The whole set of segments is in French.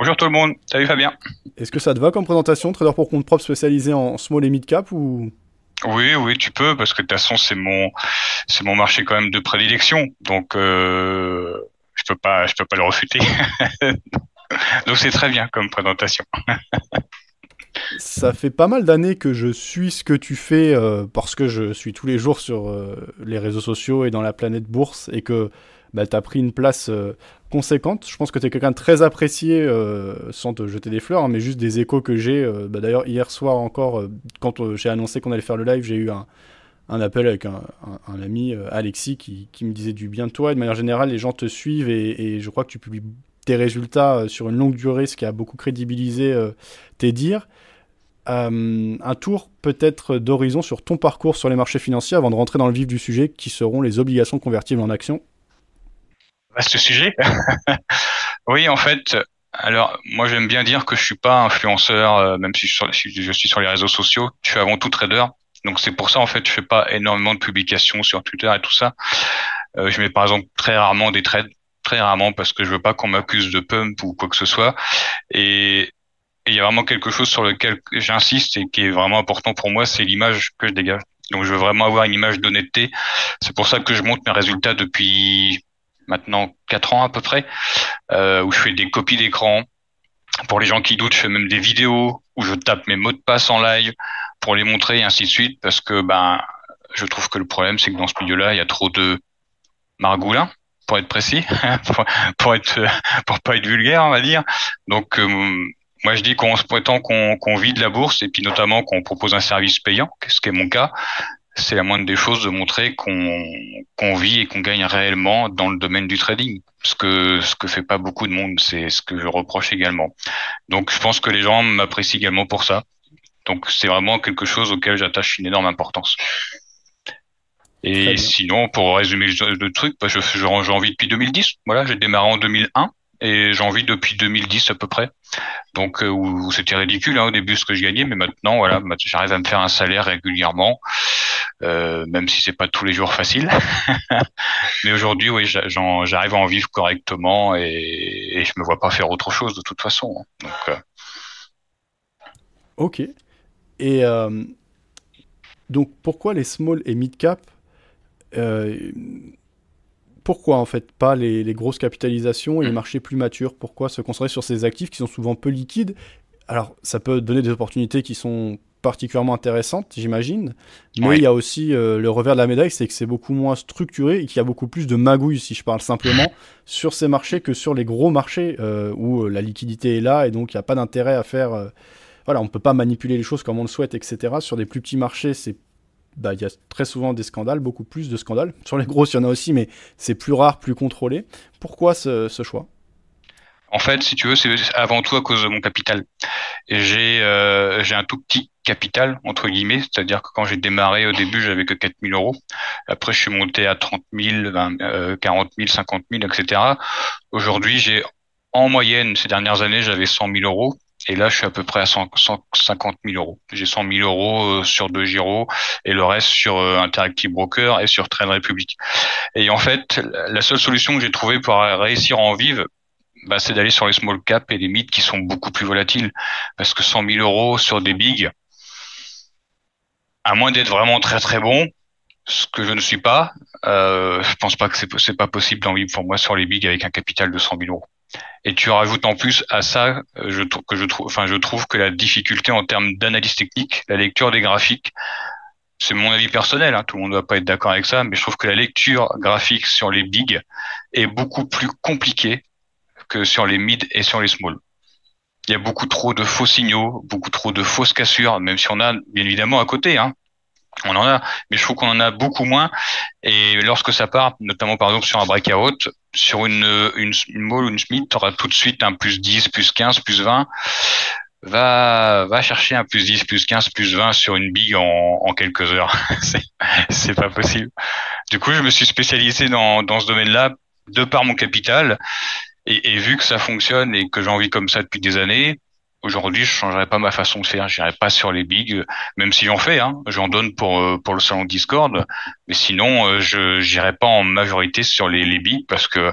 Bonjour tout le monde, salut Fabien. Est-ce que ça te va comme présentation, trader pour compte propre spécialisé en small et mid cap ou? Oui, oui, tu peux parce que de toute façon c'est mon c'est mon marché quand même de prédilection, donc euh, je peux pas je peux pas le refuter. donc c'est très bien comme présentation. Ça fait pas mal d'années que je suis ce que tu fais euh, parce que je suis tous les jours sur euh, les réseaux sociaux et dans la planète bourse et que bah, tu as pris une place euh, conséquente. Je pense que tu es quelqu'un de très apprécié, sans te jeter des fleurs, hein, mais juste des échos que j'ai. Bah, D'ailleurs, hier soir encore, quand j'ai annoncé qu'on allait faire le live, j'ai eu un, appel avec un, ami, Alexis, qui, me disait du bien de toi. De manière générale, les gens te suivent et, je crois que tu publies tes résultats sur une longue durée, ce qui a beaucoup crédibilisé tes dires. Euh, un tour peut-être d'horizon sur ton parcours sur les marchés financiers avant de rentrer dans le vif du sujet qui seront les obligations convertibles en actions. Vaste sujet. oui, en fait, alors moi j'aime bien dire que je suis pas influenceur, euh, même si je, suis sur les réseaux sociaux. Je suis avant tout trader. Donc c'est pour ça en fait je fais pas énormément de publications sur Twitter et tout ça. Euh, je mets par exemple très rarement des trades, très rarement parce que je veux pas qu'on m'accuse de pump ou quoi que ce soit. Et il y a vraiment quelque chose sur lequel j'insiste et qui est vraiment important pour moi, c'est l'image que je dégage. Donc je veux vraiment avoir une image d'honnêteté. C'est pour ça que je monte mes résultats depuis maintenant quatre ans à peu près, euh, où je fais des copies d'écran. Pour les gens qui doutent, je fais même des vidéos où je tape mes mots de passe en live pour les montrer et ainsi de suite, parce que ben je trouve que le problème c'est que dans ce milieu-là, il y a trop de margoulins pour être précis, pour, être pour pas être vulgaire, on va dire. Donc euh, moi, je dis qu'on se prétend qu'on vit de la bourse et puis notamment qu'on propose un service payant, ce qui est mon cas. C'est la moindre des choses de montrer qu'on vit et qu'on gagne réellement dans le domaine du trading. Ce que ce que fait pas beaucoup de monde, c'est ce que je reproche également. Donc, je pense que les gens m'apprécient également pour ça. Donc, c'est vraiment quelque chose auquel j'attache une énorme importance. Et sinon, pour résumer le truc, bah, je j'ai envie depuis 2010. Voilà, j'ai démarré en 2001 et j'en vis depuis 2010 à peu près. Donc euh, où, c'était ridicule hein, au début ce que je gagnais, mais maintenant voilà, j'arrive à me faire un salaire régulièrement, euh, même si c'est pas tous les jours facile. mais aujourd'hui, oui, j'arrive à en vivre correctement et, et, je me vois pas faire autre chose de toute façon. Hein. Donc, euh... Ok. Et euh, donc pourquoi les small et mid cap pourquoi en fait pas les, grosses capitalisations et les mm. marchés plus matures? Pourquoi se concentrer sur ces actifs qui sont souvent peu liquides? Alors ça peut donner des opportunités qui sont particulièrement intéressantes, j'imagine, mais il y a aussi euh, le revers de la médaille, c'est que c'est beaucoup moins structuré et qu'il y a beaucoup plus de magouilles, si je parle simplement, sur ces marchés que sur les gros marchés euh, où euh, la liquidité est là et donc il n'y a pas d'intérêt à faire. voilà, on ne peut pas manipuler les choses comme on le souhaite, etc. Sur des plus petits marchés, c'est bah, il y a très souvent des scandales, beaucoup plus de scandales. Sur les grosses, il y en a aussi, mais c'est plus rare, plus contrôlé. Pourquoi ce, choix? En fait, si tu veux, c'est avant tout à cause de mon capital. J'ai euh, j'ai un tout petit capital, entre guillemets, c'est-à-dire que quand j'ai démarré au début, j'avais que 4 000 euros. Après, je suis monté à 30 000, 20, 40 000, 50 000, etc. Aujourd'hui, j'ai en moyenne, ces dernières années, j'avais 100 000 euros. Et là, je suis à peu près à 150 000 euros. J'ai 100 000 euros euh, sur deux Giro et le reste sur euh, Interactive Broker et sur Trade Republic. Et en fait, la seule solution que j'ai trouvée pour réussir en vivre, bah, c'est d'aller sur les small cap et les mid qui sont beaucoup plus volatiles. Parce que 100 000 euros sur des big, à moins d'être vraiment très très bon, ce que je ne suis pas, euh, je pense pas que c'est pas possible d'en vivre pour moi sur les big avec un capital de 100 000 euros. Et tu rajoutes en plus à ça, euh, je trouve que je trouve, enfin je trouve que la difficulté en termes d'analyse technique, la lecture des graphiques, c'est mon avis personnel, hein, tout le monde ne va pas être d'accord avec ça, mais je trouve que la lecture graphique sur les big est beaucoup plus compliquée que sur les mid et sur les small. Il y a beaucoup trop de faux signaux, beaucoup trop de fausses cassures, même si on a bien évidemment à côté, hein, on en a, mais je trouve qu'on en a beaucoup moins. Et lorsque ça part, notamment par exemple sur un breakout, sur une, une, une mall ou une Smith, tu auras tout de suite un plus 10, plus 15, plus 20. Va, va chercher un plus 10, plus 15, plus 20 sur une big en, en quelques heures. c'est pas possible. Du coup, je me suis spécialisé dans, dans ce domaine-là de par mon capital. Et, et vu que ça fonctionne et que j'en vis comme ça depuis des années, aujourd'hui, je changerais pas ma façon de faire. J'irai pas sur les bigs, même si j'en fais. Hein, j'en donne pour euh, pour le salon Discord, mais sinon, euh, je j'irai pas en majorité sur les les bigs parce que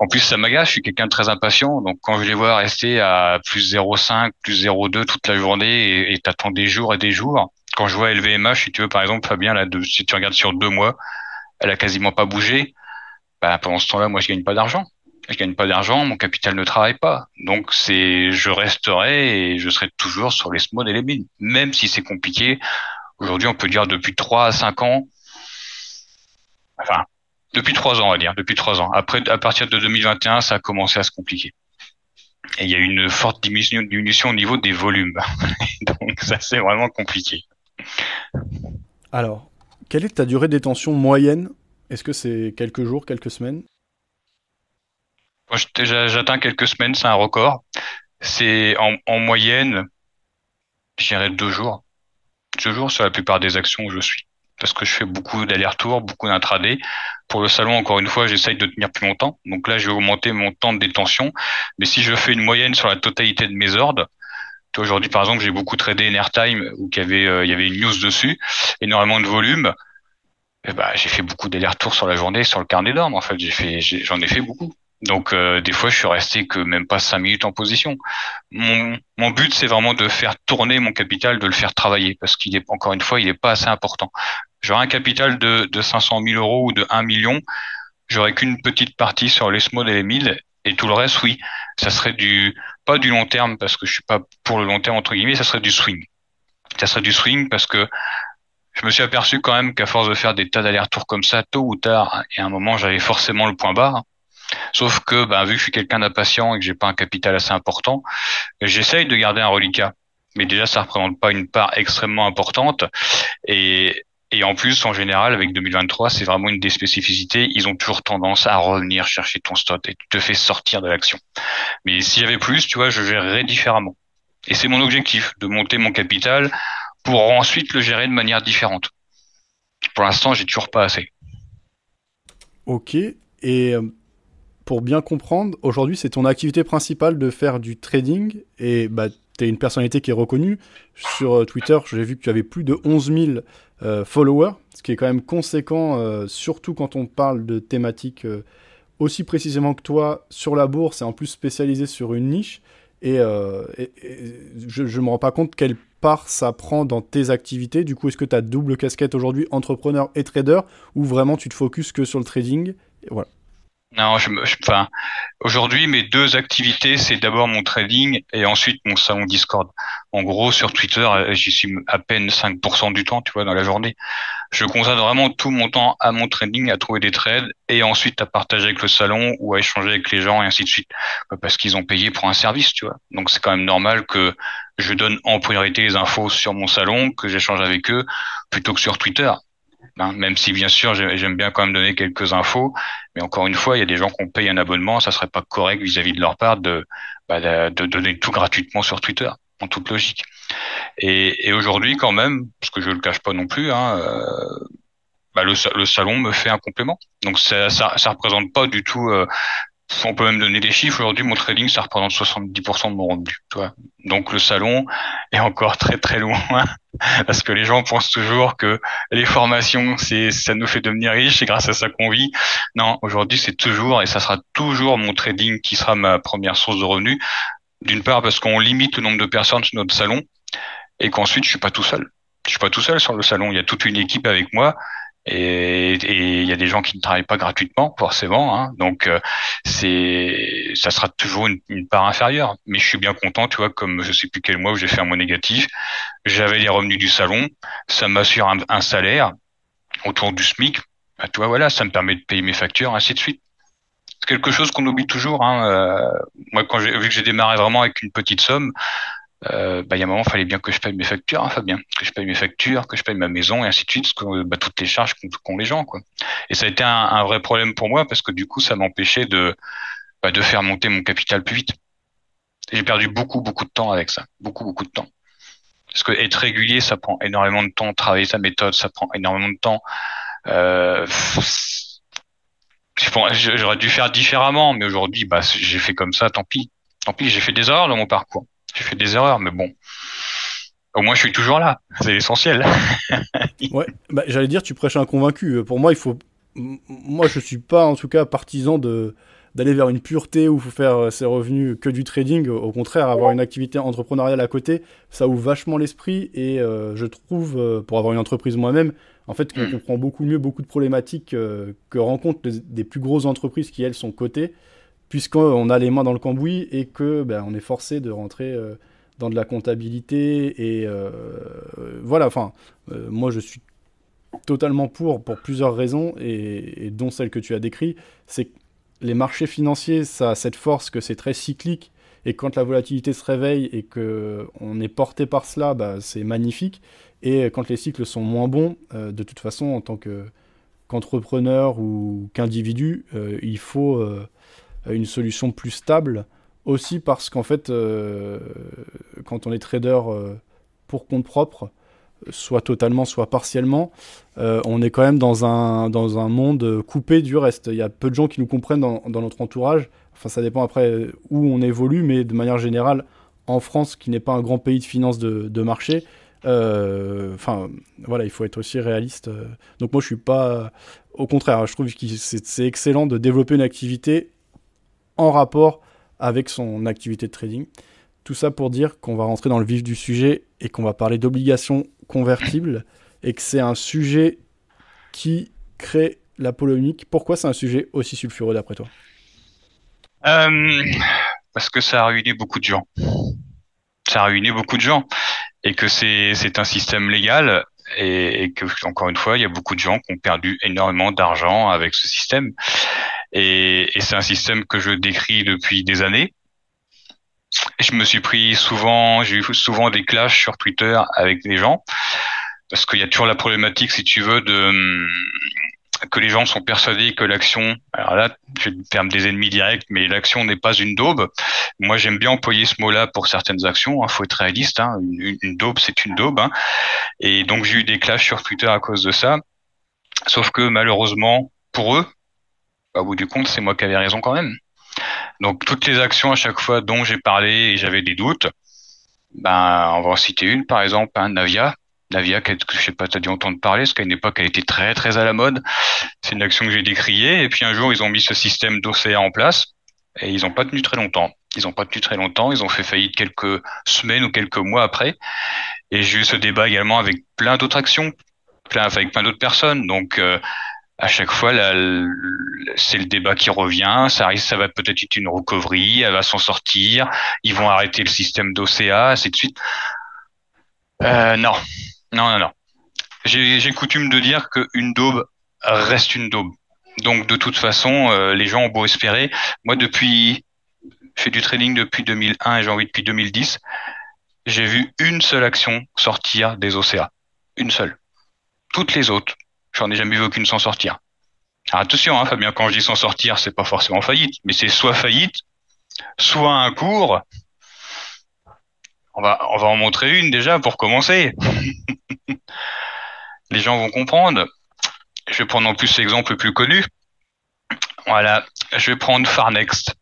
En plus, ça m'agace. Je suis quelqu'un de très impatient. Donc, quand je les vois rester à plus 0,5, plus 0,2 toute la journée et t'attends des jours et des jours. Quand je vois LVMH, si tu veux, par exemple, Fabien, là, de, si tu regardes sur deux mois, elle a quasiment pas bougé. Bah, pendant ce temps-là, moi, je gagne pas d'argent. Je gagne pas d'argent, mon capital ne travaille pas. Donc, c'est, je resterai et je serai toujours sur les small et les mines. Même si c'est compliqué. Aujourd'hui, on peut dire depuis trois à cinq ans. Enfin, depuis trois ans, on va dire, depuis trois ans. Après, à partir de 2021, ça a commencé à se compliquer. Et il y a une forte diminution, diminution au niveau des volumes. Donc ça, c'est vraiment compliqué. Alors, quelle est ta durée de détention moyenne? Est-ce que c'est quelques jours, quelques semaines? J'atteins quelques semaines, c'est un record. C'est en, en moyenne, je dirais deux jours. Deux jours sur la plupart des actions où je suis parce que je fais beaucoup d'allers-retours, beaucoup d'intraday. Pour le salon, encore une fois, j'essaye de tenir plus longtemps. Donc là, je vais augmenter mon temps de détention. Mais si je fais une moyenne sur la totalité de mes ordres, aujourd'hui, par exemple, j'ai beaucoup tradé en airtime où il y avait, euh, il y avait une news dessus, énormément de volume. Eh ben, j'ai fait beaucoup d'allers-retours sur la journée, sur le carnet d'ordre. En j'ai fait, j'en ai fait beaucoup. Donc euh, des fois, je suis resté que même pas cinq minutes en position. Mon, mon but, c'est vraiment de faire tourner mon capital, de le faire travailler, parce qu'il est encore une fois, il n'est pas assez important. J'aurais un capital de, de 500 000 euros ou de 1 million, j'aurais qu'une petite partie sur les small et les 1000, et tout le reste, oui, ça serait du pas du long terme parce que je suis pas pour le long terme entre guillemets, ça serait du swing. Ça serait du swing parce que je me suis aperçu quand même qu'à force de faire des tas d'allers-retours comme ça, tôt ou tard, et à un moment, j'avais forcément le point bas. Sauf que, ben, vu que je suis quelqu'un d'impatient et que j'ai pas un capital assez important, j'essaye de garder un reliquat. Mais déjà, ça représente pas une part extrêmement importante. Et, et en plus, en général, avec 2023, c'est vraiment une des spécificités. Ils ont toujours tendance à revenir chercher ton stock et tu te fais sortir de l'action. Mais si j'avais plus, tu vois, je gérerais différemment. Et c'est mon objectif, de monter mon capital pour ensuite le gérer de manière différente. Pour l'instant, j'ai toujours pas assez. Ok. Et euh, pour bien comprendre, aujourd'hui, c'est ton activité principale de faire du trading et bah, tu es une personnalité qui est reconnue. Sur euh, Twitter, j'ai vu que tu avais plus de 11 000 euh, followers, ce qui est quand même conséquent, euh, surtout quand on parle de thématiques aussi précisément que toi sur la bourse et en plus spécialisé sur une niche. Et, je ne me rends pas compte quelle part ça prend dans tes activités. Du coup, est-ce que tu as double casquette aujourd'hui, entrepreneur et trader, ou vraiment tu te focuses que sur le trading? Et voilà. Non, je, enfin, aujourd'hui, mes deux activités, c'est d'abord mon trading et ensuite mon salon Discord. En gros, sur Twitter, euh, j'y suis à peine 5% du temps, tu vois, dans la journée. Je consacre vraiment tout mon temps à mon trading, à trouver des trades et ensuite à partager avec le salon ou à échanger avec les gens et ainsi de suite. Parce qu'ils ont payé pour un service, tu vois. Donc c'est quand même normal que je donne en priorité les infos sur mon salon, que j'échange avec eux plutôt que sur Twitter. Hein, même si bien sûr j'aime bien quand même donner quelques infos, mais encore une fois, il y a des gens qui ont payé un abonnement, ça serait pas correct vis-à-vis de leur part de, bah, de, donner tout gratuitement sur Twitter, en toute logique. Et, et aujourd'hui quand même, parce que je le cache pas non plus, hein, euh, bah, le, le, salon me fait un complément. Donc ça, ça, ça représente pas du tout euh, on peut même donner des chiffres. Aujourd'hui, mon trading, ça représente 70% de mon revenu. Donc le salon est encore très très loin parce que les gens pensent toujours que les formations, c'est ça nous fait devenir riches, c'est grâce à ça qu'on vit. Non, aujourd'hui, c'est toujours et ça sera toujours mon trading qui sera ma première source de revenus. D'une part parce qu'on limite le nombre de personnes sur notre salon et qu'ensuite je suis pas tout seul. Je suis pas tout seul sur le salon. Il y a toute une équipe avec moi et il y a des gens qui ne travaillent pas gratuitement forcément hein, donc euh, c'est ça sera toujours une, part inférieure. Mais je suis bien content tu vois comme je sais plus quel mois où j'ai fait un mois négatif. J'avais les revenus du salon. Ça m'assure un, salaire autour du SMIC. Bah, tu vois voilà ça me permet de payer mes factures ainsi de suite. C'est quelque chose qu'on oublie toujours hein, euh, moi quand j'ai vu que j'ai démarré vraiment avec une petite somme euh, bah, il y a un moment, il fallait bien que je paye mes factures, hein, Fabien, que je paye mes factures, que je paye ma maison et ainsi de suite, parce que bah, toutes les charges qu'ont les gens, quoi. Et ça a été un, un, vrai problème pour moi parce que du coup, ça m'empêchait de bah, de faire monter mon capital plus vite. J'ai perdu beaucoup beaucoup de temps avec ça, beaucoup beaucoup de temps. Parce que être régulier, ça prend énormément de temps. Travailler sa méthode, ça prend énormément de temps. Euh, J'aurais dû faire différemment, mais aujourd'hui, bah, j'ai fait comme ça, tant pis. Tant pis, j'ai fait des erreurs dans mon parcours j'ai fait des erreurs, mais bon. Au moins, je suis toujours là. C'est l'essentiel. ouais, bah, j'allais dire, tu prêches un convaincu. Pour moi, il faut. Moi, je suis pas, en tout cas, partisan de d'aller vers une pureté où il faut faire ses revenus que du trading. Au contraire, avoir une activité entrepreneuriale à côté, ça ouvre vachement l'esprit et je trouve, pour avoir une entreprise moi-même, en fait, qu'on mm. comprend beaucoup mieux beaucoup de problématiques que rencontrent des plus grosses entreprises qui, elles, sont cotées, puisqu'on a les mains dans le cambouis et que ben, on est forcé de rentrer dans de la comptabilité. Et voilà, enfin, moi, je suis totalement pour, pour plusieurs raisons, et, dont celle que tu as décrite, c'est que les marchés financiers, ça a cette force que c'est très cyclique, et quand la volatilité se réveille et qu'on est porté par cela, bah, c'est magnifique. Et quand les cycles sont moins bons, euh, de toute façon, en tant qu'entrepreneur ou qu'individu, euh, il faut euh, une solution plus stable. Aussi parce qu'en fait, quand on est trader pour compte propre, soit totalement, soit partiellement, euh, on est quand même dans un, dans un monde coupé du reste. Il y a peu de gens qui nous comprennent dans, notre entourage. Enfin, ça dépend après où on évolue, mais de manière générale, en France, qui n'est pas un grand pays de finances de, marché, euh, enfin, voilà, il faut être aussi réaliste. Donc moi, je suis pas... Au contraire, je trouve que c'est excellent de développer une activité en rapport avec son activité de trading. Tout ça pour dire qu'on va rentrer dans le vif du sujet et qu'on va parler d'obligations convertibles et que c'est un sujet qui crée la polémique. Pourquoi c'est un sujet aussi sulfureux d'après toi? Euh, Parce que ça a ruiné beaucoup de gens. Ça a ruiné beaucoup de gens et que c'est un système légal et, que encore une fois il y a beaucoup de gens qui ont perdu énormément d'argent avec ce système et c'est un système que je décris depuis des années je me suis pris souvent, j'ai eu souvent des clashs sur Twitter avec des gens parce qu'il y a toujours la problématique, si tu veux, de hum, que les gens sont persuadés que l'action, alors là, je terme des ennemis directs, mais l'action n'est pas une daube. Moi, j'aime bien employer ce mot-là pour certaines actions. Il hein, faut être réaliste. Hein. Une, une, daube, c'est une daube. Hein. Et donc, j'ai eu des clashs sur Twitter à cause de ça. Sauf que malheureusement, pour eux, au bout du compte, c'est moi qui avais raison quand même. Donc toutes les actions à chaque fois dont j'ai parlé et j'avais des doutes, ben on va en citer une par exemple, hein, Navia. Navia, que je sais pas, tu as dû entendre parler, parce qu'à une époque elle était très très à la mode. C'est une action que j'ai décriée et puis un jour ils ont mis ce système d'OCA en place et ils n'ont pas tenu très longtemps. Ils n'ont pas tenu très longtemps, ils ont fait faillite quelques semaines ou quelques mois après. Et j'ai eu ce débat également avec plein d'autres actions, avec plein d'autres personnes. Donc euh, à chaque fois, c'est le débat qui revient. Ça risque, ça va peut-être être une recovery, elle va s'en sortir. Ils vont arrêter le système d'OCA, ainsi de suite. Euh, non, non, non, non. J'ai coutume de dire qu'une daube reste une daube. Donc de toute façon, euh, les gens ont beau espérer. Moi, depuis, je fais du trading depuis 2001 et j'ai envie depuis 2010. J'ai vu une seule action sortir des OCA, une seule. Toutes les autres, J'en ai jamais vu aucune s'en sortir. attention, hein, Fabien, quand je dis s'en sortir, c'est pas forcément faillite, mais c'est soit faillite, soit un cours. On va, on va en montrer une déjà pour commencer. Les gens vont comprendre. Je vais prendre en plus l'exemple le plus connu. Voilà, je vais prendre Farnext.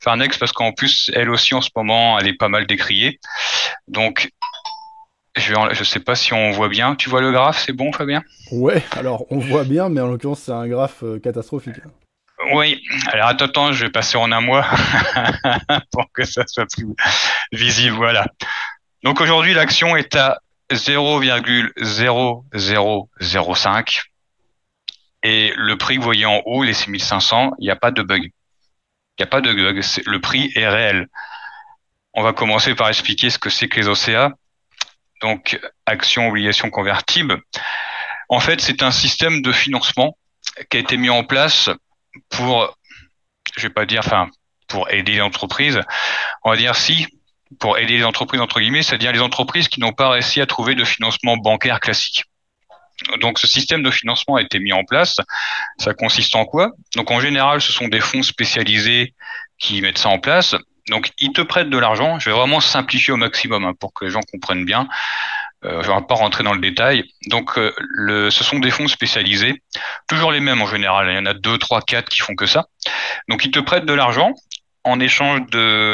Farnext parce qu'en plus, elle aussi en ce moment, elle est pas mal décriée. Donc, je ne sais pas si on voit bien. Tu vois le graphe, c'est bon, Fabien? Ouais, alors on voit bien, mais en l'occurrence, c'est un graphe euh, catastrophique. Oui, alors attends, attends, je vais passer en un mois pour que ça soit plus visible. Voilà. Donc aujourd'hui, l'action est à 0,0005 et le prix que vous voyez en haut, les 6500, il n'y a pas de bug. Il n'y a pas de bug, le prix est réel. On va commencer par expliquer ce que c'est que les OCA donc action obligation convertible. En fait, c'est un système de financement qui a été mis en place pour, je vais pas dire, enfin, pour aider les entreprises. On va dire si, pour aider les entreprises entre guillemets, c'est-à-dire les entreprises qui n'ont pas réussi à trouver de financement bancaire classique. Donc ce système de financement a été mis en place. Ça consiste en quoi? Donc en général, ce sont des fonds spécialisés qui mettent ça en place. Donc, ils te prêtent de l'argent. Je vais vraiment simplifier au maximum hein, pour que les gens comprennent bien. Euh, je ne vais pas rentrer dans le détail. Donc, euh, ce sont des fonds spécialisés, toujours les mêmes en général. Il y en a deux, trois, quatre qui font que ça. Donc, ils te prêtent de l'argent en échange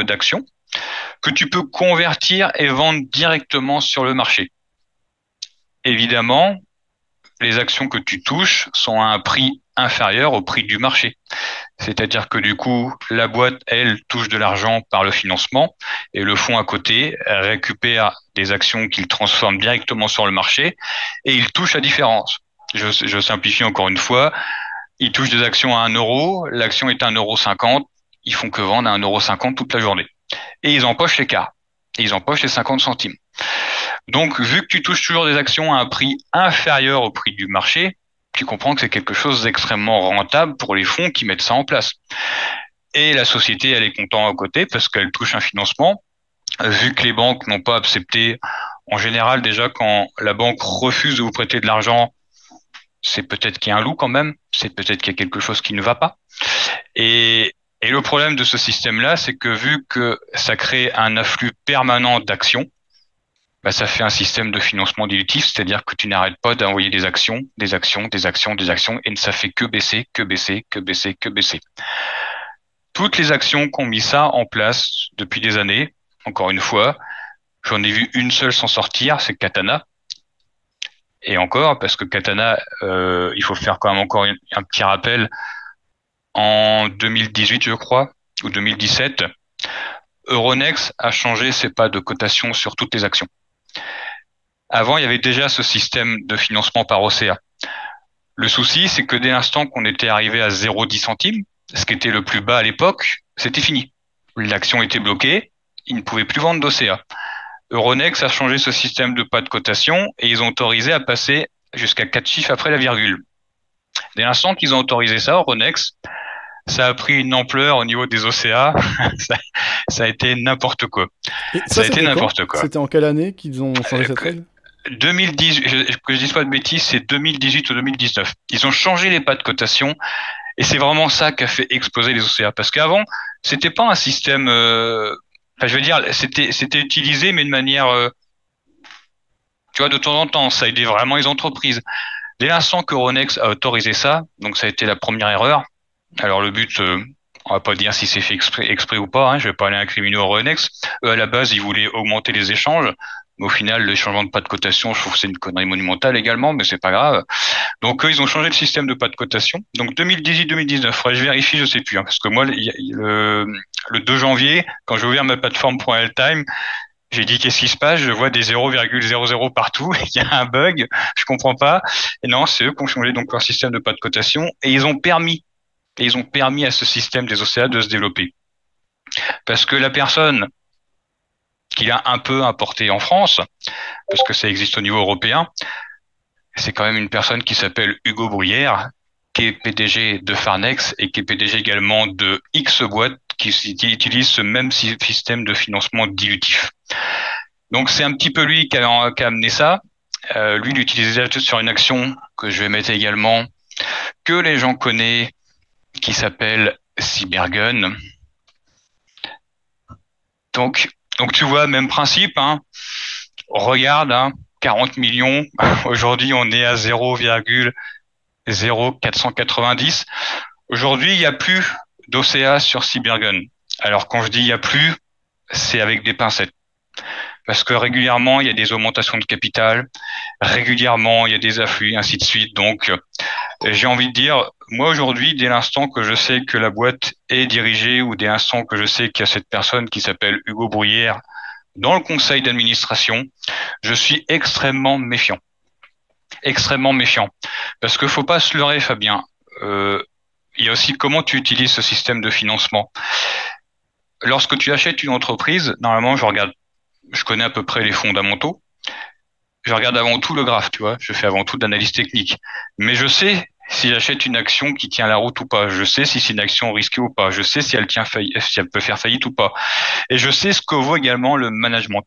d'actions que tu peux convertir et vendre directement sur le marché. Évidemment, les actions que tu touches sont à un prix inférieur au prix du marché. C'est-à-dire que du coup, la boîte, elle, touche de l'argent par le financement et le fonds à côté récupère des actions qu'il transforme directement sur le marché et il touche la différence. Je, simplifie encore une fois. Il touche des actions à 1 euro, l'action est à 1,50 euro, ils font que vendre à 1,50 euro toute la journée. Et ils empochent l'écart. Et ils empochent les 50 centimes. Donc, vu que tu touches toujours des actions à un prix inférieur au prix du marché, tu comprends que c'est quelque chose d'extrêmement rentable pour les fonds qui mettent ça en place. Et la société, elle est contente à côté parce qu'elle touche un financement. Vu que les banques n'ont pas accepté, en général, déjà, quand la banque refuse de vous prêter de l'argent, c'est peut-être qu'il y a un loup quand même, c'est peut-être qu'il y a quelque chose qui ne va pas. Et, et le problème de ce système-là, c'est que vu que ça crée un afflux permanent d'actions, bah, ça fait un système de financement dilutif, c'est-à-dire que tu n'arrêtes pas d'envoyer des actions, des actions, des actions, des actions, et ça fait que baisser, que baisser, que baisser, que baisser. Toutes les actions qui ont mis ça en place depuis des années, encore une fois, j'en ai vu une seule s'en sortir, c'est Katana. Et encore, parce que Katana, euh, il faut faire quand même encore un petit rappel, en 2018, je crois, ou 2017, Euronext a changé ses pas de cotation sur toutes les actions. Avant, il y avait déjà ce système de financement par OCA. Le souci, c'est que dès l'instant qu'on était arrivé à 0,10 centimes, ce qui était le plus bas à l'époque, c'était fini. L'action était bloquée, ils ne pouvaient plus vendre d'OCA. Euronext a changé ce système de pas de cotation et ils ont autorisé à passer jusqu'à 4 chiffres après la virgule. Dès l'instant qu'ils ont autorisé ça, Euronext, ça a pris une ampleur au niveau des OCA. ça, a été n'importe quoi. ça, a été n'importe quoi. C'était en quelle année qu'ils ont changé cette règle? 2010, je, que je dise pas de bêtises, c'est 2018 ou 2019. Ils ont changé les pas de cotation et c'est vraiment ça qui a fait exploser les OCA. Parce qu'avant, c'était pas un système. Euh, enfin, je veux dire, c'était c'était utilisé mais de manière, euh, tu vois, de temps en temps, ça aidait vraiment les entreprises. Dès l'instant que Ronex a autorisé ça, donc ça a été la première erreur. Alors le but, euh, on va pas dire si c'est fait exprès, ou pas. Hein, je vais pas aller incriminer Euronext. Eux, à la base, ils voulaient augmenter les échanges. Mais au final, le changement de pas de cotation, je trouve que c'est une connerie monumentale également, mais c'est pas grave. Donc eux, ils ont changé le système de pas de cotation. Donc 2018-2019, je vérifie, je sais plus, hein, parce que moi, le, le 2 janvier, quand j'ai ouvert ma plateforme pour Time, j'ai dit qu'est-ce qui se passe? Je vois des 0,00 partout. Il y a un bug. Je comprends pas. Et non, c'est eux qui ont changé donc leur système de pas de cotation et ils ont permis et ils ont permis à ce système des océans de se développer. Parce que la personne qui a un peu importé en France, parce que ça existe au niveau européen, c'est quand même une personne qui s'appelle Hugo Bruyère, qui est PDG de Farnex et qui est PDG également de X boîtes qui, utilisent ce même système de financement dilutif. Donc c'est un petit peu lui qui a, amené ça. Euh, lui, il utilisait sur une action que je vais mettre également, que les gens connaissent, qui s'appelle Cybergun. Donc, donc tu vois, même principe. Hein. Regarde, hein, 40 millions. Aujourd'hui, on est à 0,0490. Aujourd'hui, il n'y a plus d'OCA sur Cybergun. Alors quand je dis il n'y a plus, c'est avec des pincettes. Parce que régulièrement, il y a des augmentations de capital, régulièrement, il y a des afflux, ainsi de suite. Donc, j'ai envie de dire, moi aujourd'hui, dès l'instant que je sais que la boîte est dirigée ou dès l'instant que je sais qu'il y a cette personne qui s'appelle Hugo Bruyère dans le conseil d'administration, je suis extrêmement méfiant. Extrêmement méfiant. Parce qu'il faut pas se leurrer, Fabien. Euh, il y a aussi comment tu utilises ce système de financement. Lorsque tu achètes une entreprise, normalement, je regarde, je connais à peu près les fondamentaux. Je regarde avant tout le graphe, tu vois. Je fais avant tout d'analyse technique. Mais je sais si j'achète une action qui tient la route ou pas. Je sais si c'est une action risquée ou pas. Je sais si elle tient si elle peut faire faillite ou pas. Et je sais ce que vaut également le management.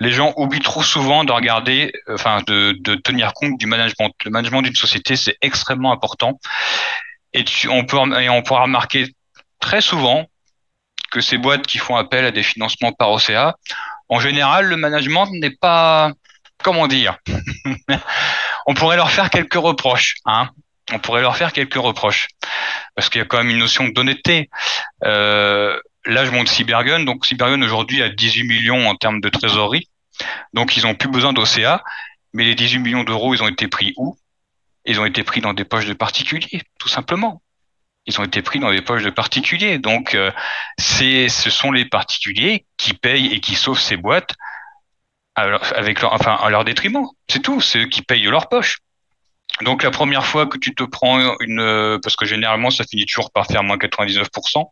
Les gens oublient trop souvent de regarder, enfin, de, de tenir compte du management. Le management d'une société, c'est extrêmement important. Et on peut, et on pourra remarquer très souvent que ces boîtes qui font appel à des financements par OCA, en général, le management n'est pas, comment dire, on pourrait leur faire quelques reproches, hein on pourrait leur faire quelques reproches parce qu'il y a quand même une notion d'honnêteté. Euh, là, je monte Cybergun. Donc, Cybergun aujourd'hui a 18 millions en termes de trésorerie. Donc, ils ont plus besoin d'OCA. Mais les 18 millions d'euros, ils ont été pris où? Ils ont été pris dans des poches de particuliers, tout simplement. Ils ont été pris dans des poches de particuliers. Donc, euh, c'est, ce sont les particuliers qui payent et qui sauvent ces boîtes avec leur, enfin, à leur détriment. C'est tout. C'est eux qui payent leur poche. Donc, la première fois que tu te prends une, parce que généralement, ça finit toujours par faire moins 99%.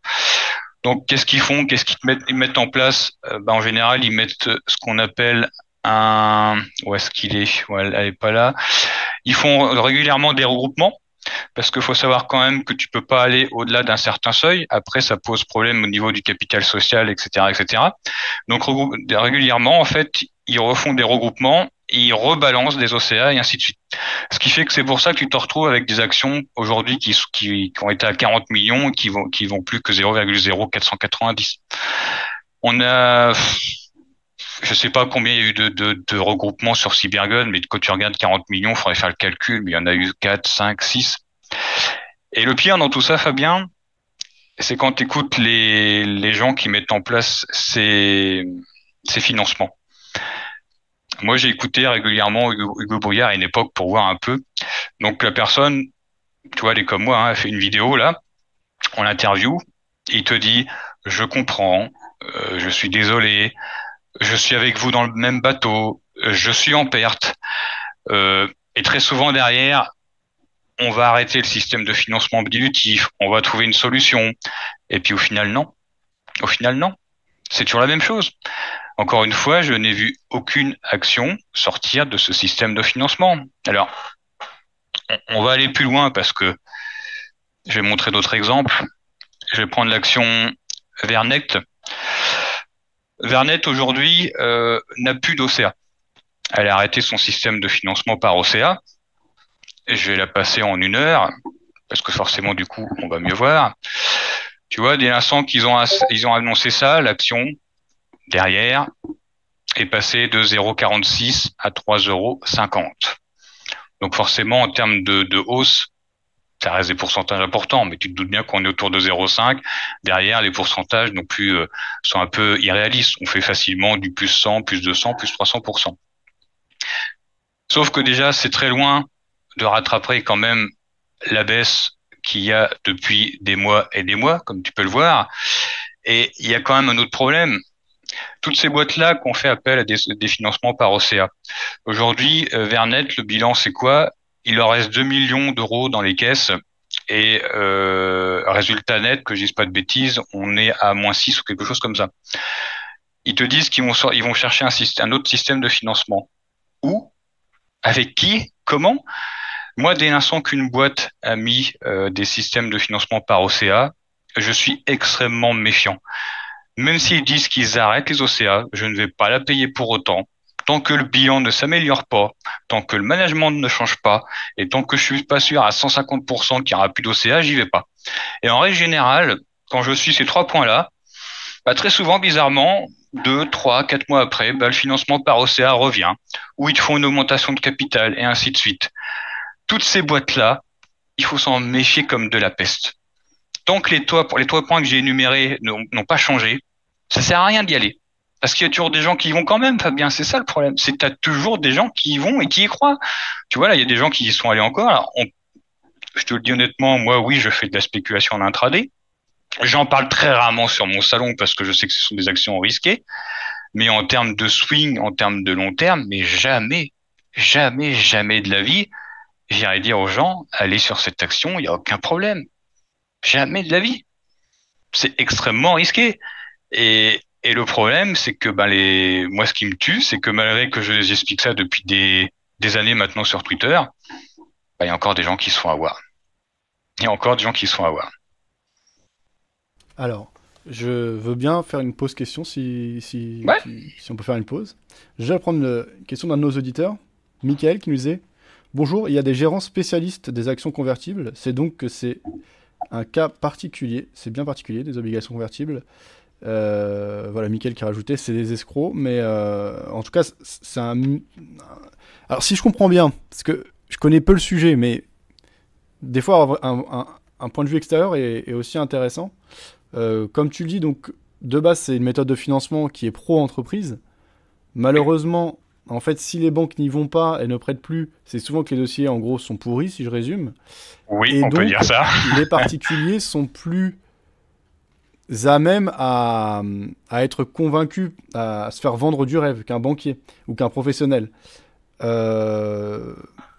Donc, qu'est-ce qu'ils font? Qu'est-ce qu'ils mettent, ils mettent en place? Euh, ben, En général, ils mettent ce qu'on appelle un... Où est-ce qu'il est, ouais, Elle est pas là. Ils font régulièrement des regroupements parce qu'il faut savoir quand même que tu peux pas aller au-delà d'un certain seuil. Après, ça pose problème au niveau du capital social, etc., etc. Donc régulièrement, en fait, ils refont des regroupements, ils rebalancent des OCA et ainsi de suite. Ce qui fait que c'est pour ça que tu te retrouves avec des actions aujourd'hui qui, ont été à 40 millions et qui vont qui vont plus que 0,0490. On a je sais pas combien il y a eu de, regroupements sur Cybergun, mais quand tu regardes 40 millions, il faudrait faire le calcul, mais il y en a eu 4, 5, 6. Et le pire dans tout ça, Fabien, c'est quand tu écoutes les, gens qui mettent en place ces, ces financements. Moi, j'ai écouté régulièrement Hugo, Hugo Brouillard à une époque pour voir un peu. Donc la personne, tu vois, elle est comme moi, hein, elle fait une vidéo là, on l'interview, il te dit, je comprends, euh, je suis désolé, je suis avec vous dans le même bateau, je suis en perte. Euh, et très souvent derrière, on va arrêter le système de financement dilutif, on va trouver une solution. Et puis au final, non. Au final, non. C'est toujours la même chose. Encore une fois, je n'ai vu aucune action sortir de ce système de financement. Alors, on va aller plus loin parce que je vais montrer d'autres exemples. Je vais prendre l'action Vernect. Vernet aujourd'hui euh, n'a plus d'OCA. Elle a arrêté son système de financement par OCA. Je vais la passer en une heure, parce que forcément du coup on va mieux voir. Tu vois, dès l'instant qu'ils ont ils ont annoncé ça, l'action derrière est passée de 0,46 à 3,50 Donc forcément en termes de, de hausse, ça reste des pourcentages importants, mais tu te doutes bien qu'on est autour de 0,5. Derrière, les pourcentages non plus euh, sont un peu irréalistes. On fait facilement du plus 100, plus 200, plus 300%. Sauf que déjà, c'est très loin de rattraper quand même la baisse qu'il y a depuis des mois et des mois, comme tu peux le voir. Et il y a quand même un autre problème. Toutes ces boîtes-là qu'on fait appel à des, financements par OCA. Aujourd'hui, euh, Vernet, le bilan, c'est quoi? Il leur reste 2 millions d'euros dans les caisses et euh, résultat net, que je dise pas de bêtises, on est à moins 6 ou quelque chose comme ça. Ils te disent qu'ils vont, ils vont chercher un, autre système de financement. Où? Avec qui? Comment? Moi, dès l'instant qu'une boîte a mis euh, des systèmes de financement par OCA, je suis extrêmement méfiant. Même s'ils disent qu'ils arrêtent les OCA, je ne vais pas la payer pour autant tant que le bilan ne s'améliore pas, tant que le management ne change pas, et tant que je suis pas sûr à 150% qu'il y aura plus d'OCA, j'y vais pas. Et en règle générale, quand je suis ces trois points-là, bah, très souvent, bizarrement, deux, trois, quatre mois après, bah, le financement par OCA revient, ou ils font une augmentation de capital, et ainsi de suite. Toutes ces boîtes-là, il faut s'en méfier comme de la peste. Tant que les, toits, les trois points que j'ai énumérés n'ont pas changé, ça sert à rien d'y aller. Parce qu'il y a toujours des gens qui y vont quand même, Fabien. C'est ça le problème. C'est que tu as toujours des gens qui y vont et qui y croient. Tu vois, là, il y a des gens qui y sont allés encore. je te le dis honnêtement, moi, oui, je fais de la spéculation en intraday. J'en parle très rarement sur mon salon parce que je sais que ce sont des actions risquées. Mais en termes de swing, en termes de long terme, mais jamais, jamais, jamais de la vie, j'irai dire aux gens, allez sur cette action, il n'y a aucun problème. Jamais de la vie. C'est extrêmement risqué. Et, et le problème, c'est que ben les, moi, ce qui me tue, c'est que malgré que je les explique ça depuis des, des années maintenant sur Twitter, ben, il y a encore des gens qui se font avoir. Il y a encore des gens qui se font avoir. Alors, je veux bien faire une pause question si, si, si, on peut faire une pause. Je vais prendre une question d'un de nos auditeurs, Michael, qui nous disait Bonjour, il y a des gérants spécialistes des actions convertibles. C'est donc que c'est un cas particulier, c'est bien particulier, des obligations convertibles. Euh, voilà, Mickaël qui a rajouté, c'est des escrocs, mais euh, en tout cas, c'est un. Alors, si je comprends bien, parce que je connais peu le sujet, mais des fois, un, un, point de vue extérieur est, aussi intéressant. Euh, comme tu le dis, donc, de base, c'est une méthode de financement qui est pro-entreprise. Malheureusement, En fait, si les banques n'y vont pas et ne prêtent plus, c'est souvent que les dossiers, en gros, sont pourris, si je résume. Oui, on peut dire ça. les particuliers sont plus à même à, être convaincus, à se faire vendre du rêve qu'un banquier ou qu'un professionnel. Euh,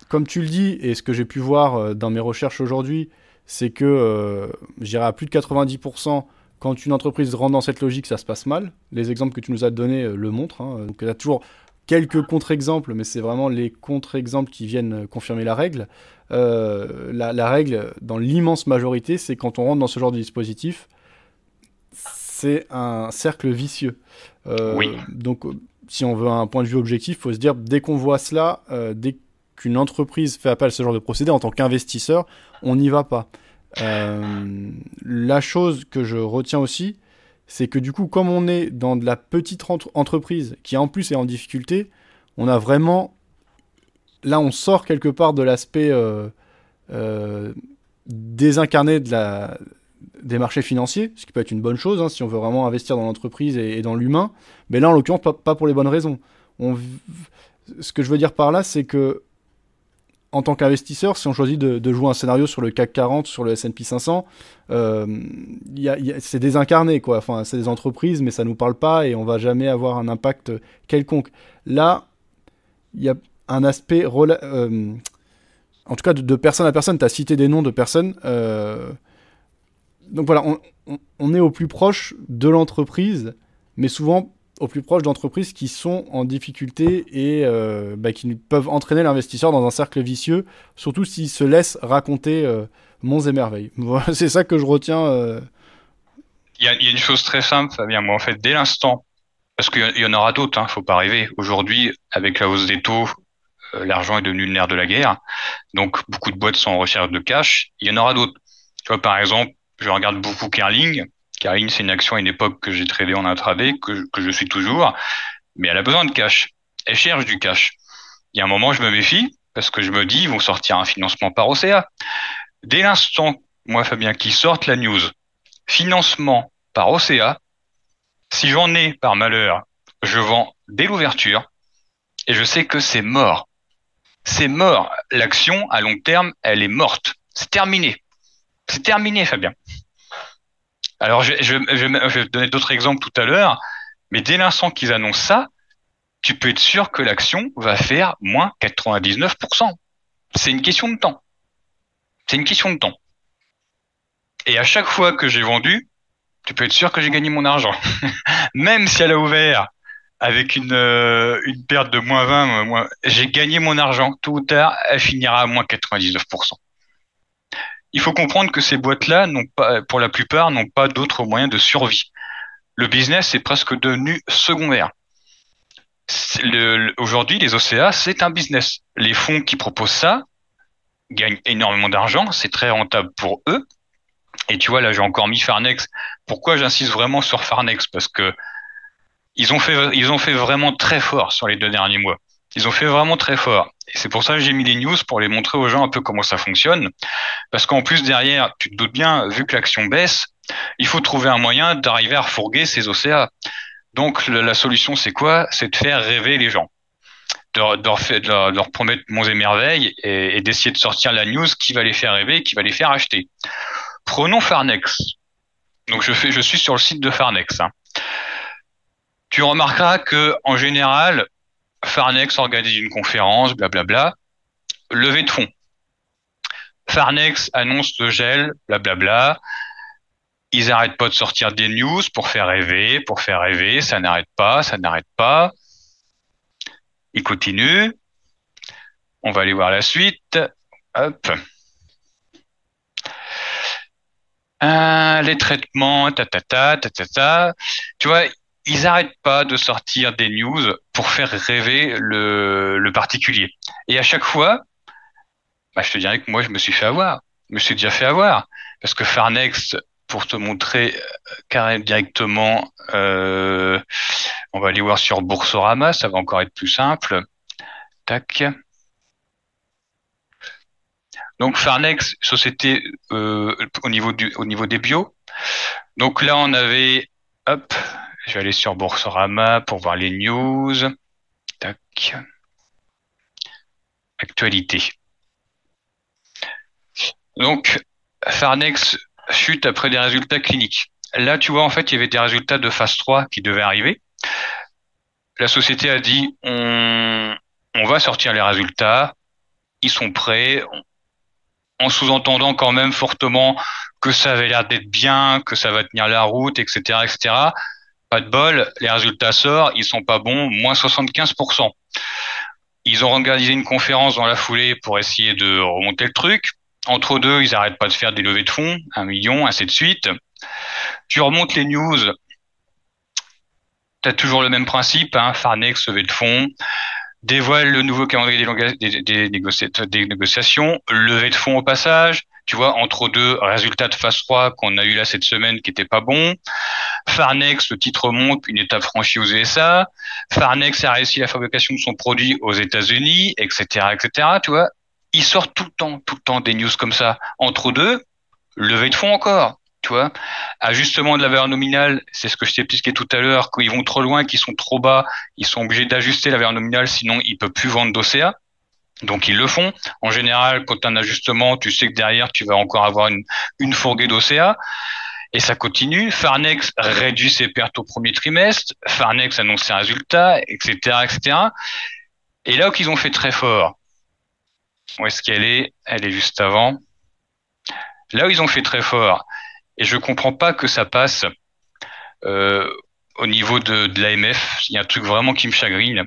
comme tu le dis, et ce que j'ai pu voir euh, dans mes recherches aujourd'hui, c'est que, euh, j'irai à plus de 90%, quand une entreprise rentre dans cette logique, ça se passe mal. Les exemples que tu nous as donnés euh, le montrent. Hein. Donc il y a toujours quelques contre-exemples, mais c'est vraiment les contre-exemples qui viennent confirmer la règle. la, règle, dans l'immense majorité, c'est quand on rentre dans ce genre de dispositif, c'est un cercle vicieux. oui. Donc, si on veut un point de vue objectif, il faut se dire, dès qu'on voit cela, dès qu'une entreprise fait appel à ce genre de procédé, en tant qu'investisseur, on n'y va pas. Euh, la chose que je retiens aussi, c'est que du coup, comme on est dans de la petite entreprise qui en plus est en difficulté, on a vraiment... Là, on sort quelque part de l'aspect euh, euh, désincarné de la, des marchés financiers, ce qui peut être une bonne chose hein, si on veut vraiment investir dans l'entreprise et, dans l'humain. Mais là, en l'occurrence, pas, pour les bonnes raisons. On, ce que je veux dire par là, c'est que en tant qu'investisseur, si on choisit de, jouer un scénario sur le CAC 40, sur le S&P 500, euh, c'est désincarné, quoi. Enfin, c'est des entreprises, mais ça nous parle pas et on va jamais avoir un impact quelconque. Là, il y a un aspect, euh, en tout cas, de, personne à personne. Tu as cité des noms de personnes. Euh, donc voilà, on, est au plus proche de l'entreprise, mais souvent au plus proche d'entreprises qui sont en difficulté et euh, bah, qui peuvent entraîner l'investisseur dans un cercle vicieux, surtout s'il se laisse raconter euh, monts et merveilles. c'est ça que je retiens. Euh. Il y, a, une chose très simple, Fabien. Moi, en fait, dès l'instant, parce qu'il y en aura d'autres, hein, faut pas rêver. Aujourd'hui, avec la hausse des taux, l'argent est devenu le nerf de la guerre. Donc, beaucoup de boîtes sont en recherche de cash. Il y en aura d'autres. Tu vois, par exemple, je regarde beaucoup Kerling Karine, c'est une action à une époque que j'ai tradé en intraday, que, que je suis toujours, mais elle a besoin de cash. Elle cherche du cash. Il y a un moment, je me méfie, parce que je me dis, ils vont sortir un financement par OCA. Dès l'instant, moi, Fabien, qui sortent la news, financement par OCA, si j'en ai par malheur, je vends dès l'ouverture, et je sais que c'est mort. C'est mort. L'action, à long terme, elle est morte. C'est terminé. C'est terminé, Fabien. Alors, je, je, je, vais donner d'autres exemples tout à l'heure, mais dès l'instant qu'ils annoncent ça, tu peux être sûr que l'action va faire moins 99%. C'est une question de temps. C'est une question de temps. Et à chaque fois que j'ai vendu, tu peux être sûr que j'ai gagné mon argent. Même si elle a ouvert avec une, euh, une perte de moins 20, j'ai gagné mon argent. Tôt ou tard, elle finira à moins 99% il faut comprendre que ces boîtes-là, pas, pour la plupart, n'ont pas d'autres moyens de survie. Le business est presque devenu secondaire. Aujourd'hui, les OCA, c'est un business. Les fonds qui proposent ça gagnent énormément d'argent, c'est très rentable pour eux. Et tu vois, là, j'ai encore mis Farnex. Pourquoi j'insiste vraiment sur Farnex? Parce que ils ont fait vraiment très fort sur les deux derniers mois. Ils ont fait vraiment très fort. Et c'est pour ça que j'ai mis les news pour les montrer aux gens un peu comment ça fonctionne. Parce qu'en plus, derrière, tu te doutes bien, vu que l'action baisse, il faut trouver un moyen d'arriver à refourguer ces OCA. Donc, la solution, c'est quoi? C'est de faire rêver les gens. De, leur, promettre monts et merveilles et, d'essayer de sortir la news qui va les faire rêver, qui va les faire acheter. Prenons Farnex. Donc, je suis sur le site de Farnex. Hein. Tu remarqueras que, en général, Farnex organise une conférence, blablabla. Levée de fonds. Farnex annonce le gel, blablabla. Ils n'arrêtent pas de sortir des news pour faire rêver, pour faire rêver. Ça n'arrête pas, ça n'arrête pas. Ils continuent. On va aller voir la suite. Hop. Euh, les traitements, ta ta ta ta ta. Tu vois, ils n'arrêtent pas de sortir des news pour faire rêver le, particulier. Et à chaque fois, bah, je te dirais que moi, je me suis fait avoir. Je me suis déjà fait avoir. Parce que Farnex, pour te montrer euh, carrément directement, euh, on va aller voir sur Boursorama, ça va encore être plus simple. Tac. Donc Farnex, société euh, au niveau au niveau des bio. Donc là on avait hop, je vais aller sur Boursorama pour voir les news. Tac. Actualité. Donc, Farnex chute après des résultats cliniques. Là, tu vois, en fait, il y avait des résultats de phase 3 qui devaient arriver. La société a dit, on, on va sortir les résultats, ils sont prêts, en sous-entendant quand même fortement que ça avait l'air d'être bien, que ça va tenir la route, etc., etc. Pas de bol, les résultats sortent, ils sont pas bons, moins 75%. Ils ont organisé une conférence dans la foulée pour essayer de remonter le truc. Entre deux, ils arrêtent pas de faire des levées de fonds, un million, ainsi de suite. Tu remontes les news, tu as toujours le même principe, hein, Farnex, levée de fonds, dévoile le nouveau calendrier des, des, des, négociations, levée de fonds au passage, tu vois, entre deux résultats de phase 3 qu'on a eu là cette semaine qui n'étaient pas bons. Farnex, le titre monte, une étape franchie aux USA. Farnex a réussi la fabrication de son produit aux États-Unis, etc., etc. Tu vois, ils sortent tout le temps, tout le temps des news comme ça. Entre deux, levée de fonds encore. Tu vois, ajustement de la valeur nominale, c'est ce que je t'ai expliqué tout à l'heure, quand ils vont trop loin, qu'ils sont trop bas, ils sont obligés d'ajuster la valeur nominale, sinon ils peuvent plus vendre d'OCA. Donc ils le font. En général, quand tu as un ajustement, tu sais que derrière, tu vas encore avoir une, une fourguée d'OCA. Et ça continue. Farnex réduit ses pertes au premier trimestre. Farnex annonce ses résultats, etc., etc. Et là où ils ont fait très fort, où est-ce qu'elle est? Elle est juste avant. Là où ils ont fait très fort, et je comprends pas que ça passe euh, au niveau de, de l'AMF. Il y a un truc vraiment qui me chagrine.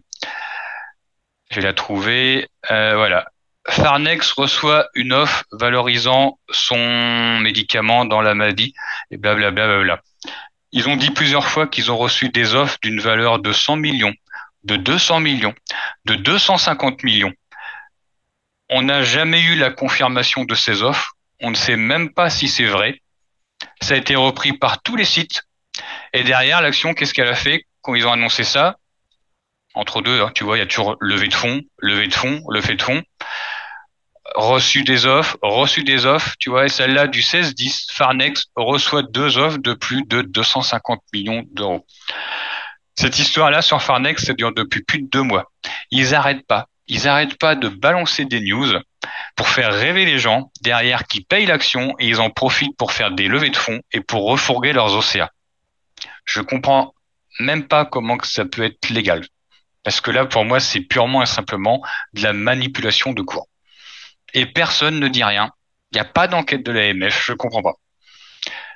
Je vais la trouver. Euh, voilà. Farnex reçoit une offre valorisant son médicament dans la maladie et blablabla. Bla, bla, bla. Ils ont dit plusieurs fois qu'ils ont reçu des offres d'une valeur de 100 millions, de 200 millions, de 250 millions. On n'a jamais eu la confirmation de ces offres. On ne sait même pas si c'est vrai. Ça a été repris par tous les sites. Et derrière, l'action, qu'est-ce qu'elle a fait quand ils ont annoncé ça? Entre deux, hein, tu vois, il y a toujours levée de fonds, levée de fonds, levée de fonds, reçu des offres, reçu des offres, tu vois, et celle-là du 16-10, Farnex reçoit deux offres de plus de 250 millions d'euros. Cette histoire-là sur Farnex, ça dure depuis plus de deux mois. Ils arrêtent pas. Ils arrêtent pas de balancer des news pour faire rêver les gens derrière qui payent l'action et ils en profitent pour faire des levées de fonds et pour refourguer leurs OCA. Je comprends même pas comment que ça peut être légal. Parce que là, pour moi, c'est purement et simplement de la manipulation de cours. Et personne ne dit rien. Il n'y a pas d'enquête de l'AMF, je comprends pas.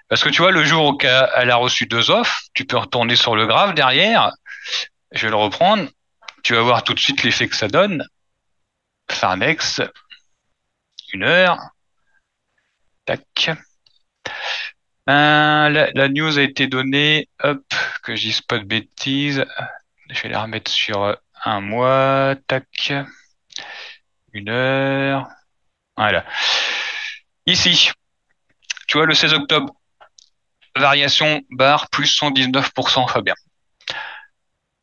Parce que tu vois, le jour où elle a reçu deux offres, tu peux retourner sur le graphe derrière. Je vais le reprendre. Tu vas voir tout de suite l'effet que ça donne. Farnex, une heure. Tac. Euh, la, la, news a été donnée, hop, que je dise pas de bêtises. Je vais la remettre sur un mois. Tac. Une heure. Voilà. Ici, tu vois le 16 octobre, variation barre plus 119%, Fabien.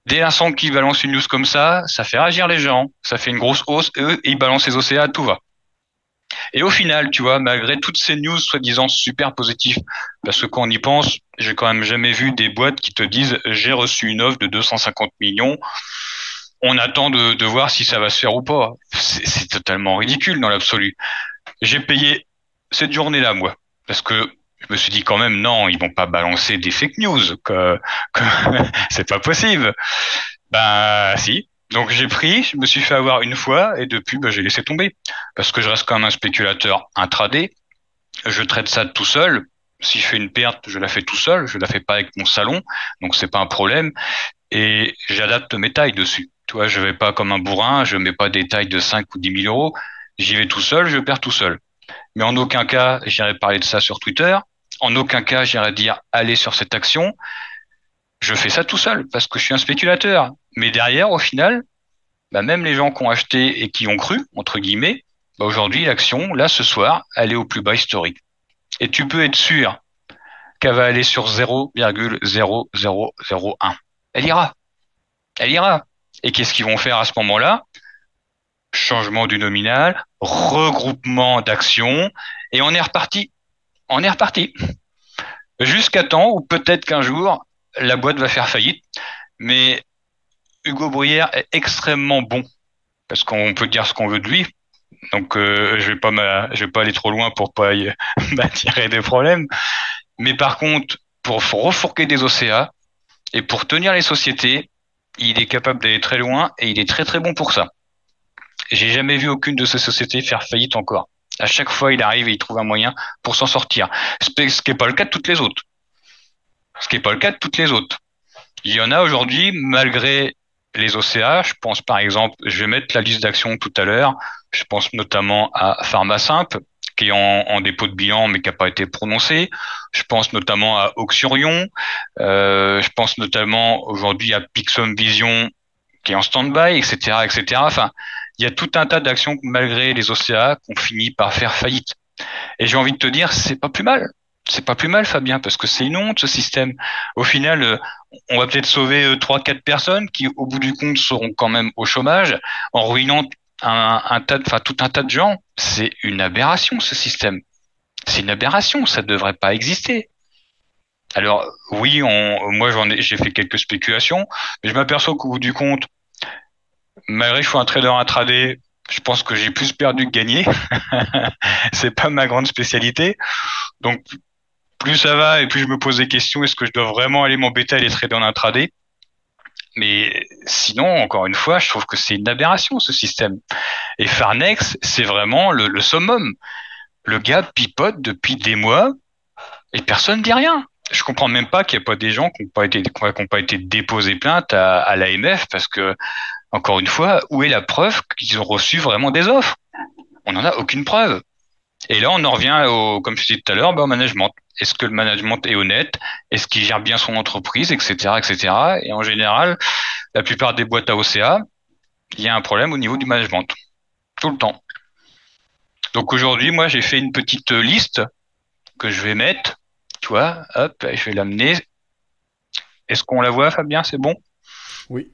Dès l'instant qu'ils balancent une news comme ça, ça fait réagir les gens, ça fait une grosse hausse, eux, ils balancent les OCA, tout va. Et au final, tu vois, malgré toutes ces news soi-disant super positives, parce que quand on y pense, j'ai quand même jamais vu des boîtes qui te disent j'ai reçu une offre de 250 millions, on attend de, de voir si ça va se faire ou pas. C'est totalement ridicule dans l'absolu. J'ai payé cette journée-là, moi, parce que je me suis dit quand même non, ils vont pas balancer des fake news, que, que c'est pas possible. Ben si, donc j'ai pris, je me suis fait avoir une fois et depuis bah, j'ai laissé tomber parce que je reste comme un spéculateur intraday. Je traite ça tout seul. Si je fais une perte, je la fais tout seul. Je la fais pas avec mon salon, donc c'est pas un problème. Et j'adapte mes tailles dessus. Tu vois, je vais pas comme un bourrin, je mets pas des tailles de 5 ou 10 000 euros. J'y vais tout seul, je perds tout seul. Mais en aucun cas, j'irai parler de ça sur Twitter. En aucun cas, j'irai dire allez sur cette action. Je fais ça tout seul parce que je suis un spéculateur. Mais derrière, au final, bah, même les gens qui ont acheté et qui ont cru, entre guillemets, bah, aujourd'hui, l'action, là, ce soir, elle est au plus bas historique. Et tu peux être sûr qu'elle va aller sur 0,0001. Elle ira. Elle ira. Et qu'est-ce qu'ils vont faire à ce moment-là? Changement du nominal, regroupement d'actions, et on est reparti. On est reparti. Jusqu'à temps où peut-être qu'un jour, la boîte va faire faillite. Mais Hugo Bruyère est extrêmement bon, parce qu'on peut dire ce qu'on veut de lui. Donc euh, je vais pas je vais pas aller trop loin pour pas m'attirer des problèmes. Mais par contre, pour refourquer des OCA et pour tenir les sociétés, il est capable d'aller très loin et il est très très bon pour ça. J'ai jamais vu aucune de ces sociétés faire faillite encore. À chaque fois, il arrive et il trouve un moyen pour s'en sortir. Ce qui n'est pas le cas de toutes les autres. Ce qui n'est pas le cas de toutes les autres. Il y en a aujourd'hui, malgré les OCA, je pense par exemple, je vais mettre la liste d'actions tout à l'heure, je pense notamment à PharmaSimple, qui est en, dépôt de bilan mais qui n'a pas été prononcé. Je pense notamment à Oxurion. Euh, je pense notamment aujourd'hui à Pixum Vision qui est en stand-by, etc., etc. Enfin, il y a tout un tas d'actions malgré les OCA qu'on finit par faire faillite. Et j'ai envie de te dire, c'est pas plus mal. C'est pas plus mal, Fabien, parce que c'est une honte ce système. Au final, euh, on va peut-être sauver euh, trois, quatre personnes qui, au bout du compte, seront quand même au chômage en ruinant un, tas, enfin tout un tas de gens. C'est une aberration ce système. C'est une aberration. Ça ne devrait pas exister. Alors oui, moi j'ai fait quelques spéculations, mais je m'aperçois qu'au bout du compte, malgré que je sois un trader intraday, je pense que j'ai plus perdu que gagné. c'est pas ma grande spécialité. Donc plus ça va et plus je me pose des questions, est-ce que je dois vraiment aller m'embêter à les trader en intraday? Mais sinon, encore une fois, je trouve que c'est une aberration ce système. Et Farnex, c'est vraiment le, summum. Le gars pipote depuis des mois et personne ne dit rien je comprends même pas qu'il n'y ait pas des gens qui n'ont pas été déposés plainte à l'AMF parce que encore une fois, où est la preuve qu'ils ont reçu vraiment des offres? On n'en a aucune preuve. Et là, on en revient au, comme je disais tout à l'heure, bah, au management. Est-ce que le management est honnête? Est-ce qu'il gère bien son entreprise, etc., etc. Et en général, la plupart des boîtes à OCA, il y a un problème au niveau du management, tout le temps. Donc aujourd'hui, moi, j'ai fait une petite liste que je vais mettre tu vois, hop, je vais l'amener. Est-ce qu'on la voit, Fabien? C'est bon? Oui.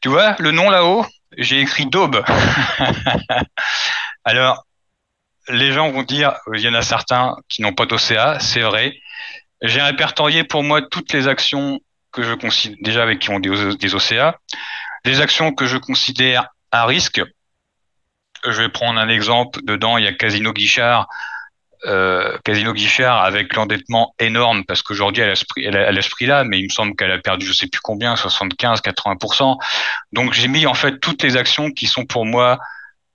Tu vois, le nom là-haut, j'ai écrit Daube. Alors, les gens vont dire, il y en a certains qui n'ont pas d'OCA, c'est vrai. J'ai répertorié pour moi toutes les actions que je considère, déjà avec qui ont des, OCA, les actions que je considère à risque. Je vais prendre un exemple. Dedans, il y a Casino Guichard euh, Casino Guichard avec l'endettement énorme parce qu'aujourd'hui elle a ce prix, là, mais il me semble qu'elle a perdu je sais plus combien, 75, 80% Donc j'ai mis en fait toutes les actions qui sont pour moi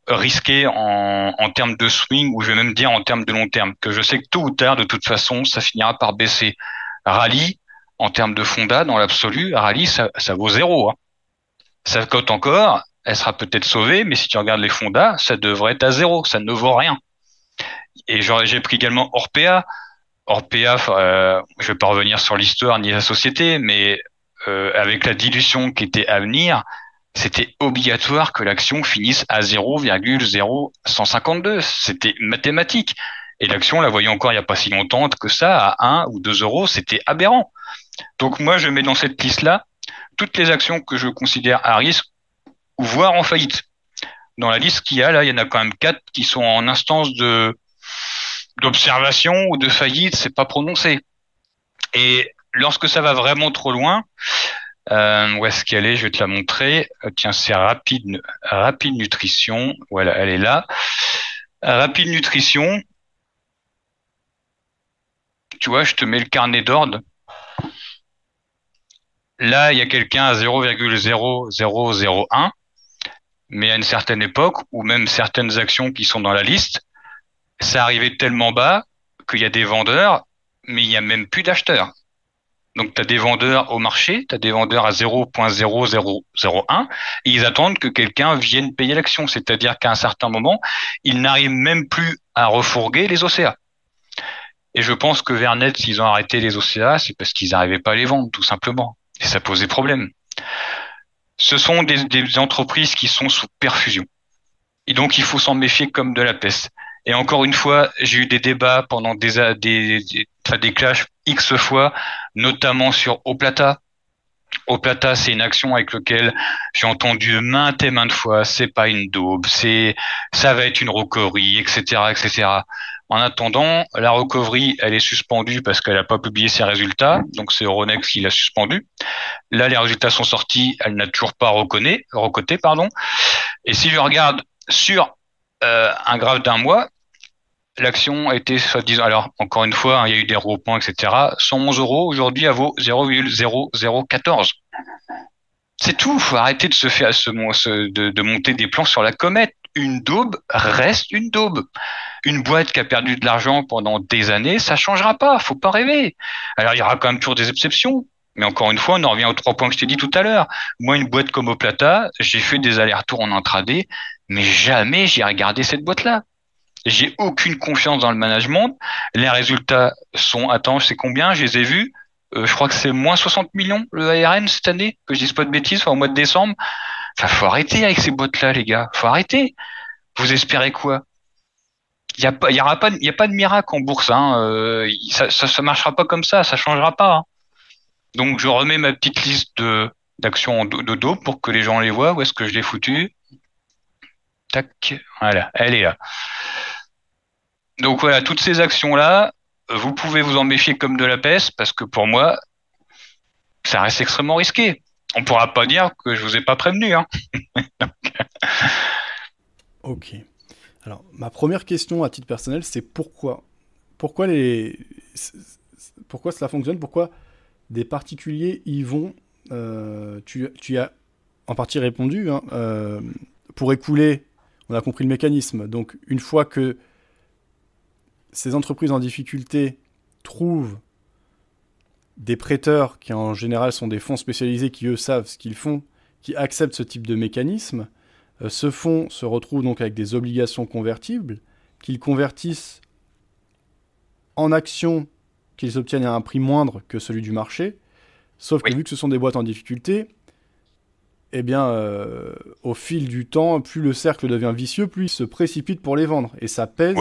risquées en, en termes de swing ou je vais même dire en termes de long terme, que je sais que tôt ou tard de toute façon ça finira par baisser. Rallye en termes de fonda dans l'absolu, Rallye ça, ça vaut zéro. Hein. Ça cote encore, elle sera peut-être sauvée, mais si tu regardes les fondas, ça devrait être à zéro, ça ne vaut rien et j'ai pris également Orpea. Orpea, euh, je vais pas revenir sur l'histoire ni la société, mais euh, avec la dilution qui était à venir, c'était obligatoire que l'action finisse à 0,0152. C'était mathématique. Et l'action, la voyait encore il n'y a pas si longtemps que ça, à 1 ou 2 euros, c'était aberrant. Donc moi, je mets dans cette liste-là toutes les actions que je considère à risque, voire en faillite. Dans la liste qu'il y a là, il y en a quand même quatre qui sont en instance de d'observation ou de faillite, c'est pas prononcé. Et lorsque ça va vraiment trop loin, euh, où est-ce qu'elle est? Je vais te la montrer. Euh, tiens, c'est rapide, rapide nutrition. Voilà, elle est là. Rapide nutrition. Tu vois, je te mets le carnet d'ordre. Là, il y a quelqu'un à 0,0001, mais à une certaine époque, ou même certaines actions qui sont dans la liste, c'est arrivé tellement bas qu'il y a des vendeurs, mais il n'y a même plus d'acheteurs. Donc tu as des vendeurs au marché, tu as des vendeurs à 0.0001 et ils attendent que quelqu'un vienne payer l'action. C'est-à-dire qu'à un certain moment, ils n'arrivent même plus à refourguer les OCA. Et je pense que Vernet, s'ils ont arrêté les OCA, c'est parce qu'ils n'arrivaient pas à les vendre, tout simplement. Et ça posait problème. Ce sont des, entreprises qui sont sous perfusion. Et donc il faut s'en méfier comme de la peste. Et encore une fois, j'ai eu des débats pendant des, des, des clashs X fois, notamment sur Oplata. Oplata, c'est une action avec laquelle j'ai entendu maintes et maintes fois, c'est pas une daube, c'est, ça va être une roquerie, etc., etc. En attendant, la recovery, elle est suspendue parce qu'elle n'a pas publié ses résultats. Donc c'est Euronext qui l'a suspendue. Là, les résultats sont sortis. Elle n'a toujours pas reconnu, recoté, pardon. Et si je regarde sur euh, un graphe d'un mois, l'action a été, soi-disant, alors encore une fois, hein, il y a eu des regroupements, etc. 111 euros. Aujourd'hui, elle vaut 0,0014. C'est tout. Faut arrêter de se faire de, de monter des plans sur la comète. Une daube reste une daube. Une boîte qui a perdu de l'argent pendant des années, ça changera pas. Faut pas rêver. Alors il y aura quand même toujours des exceptions. Mais encore une fois, on en revient aux trois points que je t'ai dit tout à l'heure. Moi, une boîte comme Oplata, j'ai fait des allers-retours en intraday, mais jamais j'ai regardé cette boîte-là. J'ai aucune confiance dans le management. Les résultats sont, attends, je sais combien, je les ai vus. Euh, je crois que c'est moins 60 millions le ARN cette année, que je dise pas de bêtises, au mois de décembre. Enfin, faut arrêter avec ces boîtes-là, les gars. Faut arrêter. Vous espérez quoi? Il y a pas, aura pas, a pas de miracle en bourse. Hein. Euh, ça, ça, ça, marchera pas comme ça, ça changera pas. Hein. Donc, je remets ma petite liste de d'actions de dos pour que les gens les voient. Où est-ce que je l'ai foutu Tac, voilà, elle est là. Donc voilà, toutes ces actions-là, vous pouvez vous en méfier comme de la peste parce que pour moi, ça reste extrêmement risqué. On pourra pas dire que je vous ai pas prévenu. Hein. ok. Alors, ma première question à titre personnel, c'est pourquoi Pourquoi les pourquoi cela fonctionne? Pourquoi des particuliers y vont? Euh, tu, tu, as en partie répondu. Hein, euh, pour écouler, on a compris le mécanisme. Donc, une fois que ces entreprises en difficulté trouvent des prêteurs qui en général sont des fonds spécialisés qui eux savent ce qu'ils font, qui acceptent ce type de mécanisme, euh, ce fonds se retrouve donc avec des obligations convertibles qu'ils convertissent en actions qu'ils obtiennent à un prix moindre que celui du marché. Sauf que vu que ce sont des boîtes en difficulté, eh bien, euh, au fil du temps, plus le cercle devient vicieux, plus ils se précipitent pour les vendre. Et ça pèse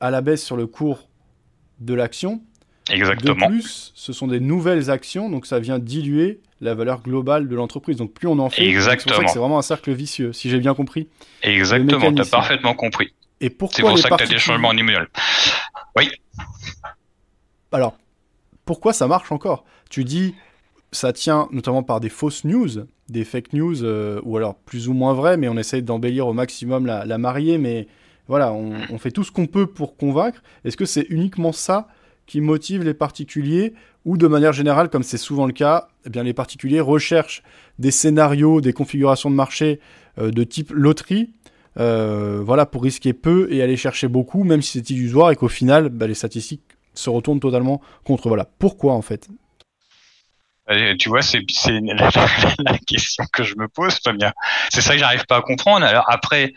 à la baisse sur le cours de l'action. Exactement. De plus, ce sont des nouvelles actions, donc ça vient diluer la valeur globale de l'entreprise. Donc plus on en fait, Exactement. c'est vraiment un cercle vicieux, si j'ai bien compris. Exactement, tu as parfaitement compris. Et pourquoi C'est pour ça que tu as des changements en Oui. Alors, pourquoi ça marche encore? Tu dis, ça tient notamment par des fausses news, des fake news, euh, ou alors plus ou moins vraies, mais on essaie d'embellir au maximum la, la mariée, mais voilà, on, fait tout ce qu'on peut pour convaincre. Est-ce que c'est uniquement ça qui motive les particuliers ou de manière générale, comme c'est souvent le cas, eh bien les particuliers recherchent des scénarios, des configurations de marché euh, de type loterie, euh, voilà, pour risquer peu et aller chercher beaucoup, même si c'est illusoire et qu'au final, bah, les statistiques se retournent totalement contre. Voilà, pourquoi en fait? Tu vois, c'est la, la, question que je me pose, Fabien. C'est ça que j'arrive pas à comprendre. Alors après,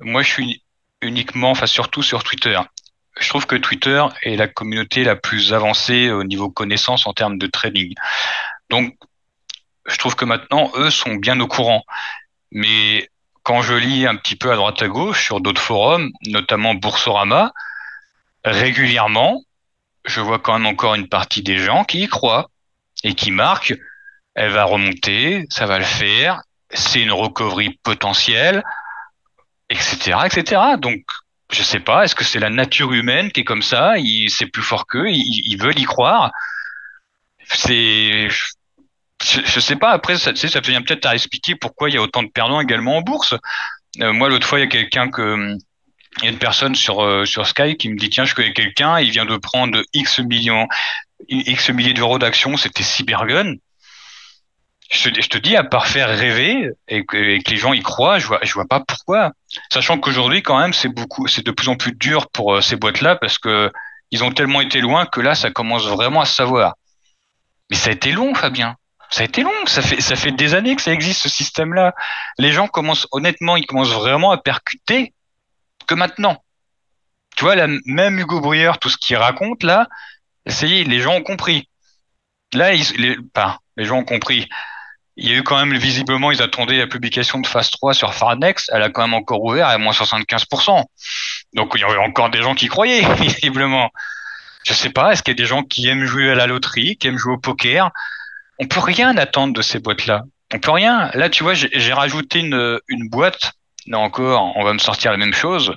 moi, je suis uniquement, enfin surtout sur Twitter. Je trouve que Twitter est la communauté la plus avancée au niveau connaissance en termes de trading. Donc, je trouve que maintenant, eux sont bien au courant. Mais quand je lis un petit peu à droite à gauche sur d'autres forums, notamment Boursorama, régulièrement, je vois quand même encore une partie des gens qui y croient et qui marquent, elle va remonter, ça va le faire, c'est une recovery potentielle, etc.. Donc, je sais pas, est-ce que c'est la nature humaine qui est comme ça? C'est plus fort qu'eux, ils, veulent y croire. C'est, je, je, sais pas. Après, ça, ça vient peut-être à expliquer pourquoi il y a autant de perdants également en bourse. Euh, moi, l'autre fois, il y a quelqu'un que, il y a une personne sur euh, sur Sky qui me dit tiens, je connais quelqu'un, il vient de prendre X millions, X milliers d'euros d'actions, c'était Cybergun je, te dis, à part faire rêver et que, les gens y croient, je vois, je vois pas pourquoi. Sachant qu'aujourd'hui, quand même, c'est beaucoup, c'est de plus en plus dur pour euh, ces boîtes-là parce que ils ont tellement été loin que là, ça commence vraiment à se savoir. Mais ça a été long, Fabien. Ça a été long. Ça fait, ça fait des années que ça existe ce système-là. Les gens commencent, honnêtement, ils commencent vraiment à percuter que maintenant. Tu vois, là, même Hugo Bruyère, tout ce qu'il raconte là, ça y est, les gens ont compris. Là, ils, les, pas, les gens ont compris il y a eu quand même visiblement ils attendaient la publication de phase 3 sur Farnex, elle a quand même encore ouvert à moins 75%. Donc il y avait encore des gens qui croyaient visiblement. Je sais pas, est-ce qu'il y a des gens qui aiment jouer à la loterie, qui aiment jouer au poker? On peut rien attendre de ces boîtes-là. On peut rien. Là, tu vois, j'ai rajouté une, une boîte. Là encore, on va me sortir la même chose.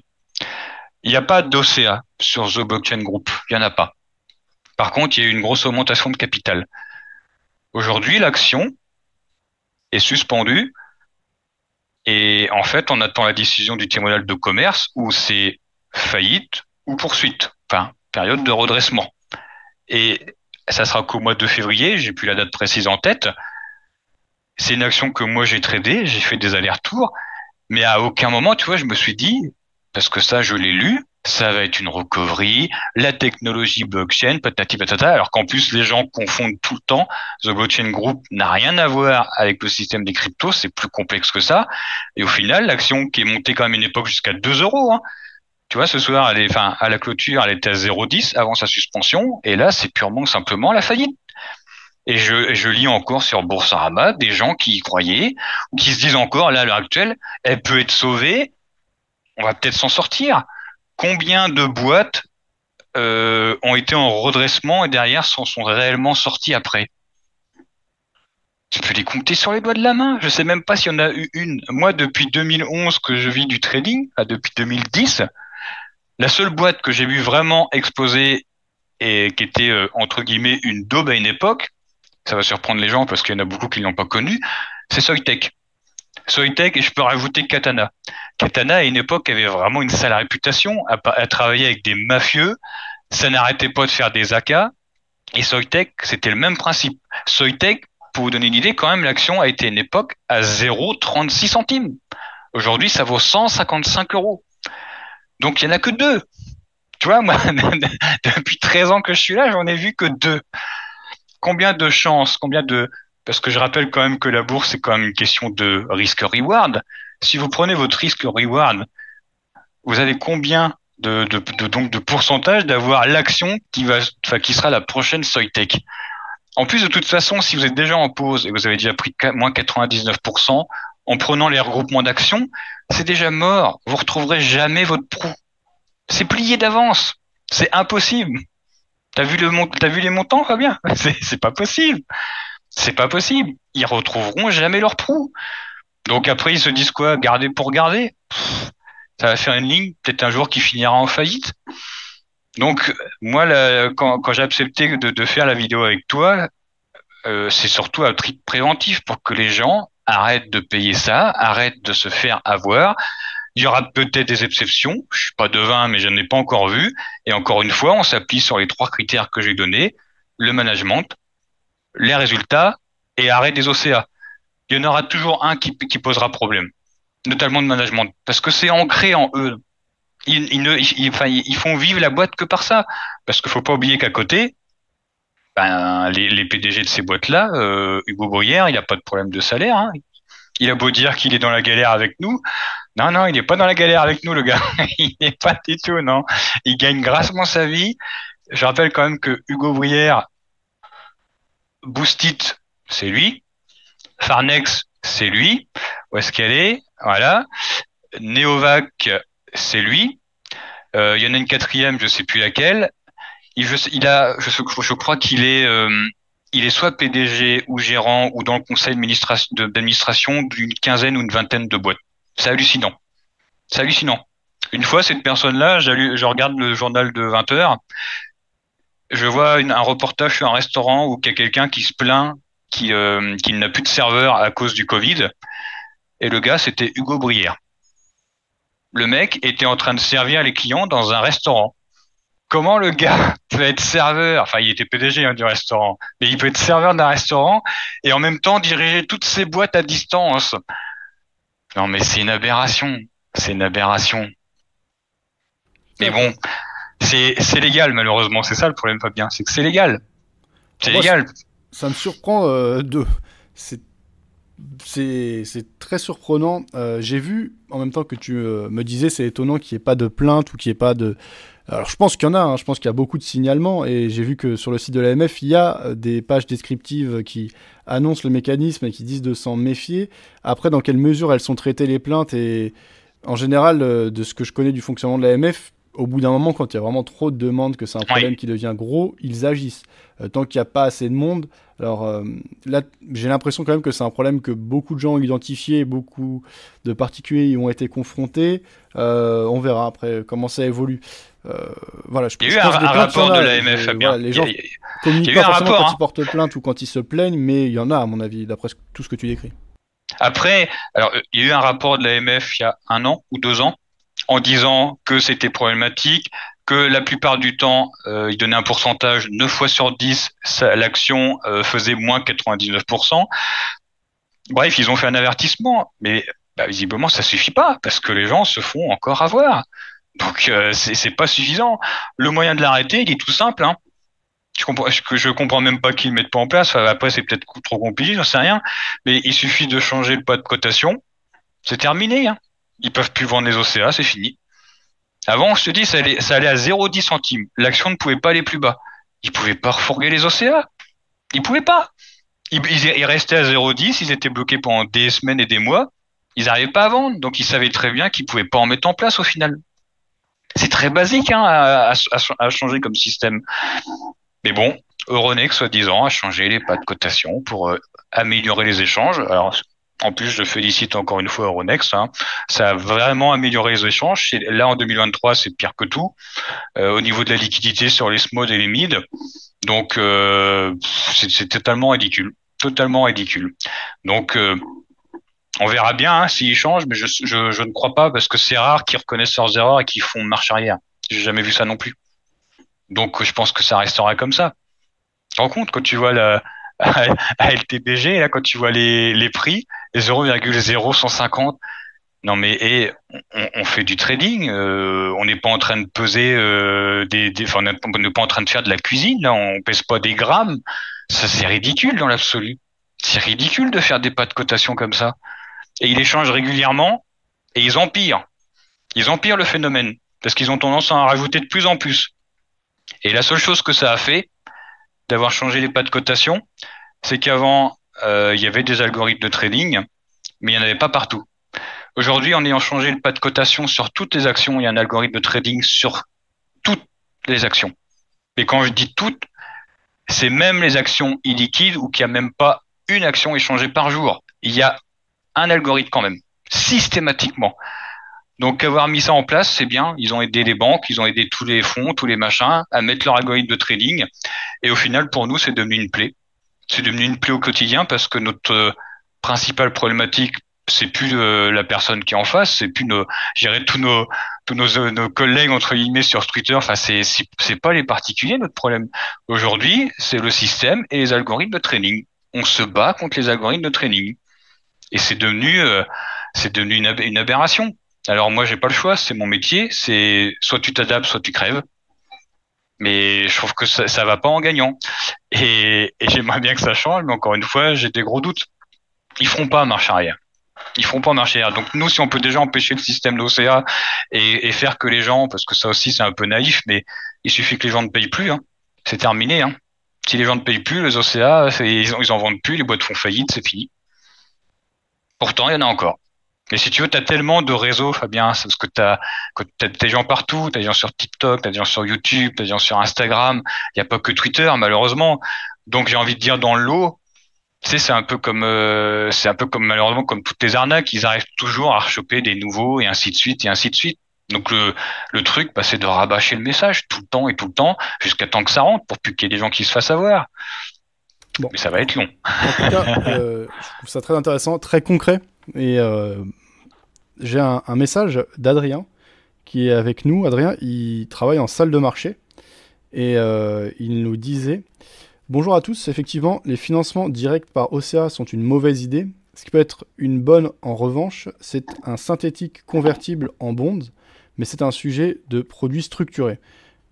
Il n'y a pas d'OCA sur The Blockchain Group. Il n'y en a pas. Par contre, il y a eu une grosse augmentation de capital. Aujourd'hui, l'action est suspendue et en fait, on attend la décision du tribunal de commerce où c'est faillite ou poursuite. Enfin, période de redressement. Et ça sera qu'au mois de février, j'ai plus la date précise en tête. C'est une action que moi j'ai tradée, j'ai fait des allers-retours, mais à aucun moment, tu vois, je me suis dit, parce que ça, je l'ai lu, ça va être une recovery, la technologie blockchain, patati patata, alors qu'en plus les gens confondent tout le temps. The Blockchain Group n'a rien à voir avec le système des cryptos, c'est plus complexe que ça. Et au final, l'action qui est montée quand même une époque jusqu'à 2 euros, hein, tu vois, ce soir, elle est, enfin, à la clôture, elle était à 0,10 avant sa suspension, et là, c'est purement simplement la faillite. Et je, je lis encore sur Boursorama des gens qui y croyaient, ou qui se disent encore, là, à l'heure actuelle, elle peut être sauvée, on va peut-être s'en sortir. Combien de boîtes euh, ont été en redressement et derrière s'en sont réellement sorties après? Tu peux les compter sur les doigts de la main. Je sais même pas s'il y en a eu une. Moi, depuis 2011 que je vis du trading, depuis 2010, la seule boîte que j'ai vu vraiment exploser et qui était euh, entre guillemets une daube à une époque, ça va surprendre les gens parce qu'il y en a beaucoup qui l'ont pas connu, c'est Soitec. Soitec je peux rajouter Katana. Katana à une époque avait vraiment une sale réputation à, travailler avec des mafieux, ça n'arrêtait pas de faire des AK et Soitec c'était le même principe. Soitec pour vous donner une idée, quand même, l'action a été à une époque à 0,36 centimes. Aujourd'hui, ça vaut 155 euros. Donc il y en a que deux. Tu vois, moi, depuis 13 ans que je suis là, j'en ai vu que deux. Combien de chances, combien de... Parce que je rappelle quand même que la bourse, c'est quand même une question de risque-reward. Si vous prenez votre risque-reward, vous avez combien de, de, de, donc de pourcentage d'avoir l'action qui va, qui sera la prochaine Soitec. En plus, de toute façon, si vous êtes déjà en pause et vous avez déjà pris moins 99%, en prenant les regroupements d'actions, c'est déjà mort. Vous retrouverez jamais votre prou. C'est plié d'avance. C'est impossible. T'as vu le vu les montants, Fabien? C'est pas possible. C'est pas possible. Ils retrouveront jamais leur prou. Donc après ils se disent quoi? Garder pour garder? Ça va faire une ligne peut-être un jour qui finira en faillite. Donc moi quand, j'ai accepté de, faire la vidéo avec toi, euh, c'est surtout un truc préventif pour que les gens arrête de payer ça, arrête de se faire avoir. Il y aura peut-être des exceptions. Je suis pas devin, mais je n'en ai pas encore vu. Et encore une fois, on s'appuie sur les trois critères que j'ai donnés le management, les résultats et arrêt des OCA. Il y en aura toujours un qui, posera problème, notamment de management, parce que c'est ancré en eux. Ils, ne, font vivre la boîte que par ça, parce qu'il faut pas oublier qu'à côté, ben, les, PDG de ces boîtes-là, euh, Hugo Boyer, il n'a pas de problème de salaire. Hein. Il a beau dire qu'il est dans la galère avec nous. Non, non, il n'est pas dans la galère avec nous, le gars. il n'est pas du tout, non. Il gagne grassement sa vie. Je rappelle quand même que Hugo Boyer, Boostit, c'est lui. Farnex, c'est lui. Où est-ce qu'elle est? Voilà. Neovac, c'est lui. Euh, il y en a une quatrième, je sais plus laquelle il, je, crois qu'il est, euh, est soit PDG ou gérant ou dans le conseil d'administration d'une quinzaine ou une vingtaine de boîtes. C'est hallucinant. C'est hallucinant. Une fois, cette personne-là, je regarde le journal de 20 heures, je vois une, un reportage sur un restaurant où il y a quelqu'un qui se plaint qu'il euh, n'a plus de serveur à cause du Covid. Et le gars, c'était Hugo Brière. Le mec était en train de servir les clients dans un restaurant comment le gars peut être serveur, enfin il était PDG hein, du restaurant, mais il peut être serveur d'un restaurant et en même temps diriger toutes ces boîtes à distance. Non mais c'est une aberration, c'est une aberration. Mais bon, c'est c'est légal malheureusement, c'est ça le problème Fabien, c'est que c'est légal. C'est légal. Ça me surprend euh, de c'est c'est très surprenant. Euh, j'ai vu, en même temps que tu euh, me disais, c'est étonnant qu'il n'y ait pas de plainte ou qu'il n'y ait pas de, alors je pense qu'il y en a, hein. je pense qu'il y a beaucoup de signalements et j'ai vu que sur le site de l'AMF, il y a des pages descriptives qui annoncent le mécanisme et qui disent de s'en méfier. Après, dans quelle mesure elles sont traitées les plaintes et en général, de ce que je connais du fonctionnement de l'AMF, au bout d'un moment, quand il y a vraiment trop de demandes, que c'est un problème qui devient gros, ils agissent. Euh, tant qu'il n'y a pas assez de monde, alors euh, là, j'ai l'impression quand même que c'est un problème que beaucoup de gens ont identifié, beaucoup de particuliers y ont été confrontés. Euh, on verra après comment ça évolue. voilà, je, il y a eu un, rapport de l'AMF. les gens communiquent pas forcément quand ils hein. portent plainte ou quand ils se plaignent, mais il y en a à mon avis, d'après tout ce que tu décris. Après, alors il y a eu un rapport de l'AMF il y a un an ou deux ans en disant que c'était problématique, que la plupart du temps, euh, ils donnaient un pourcentage 9 fois sur 10, l'action euh, faisait moins 99%. Bref, ils ont fait un avertissement, mais bah, visiblement ça suffit pas parce que les gens se font encore avoir. Donc euh, c'est pas suffisant. Le moyen de l'arrêter, il est tout simple. Hein. Je comprends, je, comprends même pas qu'ils le mettent pas en place. après, c'est peut-être trop compliqué, j'en sais rien. Mais il suffit de changer le pas de cotation. C'est terminé. Hein. Ils peuvent plus vendre les OCA, c'est fini. Avant, je te dis, ça allait, ça allait à 0,10 centimes. L'action ne pouvait pas aller plus bas. Ils pouvaient pas refourguer les OCA. Ils pouvaient pas. Ils, restaient à 0,10, ils étaient bloqués pendant des semaines et des mois. Ils n'arrivaient pas à vendre, donc ils savaient très bien qu'ils pouvaient pas en mettre en place au final. C'est très basique hein, à, à, changer comme système. Mais bon, Euronext, soi-disant, a changé les pas de cotation pour euh, améliorer les échanges. Alors, en plus, je félicite encore une fois Euronext. Hein. Ça a vraiment amélioré les échanges. Là, en 2023, c'est pire que tout. Euh, au niveau de la liquidité sur les small et les mid. Donc, euh, c'est totalement ridicule. Totalement ridicule. Donc, euh, on verra bien hein, s'ils changent, mais je, ne crois pas parce que c'est rare qu'ils reconnaissent leurs erreurs et qu'ils font marche arrière. J'ai jamais vu ça non plus. Donc, je pense que ça restera comme ça. Tu compte quand tu vois la, à LTBG, là, quand tu vois les, prix, 0,0150, non mais et on, on, fait du trading, euh, on n'est pas en train de peser euh, des, des enfin, on n'est pas en train de faire de la cuisine, là, on pèse pas des grammes. Ça c'est ridicule dans l'absolu. C'est ridicule de faire des pas de cotation comme ça. Et ils échangent régulièrement et ils empirent. Ils empirent le phénomène parce qu'ils ont tendance à en rajouter de plus en plus. Et la seule chose que ça a fait, d'avoir changé les pas de cotation, c'est qu'avant, il y avait des algorithmes de trading, mais il n'y en avait pas partout. Aujourd'hui, en ayant changé le pas de cotation sur toutes les actions, il y a un algorithme de trading sur toutes les actions. Et quand je dis toutes, c'est même les actions illiquides ou qu'il n'y a même pas une action échangée par jour. Il y a un algorithme quand même, systématiquement. Donc avoir mis ça en place, c'est bien. Ils ont aidé les banques, ils ont aidé tous les fonds, tous les machins à mettre leur algorithme de trading. Et au final, pour nous, c'est devenu une plaie. C'est devenu une plaie au quotidien parce que notre euh, principale problématique, c'est plus euh, la personne qui est en face, c'est plus nos, gérer tous nos tous nos, euh, nos collègues entre guillemets sur Twitter. Enfin, c'est c'est pas les particuliers notre problème. Aujourd'hui, c'est le système et les algorithmes de trading. On se bat contre les algorithmes de trading. Et c'est devenu c'est devenu une, une aberration. Alors moi, j'ai pas le choix, c'est mon métier, c'est soit tu t'adaptes, soit tu crèves. Mais je trouve que ça, ça va pas en gagnant. Et, et j'aimerais bien que ça change, mais encore une fois, j'ai des gros doutes. Ils feront pas marche arrière. Ils feront pas marche arrière. Donc nous, si on peut déjà empêcher le système d'OCA et, et, faire que les gens, parce que ça aussi c'est un peu naïf, mais il suffit que les gens ne payent plus. Hein. C'est terminé. Hein. Si les gens ne payent plus, les OCA, ils, ils en vendent plus, les boîtes font faillite, c'est fini. Pourtant, il y en a encore. Mais si tu veux, tu as tellement de réseaux, Fabien, parce que tu as, des gens partout, tu as des gens sur TikTok, tu as des gens sur YouTube, tu as des gens sur Instagram, il n'y a pas que Twitter, malheureusement. Donc j'ai envie de dire dans l'eau, tu sais, c'est un peu comme euh, c'est un peu comme malheureusement comme toutes les arnaques, ils arrivent toujours à choper des nouveaux et ainsi de suite et ainsi de suite. Donc le, le truc, bah, c'est de rabâcher le message tout le temps et tout le temps jusqu'à temps que ça rentre pour plus qu'il y ait des gens qui se fassent avoir. Bon. Mais ça va être long. En tout cas, euh, je trouve ça très intéressant, très concret. Et euh, j'ai un, message d'Adrien qui est avec nous. Adrien, il travaille en salle de marché et euh, il nous disait Bonjour à tous, effectivement, les financements directs par OCA sont une mauvaise idée. Ce qui peut être une bonne en revanche, c'est un synthétique convertible en bonds, mais c'est un sujet de produits structurés.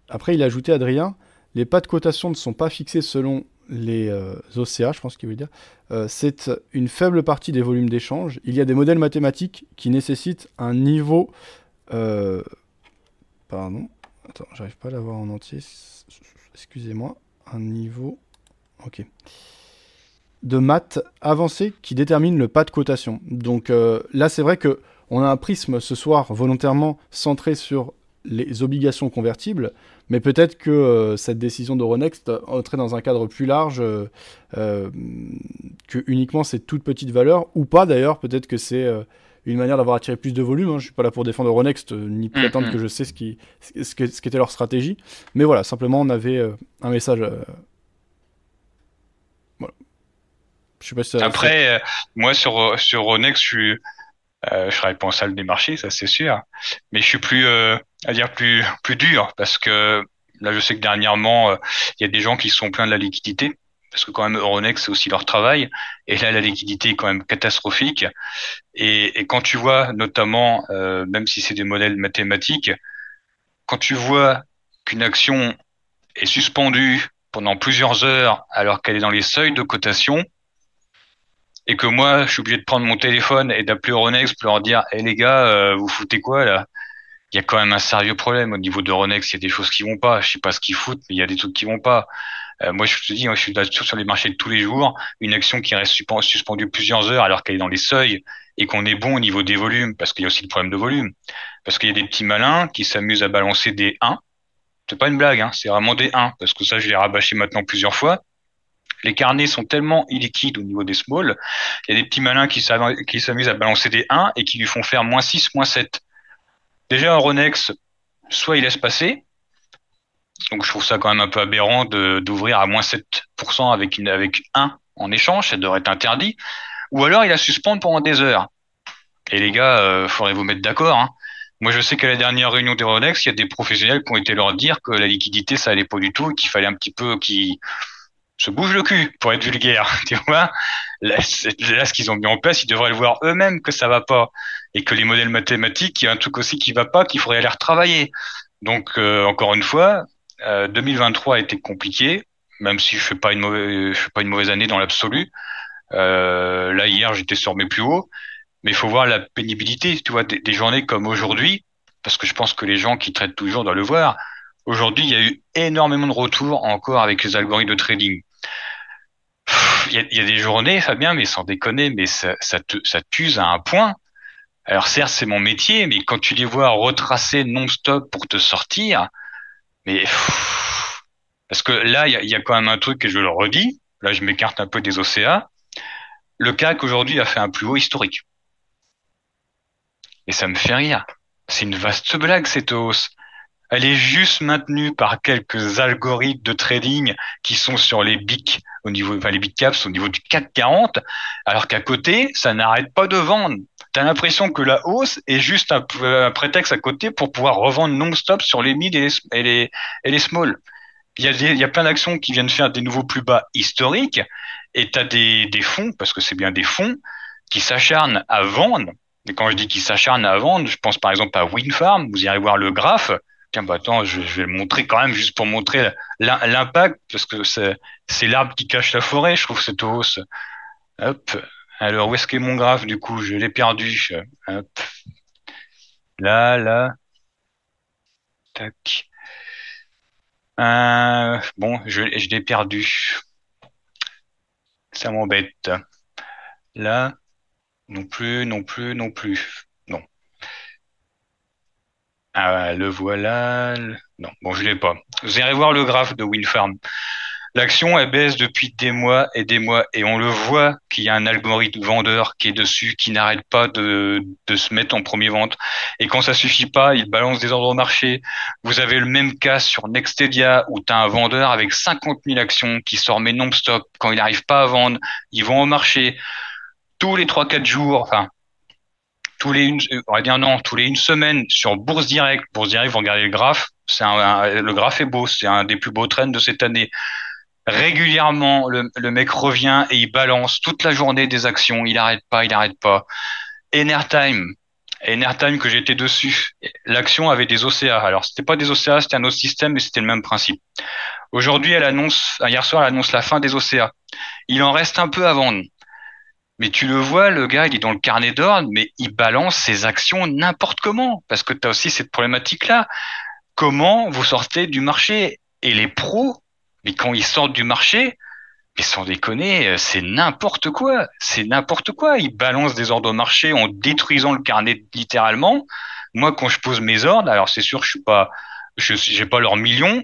Après, il a ajouté Adrien les pas de cotation ne sont pas fixés selon les euh, OCA, je pense qu'il veut dire, euh, c'est une faible partie des volumes d'échange. Il y a des modèles mathématiques qui nécessitent un niveau... Euh, pardon, attends, j'arrive pas à l'avoir en entier. Excusez-moi, un niveau... Ok. De maths avancé qui détermine le pas de cotation. Donc là, c'est vrai que on a un prisme ce soir volontairement centré sur les obligations convertibles, mais peut-être que euh, cette décision d'Euronext entrait dans un cadre plus large euh, euh, que uniquement ces toutes petites valeurs, ou pas d'ailleurs, peut-être que c'est une manière d'avoir attiré plus de volume. Hein. Je ne suis pas là pour défendre Euronext, ni prétendre mm-hmm. que je sais ce qui ce, qu'était leur stratégie, mais voilà, simplement on avait un message. Voilà. Je sais pas si Après, moi sur, sur Euronext, je suis je serai en salle des marchés, ça c'est sûr. Mais je suis plus, à dire plus, plus dur parce que là, je sais que dernièrement, euh, il y a des gens qui sont pleins de la liquidité parce que quand même Euronext c'est aussi leur travail. Et là la liquidité est quand même catastrophique. Et, et quand tu vois notamment euh, même si c'est des modèles mathématiques quand tu vois qu'une action est suspendue pendant plusieurs heures alors qu'elle est dans les seuils de cotation et que moi, je suis obligé de prendre mon téléphone et d'appeler Euronext pour leur dire, hé les gars, euh, vous foutez quoi là? Il y a quand même un sérieux problème au niveau d'Euronext. Il y a des choses qui vont pas. Je sais pas ce qu'ils foutent, mais il y a des trucs qui vont pas. Euh, moi, je te dis, je suis sur les marchés de tous les jours. Une action qui reste suspendue plusieurs heures alors qu'elle est dans les seuils et qu'on est bon au niveau des volumes, parce qu'il y a aussi le problème de volume. Parce qu'il y a des petits malins qui s'amusent à balancer des 1. C'est pas une blague, hein, c'est vraiment des 1, parce que ça, je l'ai rabâché maintenant plusieurs fois les carnets sont tellement illiquides au niveau des small, il y a des petits malins qui s'amusent à balancer des 1 et qui lui font faire moins 6, moins 7. Déjà, un Ronex, soit il laisse passer, donc je trouve ça quand même un peu aberrant d'ouvrir à moins 7% avec, une, avec 1 en échange, ça devrait être interdit, ou alors il la suspend pendant des heures. Et les gars, euh, faudrait vous mettre d'accord. Hein. Moi, je sais qu'à la dernière réunion des Ronex, il y a des professionnels qui ont été leur dire que la liquidité, ça allait pas du tout et qu'il fallait un petit peu qu'ils se bouge le cul, pour être vulgaire, tu vois. Là, ce qu'ils ont mis en place, ils devraient le voir eux-mêmes que ça va pas. Et que les modèles mathématiques, il y a un truc aussi qui va pas, qu'il faudrait aller retravailler. Donc, euh, encore une fois, 2023 euh, a été compliqué, même si je fais pas une mauvaise, fais pas une mauvaise année dans l'absolu. Euh, là, hier, j'étais sur mes plus hauts. Mais il faut voir la pénibilité, tu vois, des, des journées comme aujourd'hui, parce que je pense que les gens qui traitent toujours doivent le voir. Aujourd'hui, il y a eu énormément de retours encore avec les algorithmes de trading. Il y, a, des journées, Fabien, mais sans déconner, mais ça, ça, ça t'use à un point. Alors certes, c'est mon métier, mais quand tu les vois retracer non-stop pour te sortir, mais parce que là, il y a, quand même un truc que je le redis. Là, je m'écarte un peu des OCA. Le CAC aujourd'hui a fait un plus haut historique. Et ça me fait rire. C'est une vaste blague cette hausse elle est juste maintenue par quelques algorithmes de trading qui sont sur les big au niveau, enfin les big caps au niveau du 440, alors qu'à côté, ça n'arrête pas de vendre. Tu as l'impression que la hausse est juste un, prétexte à côté pour pouvoir revendre non-stop sur les mid et les, et small. Il y, a plein d'actions qui viennent faire des nouveaux plus bas historiques et tu as des, fonds, parce que c'est bien des fonds, qui s'acharnent à vendre. Et quand je dis qu'ils s'acharnent à vendre, je pense par exemple à Winfarm, vous irez voir le graphe, tiens, bah attends, je, vais le montrer quand même juste pour montrer l'impact, parce que c'est l'arbre qui cache la forêt, je trouve cette hausse. Hop. Alors, où est-ce qu'est mon graphe, du coup? Je l'ai perdu. Hop. Là, là. Tac. Euh, bon, je, l'ai perdu. Ça m'embête. Là, non plus, non plus, non plus. Ah, le voilà. Non, bon, je l'ai pas. Vous irez voir le graphe de Winfarm. L'action, elle baisse depuis des mois et des mois et on le voit qu'il y a un algorithme vendeur qui est dessus, qui n'arrête pas de, de se mettre en premier vente. Et quand ça suffit pas, il balance des ordres au marché. Vous avez le même cas sur Nextedia où tu as un vendeur avec 50 000 actions qui sort mes non-stop. Quand il n'arrive pas à vendre, ils vont au marché. Tous les 3-4 jours, enfin, tous les une, on va dire non, tous les une semaine sur Bourse Direct. Bourse Direct, vous regardez le graphe, c'est un, le graphe est beau, c'est un des plus beaux trends de cette année. Régulièrement, le, le, mec revient et il balance toute la journée des actions. Il n'arrête pas, il n'arrête pas. Enertime, Enertime que j'étais dessus, l'action avait des OCA. Alors c'était pas des OCA, c'était un autre système, mais c'était le même principe. Aujourd'hui, elle annonce, hier soir, elle annonce la fin des OCA. Il en reste un peu à vendre. Mais tu le vois, le gars, il est dans le carnet d'ordre, mais il balance ses actions n'importe comment. Parce que tu as aussi cette problématique-là. Comment vous sortez du marché? Et les pros, mais quand ils sortent du marché, Mais sans déconner, c'est n'importe quoi. C'est n'importe quoi. Ils balancent des ordres au marché en détruisant le carnet littéralement. Moi, quand je pose mes ordres, alors c'est sûr, je suis pas, je j'ai pas leurs millions,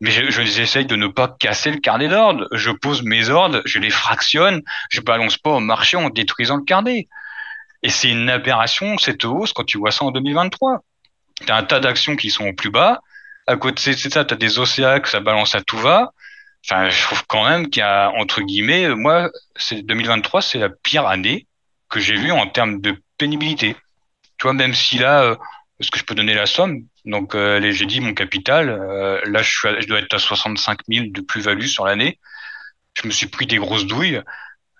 mais j'essaye de ne pas casser le carnet d'ordre. Je pose mes ordres, je les fractionne, je balance pas au marché en détruisant le carnet. Et c'est une aberration, cette hausse, quand tu vois ça en 2023. Tu as un tas d'actions qui sont au plus bas. À côté de ça, tu as des que ça balance à tout va. Enfin, je trouve quand même qu'il y a, entre guillemets, moi, c'est 2023, c'est la pire année que j'ai vue en termes de pénibilité. Tu vois, même si là, euh, est-ce que je peux donner la somme Donc, euh, j'ai dit mon capital. Euh, là, je, suis je dois être à 65 000 de plus-value sur l'année. Je me suis pris des grosses douilles.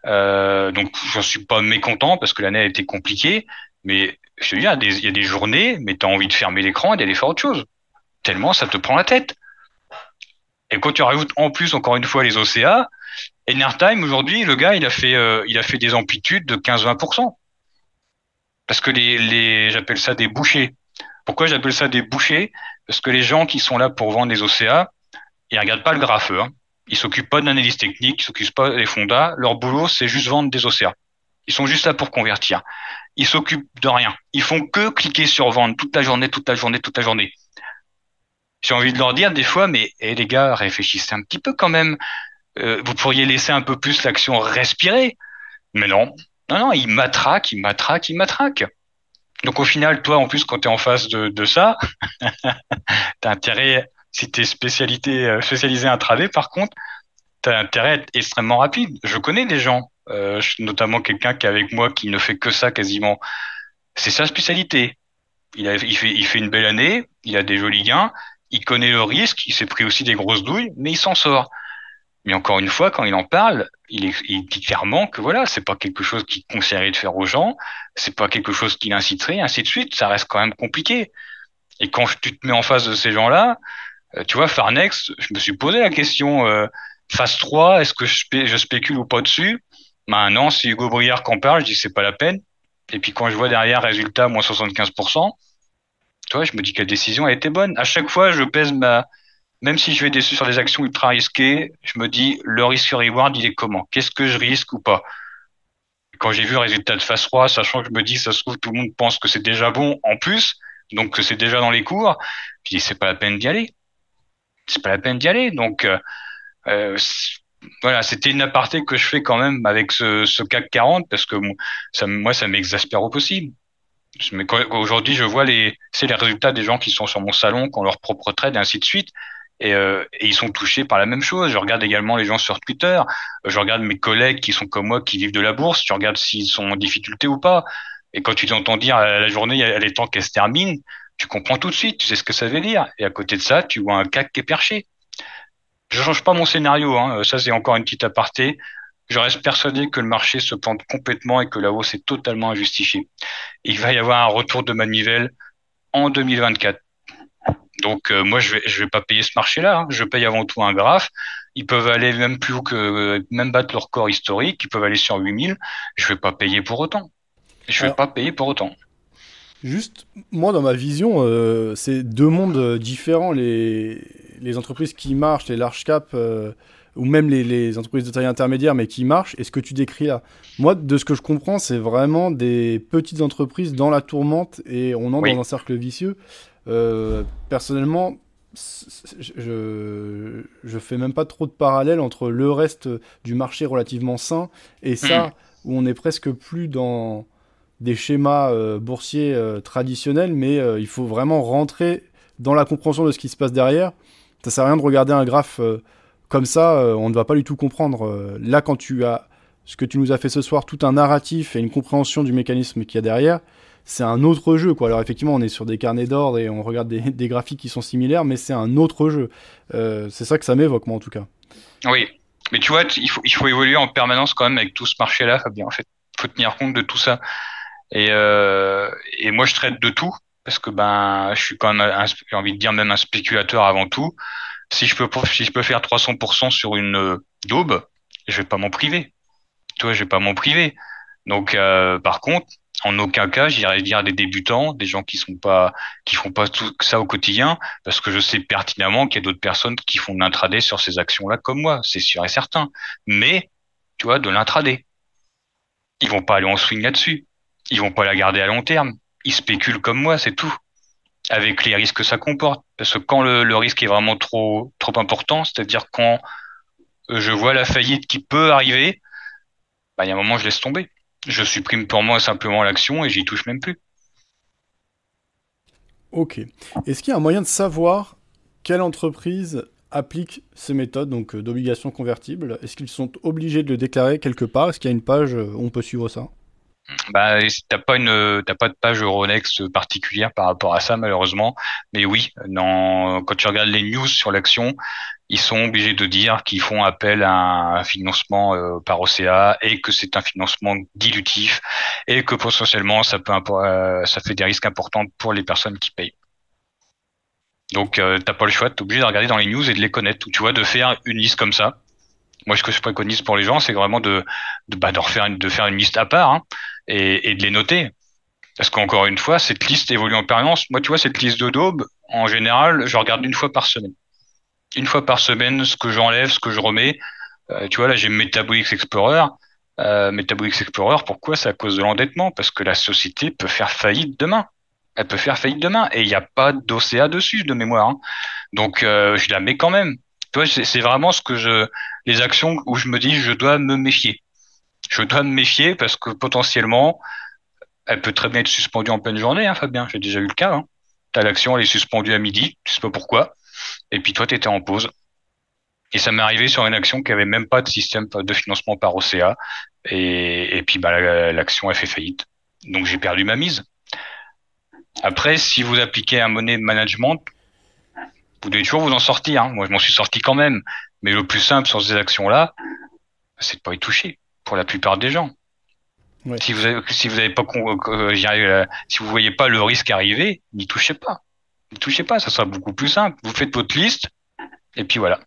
Euh, donc, j'en suis pas mécontent parce que l'année a été compliquée. Mais je te dis, il y a des, il y a des journées, mais tu as envie de fermer l'écran et d'aller faire autre chose. Tellement ça te prend la tête. Et quand tu rajoutes en plus, encore une fois, les OCA, Enertime, aujourd'hui, le gars, il a fait, euh, des amplitudes de 15-20%. Parce que les, les j'appelle ça des bouchers. Pourquoi j'appelle ça des bouchers? Parce que les gens qui sont là pour vendre des OCA, ils regardent pas le graffeur. Hein. Ils s'occupent pas d'analyse technique, ils s'occupent pas des fondas. Leur boulot, c'est juste vendre des OCA. Ils sont juste là pour convertir. Ils s'occupent de rien. Ils font que cliquer sur vendre toute la journée, toute la journée, toute la journée j'ai envie de leur dire des fois, mais eh, les gars, réfléchissez un petit peu quand même. Euh, vous pourriez laisser un peu plus l'action respirer. Mais non, non, non, ils matraquent, ils matraquent, ils matraquent. Donc au final, toi, en plus, quand tu es en face de, de ça, tu as intérêt, si tu es spécialité, euh, spécialisé intraday, par contre, tu as intérêt à être extrêmement rapide. Je connais des gens, euh, notamment quelqu'un qui est avec moi qui ne fait que ça quasiment. C'est sa spécialité. Il, a, il, fait, il fait une belle année, il a des jolis gains, il connaît le risque, il s'est pris aussi des grosses douilles, mais il s'en sort. Mais encore une fois, quand il en parle, il, dit clairement que voilà, c'est pas quelque chose qu'il conseillerait de faire aux gens, c'est pas quelque chose qu'il inciterait, ainsi de suite. Ça reste quand même compliqué. Et quand tu te mets en face de ces gens-là, euh, tu vois, Farnex, je me suis posé la question, euh, phase 3, est-ce que je, spécule ou pas dessus? Ben non, c'est Hugo Briard qui en parle, je dis c'est pas la peine. Et puis quand je vois derrière résultat moins 75%, je me dis que la décision a été bonne. À chaque fois, je pèse ma, même si je vais déçu sur des actions ultra risquées, je me dis le risque reward, il est comment? Qu'est-ce que je risque ou pas? Quand j'ai vu le résultat de phase 3, sachant que je me dis, ça se trouve, tout le monde pense que c'est déjà bon en plus, donc que c'est déjà dans les cours, je dis, c'est pas la peine d'y aller. C'est pas la peine d'y aller. Donc, euh, euh voilà, c'était une aparté que je fais quand même avec ce, CAC 40 parce que moi, ça m'exaspère au possible. Mais aujourd'hui, je vois les, c'est les résultats des gens qui sont sur mon salon, qui ont leur propre trade et ainsi de suite. Et, euh, et, ils sont touchés par la même chose. Je regarde également les gens sur Twitter. Je regarde mes collègues qui sont comme moi, qui vivent de la bourse. Tu regardes s'ils sont en difficulté ou pas. Et quand tu t'entends dire la journée, elle est temps qu'elle se termine, tu comprends tout de suite. Tu sais ce que ça veut dire. Et à côté de ça, tu vois un CAC qui est perché. Je change pas mon scénario. Hein. Ça, c'est encore une petite aparté. Je reste persuadé que le marché se plante complètement et que la hausse est totalement injustifiée. Il va y avoir un retour de manivelle en 2024. Donc euh, moi je vais je vais pas payer ce marché-là. Hein. Je paye avant tout un graphe. Ils peuvent aller même plus haut que même battre leur corps historique. Ils peuvent aller sur 8000. Je vais pas payer pour autant. Je vais pas payer pour autant. Juste, moi dans ma vision, euh, c'est deux mondes différents. Les, les entreprises qui marchent, les large cap, euh, ou même les, entreprises de taille intermédiaire, mais qui marchent, et ce que tu décris là. Moi, de ce que je comprends, c'est vraiment des petites entreprises dans la tourmente, et on entre dans un cercle vicieux. Euh, personnellement, je, je fais même pas trop de parallèles entre le reste du marché relativement sain et ça, hmm. où on est presque plus dans des schémas euh, boursiers euh, traditionnels, mais il faut vraiment rentrer dans la compréhension de ce qui se passe derrière. Ça sert à rien de regarder un graphe comme ça, euh, on ne va pas du tout comprendre. Euh, là, quand tu as ce que tu nous as fait ce soir, tout un narratif et une compréhension du mécanisme qu'il y a derrière, c'est un autre jeu. Quoi. Alors effectivement, on est sur des carnets d'ordre et on regarde des, graphiques qui sont similaires, mais c'est un autre jeu. Euh, c'est ça que ça m'évoque, moi, en tout cas. Oui, mais tu vois, il faut, il faut évoluer en permanence quand même avec tout ce marché-là, Fabien. En fait, il faut tenir compte de tout ça. Et, et moi, je traite de tout parce que ben, je suis quand même, j'ai envie de dire même un spéculateur avant tout si je peux, si je peux faire 300% sur une euh, daube, je vais pas m'en priver. Tu vois, je vais pas m'en priver. Donc, euh, par contre, en aucun cas, j'irais dire des débutants, des gens qui sont pas, qui font pas tout ça au quotidien, parce que je sais pertinemment qu'il y a d'autres personnes qui font de l'intraday sur ces actions-là comme moi, c'est sûr et certain. Mais, tu vois, de l'intraday. Ils vont pas aller en swing là-dessus. Ils vont pas la garder à long terme. Ils spéculent comme moi, c'est tout. Avec les risques que ça comporte. Parce que quand le, risque est vraiment trop, trop important, c'est-à-dire quand je vois la faillite qui peut arriver, bah, il y a un moment, je laisse tomber je supprime pour moi simplement l'action et j'y touche même plus. Ok. Est-ce qu'il y a un moyen de savoir quelle entreprise applique ces méthodes donc euh, d'obligation convertible? Est-ce qu'ils sont obligés de le déclarer quelque part? Est-ce qu'il y a une page où on peut suivre ça? Bah, t'as pas une, t'as pas de page Euronext particulière par rapport à ça malheureusement, mais oui, dans, quand tu regardes les news sur l'action, ils sont obligés de dire qu'ils font appel à un financement euh, par OCA et que c'est un financement dilutif et que potentiellement ça peut, euh, ça fait des risques importants pour les personnes qui payent. Donc, euh, t'as pas le choix, t'es obligé de regarder dans les news et de les connaître, ou tu vois, de faire une liste comme ça. Moi, ce que je préconise pour les gens, c'est vraiment de, bah, de refaire une, de faire une liste à part. Hein et, de les noter. Parce qu'encore une fois, cette liste évolue en permanence. Moi, tu vois, cette liste de en général, je regarde une fois par semaine. Une fois par semaine, ce que j'enlève, ce que je remets. Euh, tu vois, là, j'ai Metabolics Explorer. Euh, Metabolics Explorer, pourquoi? C'est à cause de l'endettement. Parce que la société peut faire faillite demain. Elle peut faire faillite demain. Et il n'y a pas d'OCA dessus, de mémoire. Hein. Donc, euh, je la mets quand même. Tu vois, c'est vraiment ce que je, les actions où je me dis, je dois me méfier je dois me méfier parce que potentiellement, elle peut très bien être suspendue en pleine journée, hein, Fabien. J'ai déjà eu le cas. Hein. T'as l'action, elle est suspendue à midi, tu sais pas pourquoi. Et puis toi, tu étais en pause. Et ça m'est arrivé sur une action qui avait même pas de système de financement par OCA. Et, et puis bah, l'action a fait faillite. Donc j'ai perdu ma mise. Après, si vous appliquez un money management, vous devez toujours vous en sortir. Hein. Moi, je m'en suis sorti quand même. Mais le plus simple sur ces actions-là, c'est de pas y toucher pour la plupart des gens. Si vous avez, si vous avez pas, euh, euh, si vous voyez pas le risque arriver, n'y touchez pas. N'y touchez pas, ça sera beaucoup plus simple. Vous faites votre liste, et puis voilà.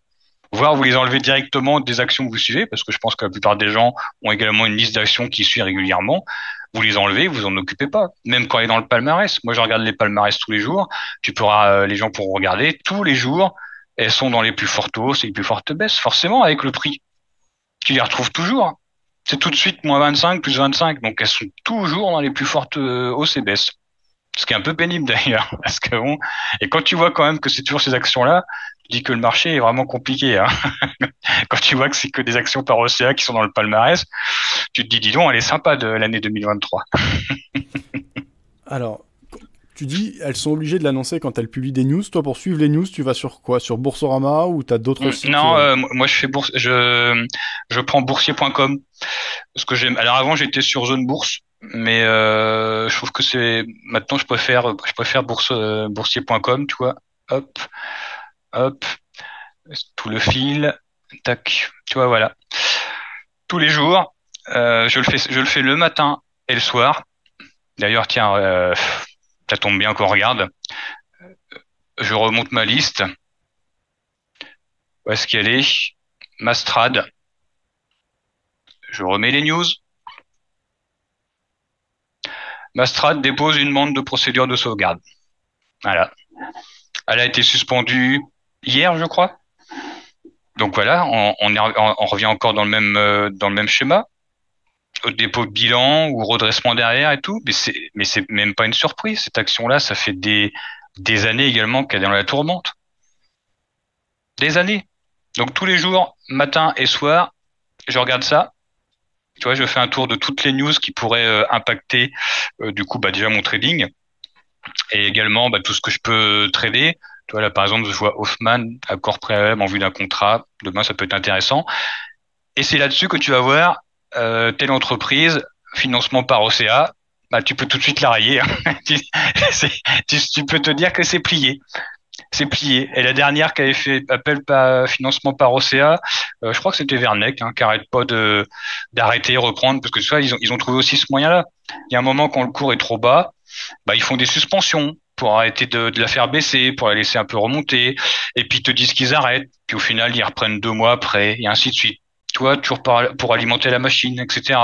Voire vous les enlevez directement des actions que vous suivez, parce que je pense que la plupart des gens ont également une liste d'actions qui suit régulièrement. Vous les enlevez, vous en occupez pas. Même quand elle est dans le palmarès. Moi, je regarde les palmarès tous les jours. Tu pourras, euh, les gens pourront regarder tous les jours. Elles sont dans les plus fortes hausses et les plus fortes baisses, forcément avec le prix. Tu les retrouves toujours c'est tout de suite moins 25, plus 25. Donc elles sont toujours dans les plus fortes euh, hausses et baisses. Ce qui est un peu pénible d'ailleurs. Parce que bon, et quand tu vois quand même que c'est toujours ces actions-là, tu dis que le marché est vraiment compliqué. Hein. quand tu vois que c'est que des actions par OCA qui sont dans le palmarès, tu te dis, dis donc, elle est sympa de l'année 2023. Alors, tu dis, elles sont obligées de l'annoncer quand elles publient des news. Toi, pour suivre les news, tu vas sur quoi? Sur Boursorama ou tu as d'autres mm, sites Non, euh, moi je fais bourse, je, je prends boursier.com. Parce que j'aime. Alors avant, j'étais sur Zone Bourse, mais euh, je trouve que c'est. Maintenant, je préfère, je préfère bourse, euh, boursier.com, tu vois. Hop, hop, tout le fil, tac, tu vois, voilà. Tous les jours, je le fais, je le fais le matin et le soir. D'ailleurs, tiens, ça tombe bien qu'on regarde. Je remonte ma liste. Où est-ce qu'elle est? Mastrad. Je remets les news. Mastrad dépose une demande de procédure de sauvegarde. Voilà. Elle a été suspendue hier, je crois. Donc voilà, on, revient encore dans le même euh, dans le même schéma au dépôt de bilan ou redressement derrière et tout, mais c'est même pas une surprise. Cette action-là, ça fait des des années également qu'elle est dans la tourmente. Des années. Donc tous les jours, matin et soir, je regarde ça. Tu vois, je fais un tour de toutes les news qui pourraient euh, impacter euh, du coup bah, déjà mon trading et également bah, tout ce que je peux trader. Tu vois là par exemple, je vois Hoffman accord préalable en vue d'un contrat. Demain, ça peut être intéressant. Et c'est là-dessus que tu vas voir euh, telle entreprise, financement par OCA, bah, tu peux tout de suite la rayer. Hein. tu, peux te dire que c'est plié. C'est plié. Et la dernière qui avait fait appel par financement par OCA, euh, je crois que c'était Vernec, hein, qui arrête pas de d'arrêter, reprendre, parce que tu vois, ils ont, ils ont trouvé aussi ce moyen-là. Il y a un moment quand le cours est trop bas, bah, ils font des suspensions pour arrêter de, la faire baisser, pour la laisser un peu remonter, et puis ils te disent qu'ils arrêtent, puis au final ils reprennent deux mois après, et ainsi de suite tu vois, toujours pour alimenter la machine, etc.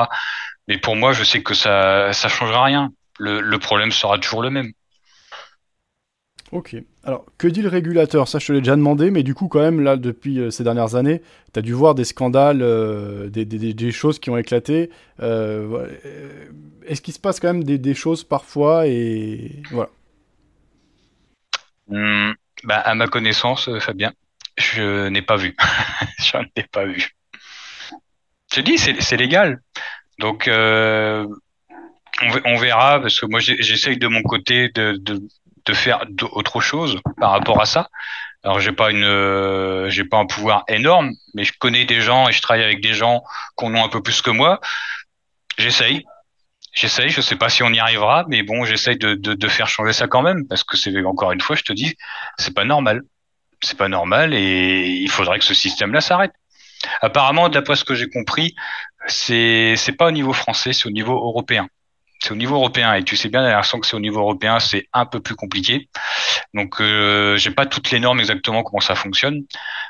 Mais pour moi, je sais que ça ça changera rien. Le, problème sera toujours le même. Ok. Alors, que dit le régulateur? Ça, je te l'ai déjà demandé, mais du coup, quand même, là, depuis euh, ces dernières années, tu as dû voir des scandales, euh, des, choses qui ont éclaté. Euh, Est-ce qu'il se passe quand même des, des choses parfois et voilà Bah, à ma connaissance, euh, Fabien, je n'ai pas vu. J'en ai pas vu. Je dis, c'est légal. Donc, euh, on, ve- on verra, parce que moi, j'essaye de mon côté de, faire autre chose par rapport à ça. Alors, j'ai pas une, euh, j'ai pas un pouvoir énorme, mais je connais des gens et je travaille avec des gens qui en ont un peu plus que moi. J'essaye. J'essaye, je sais pas si on y arrivera, mais bon, j'essaye de, de, de faire changer ça quand même, parce que c'est encore une fois, je te dis, c'est pas normal. C'est pas normal et il faudrait que ce système-là s'arrête. Apparemment, d'après ce que j'ai compris, c'est c'est pas au niveau français, c'est au niveau européen. C'est au niveau européen et tu sais bien, la fois que c'est au niveau européen, c'est un peu plus compliqué. Donc, euh, j'ai pas toutes les normes exactement comment ça fonctionne,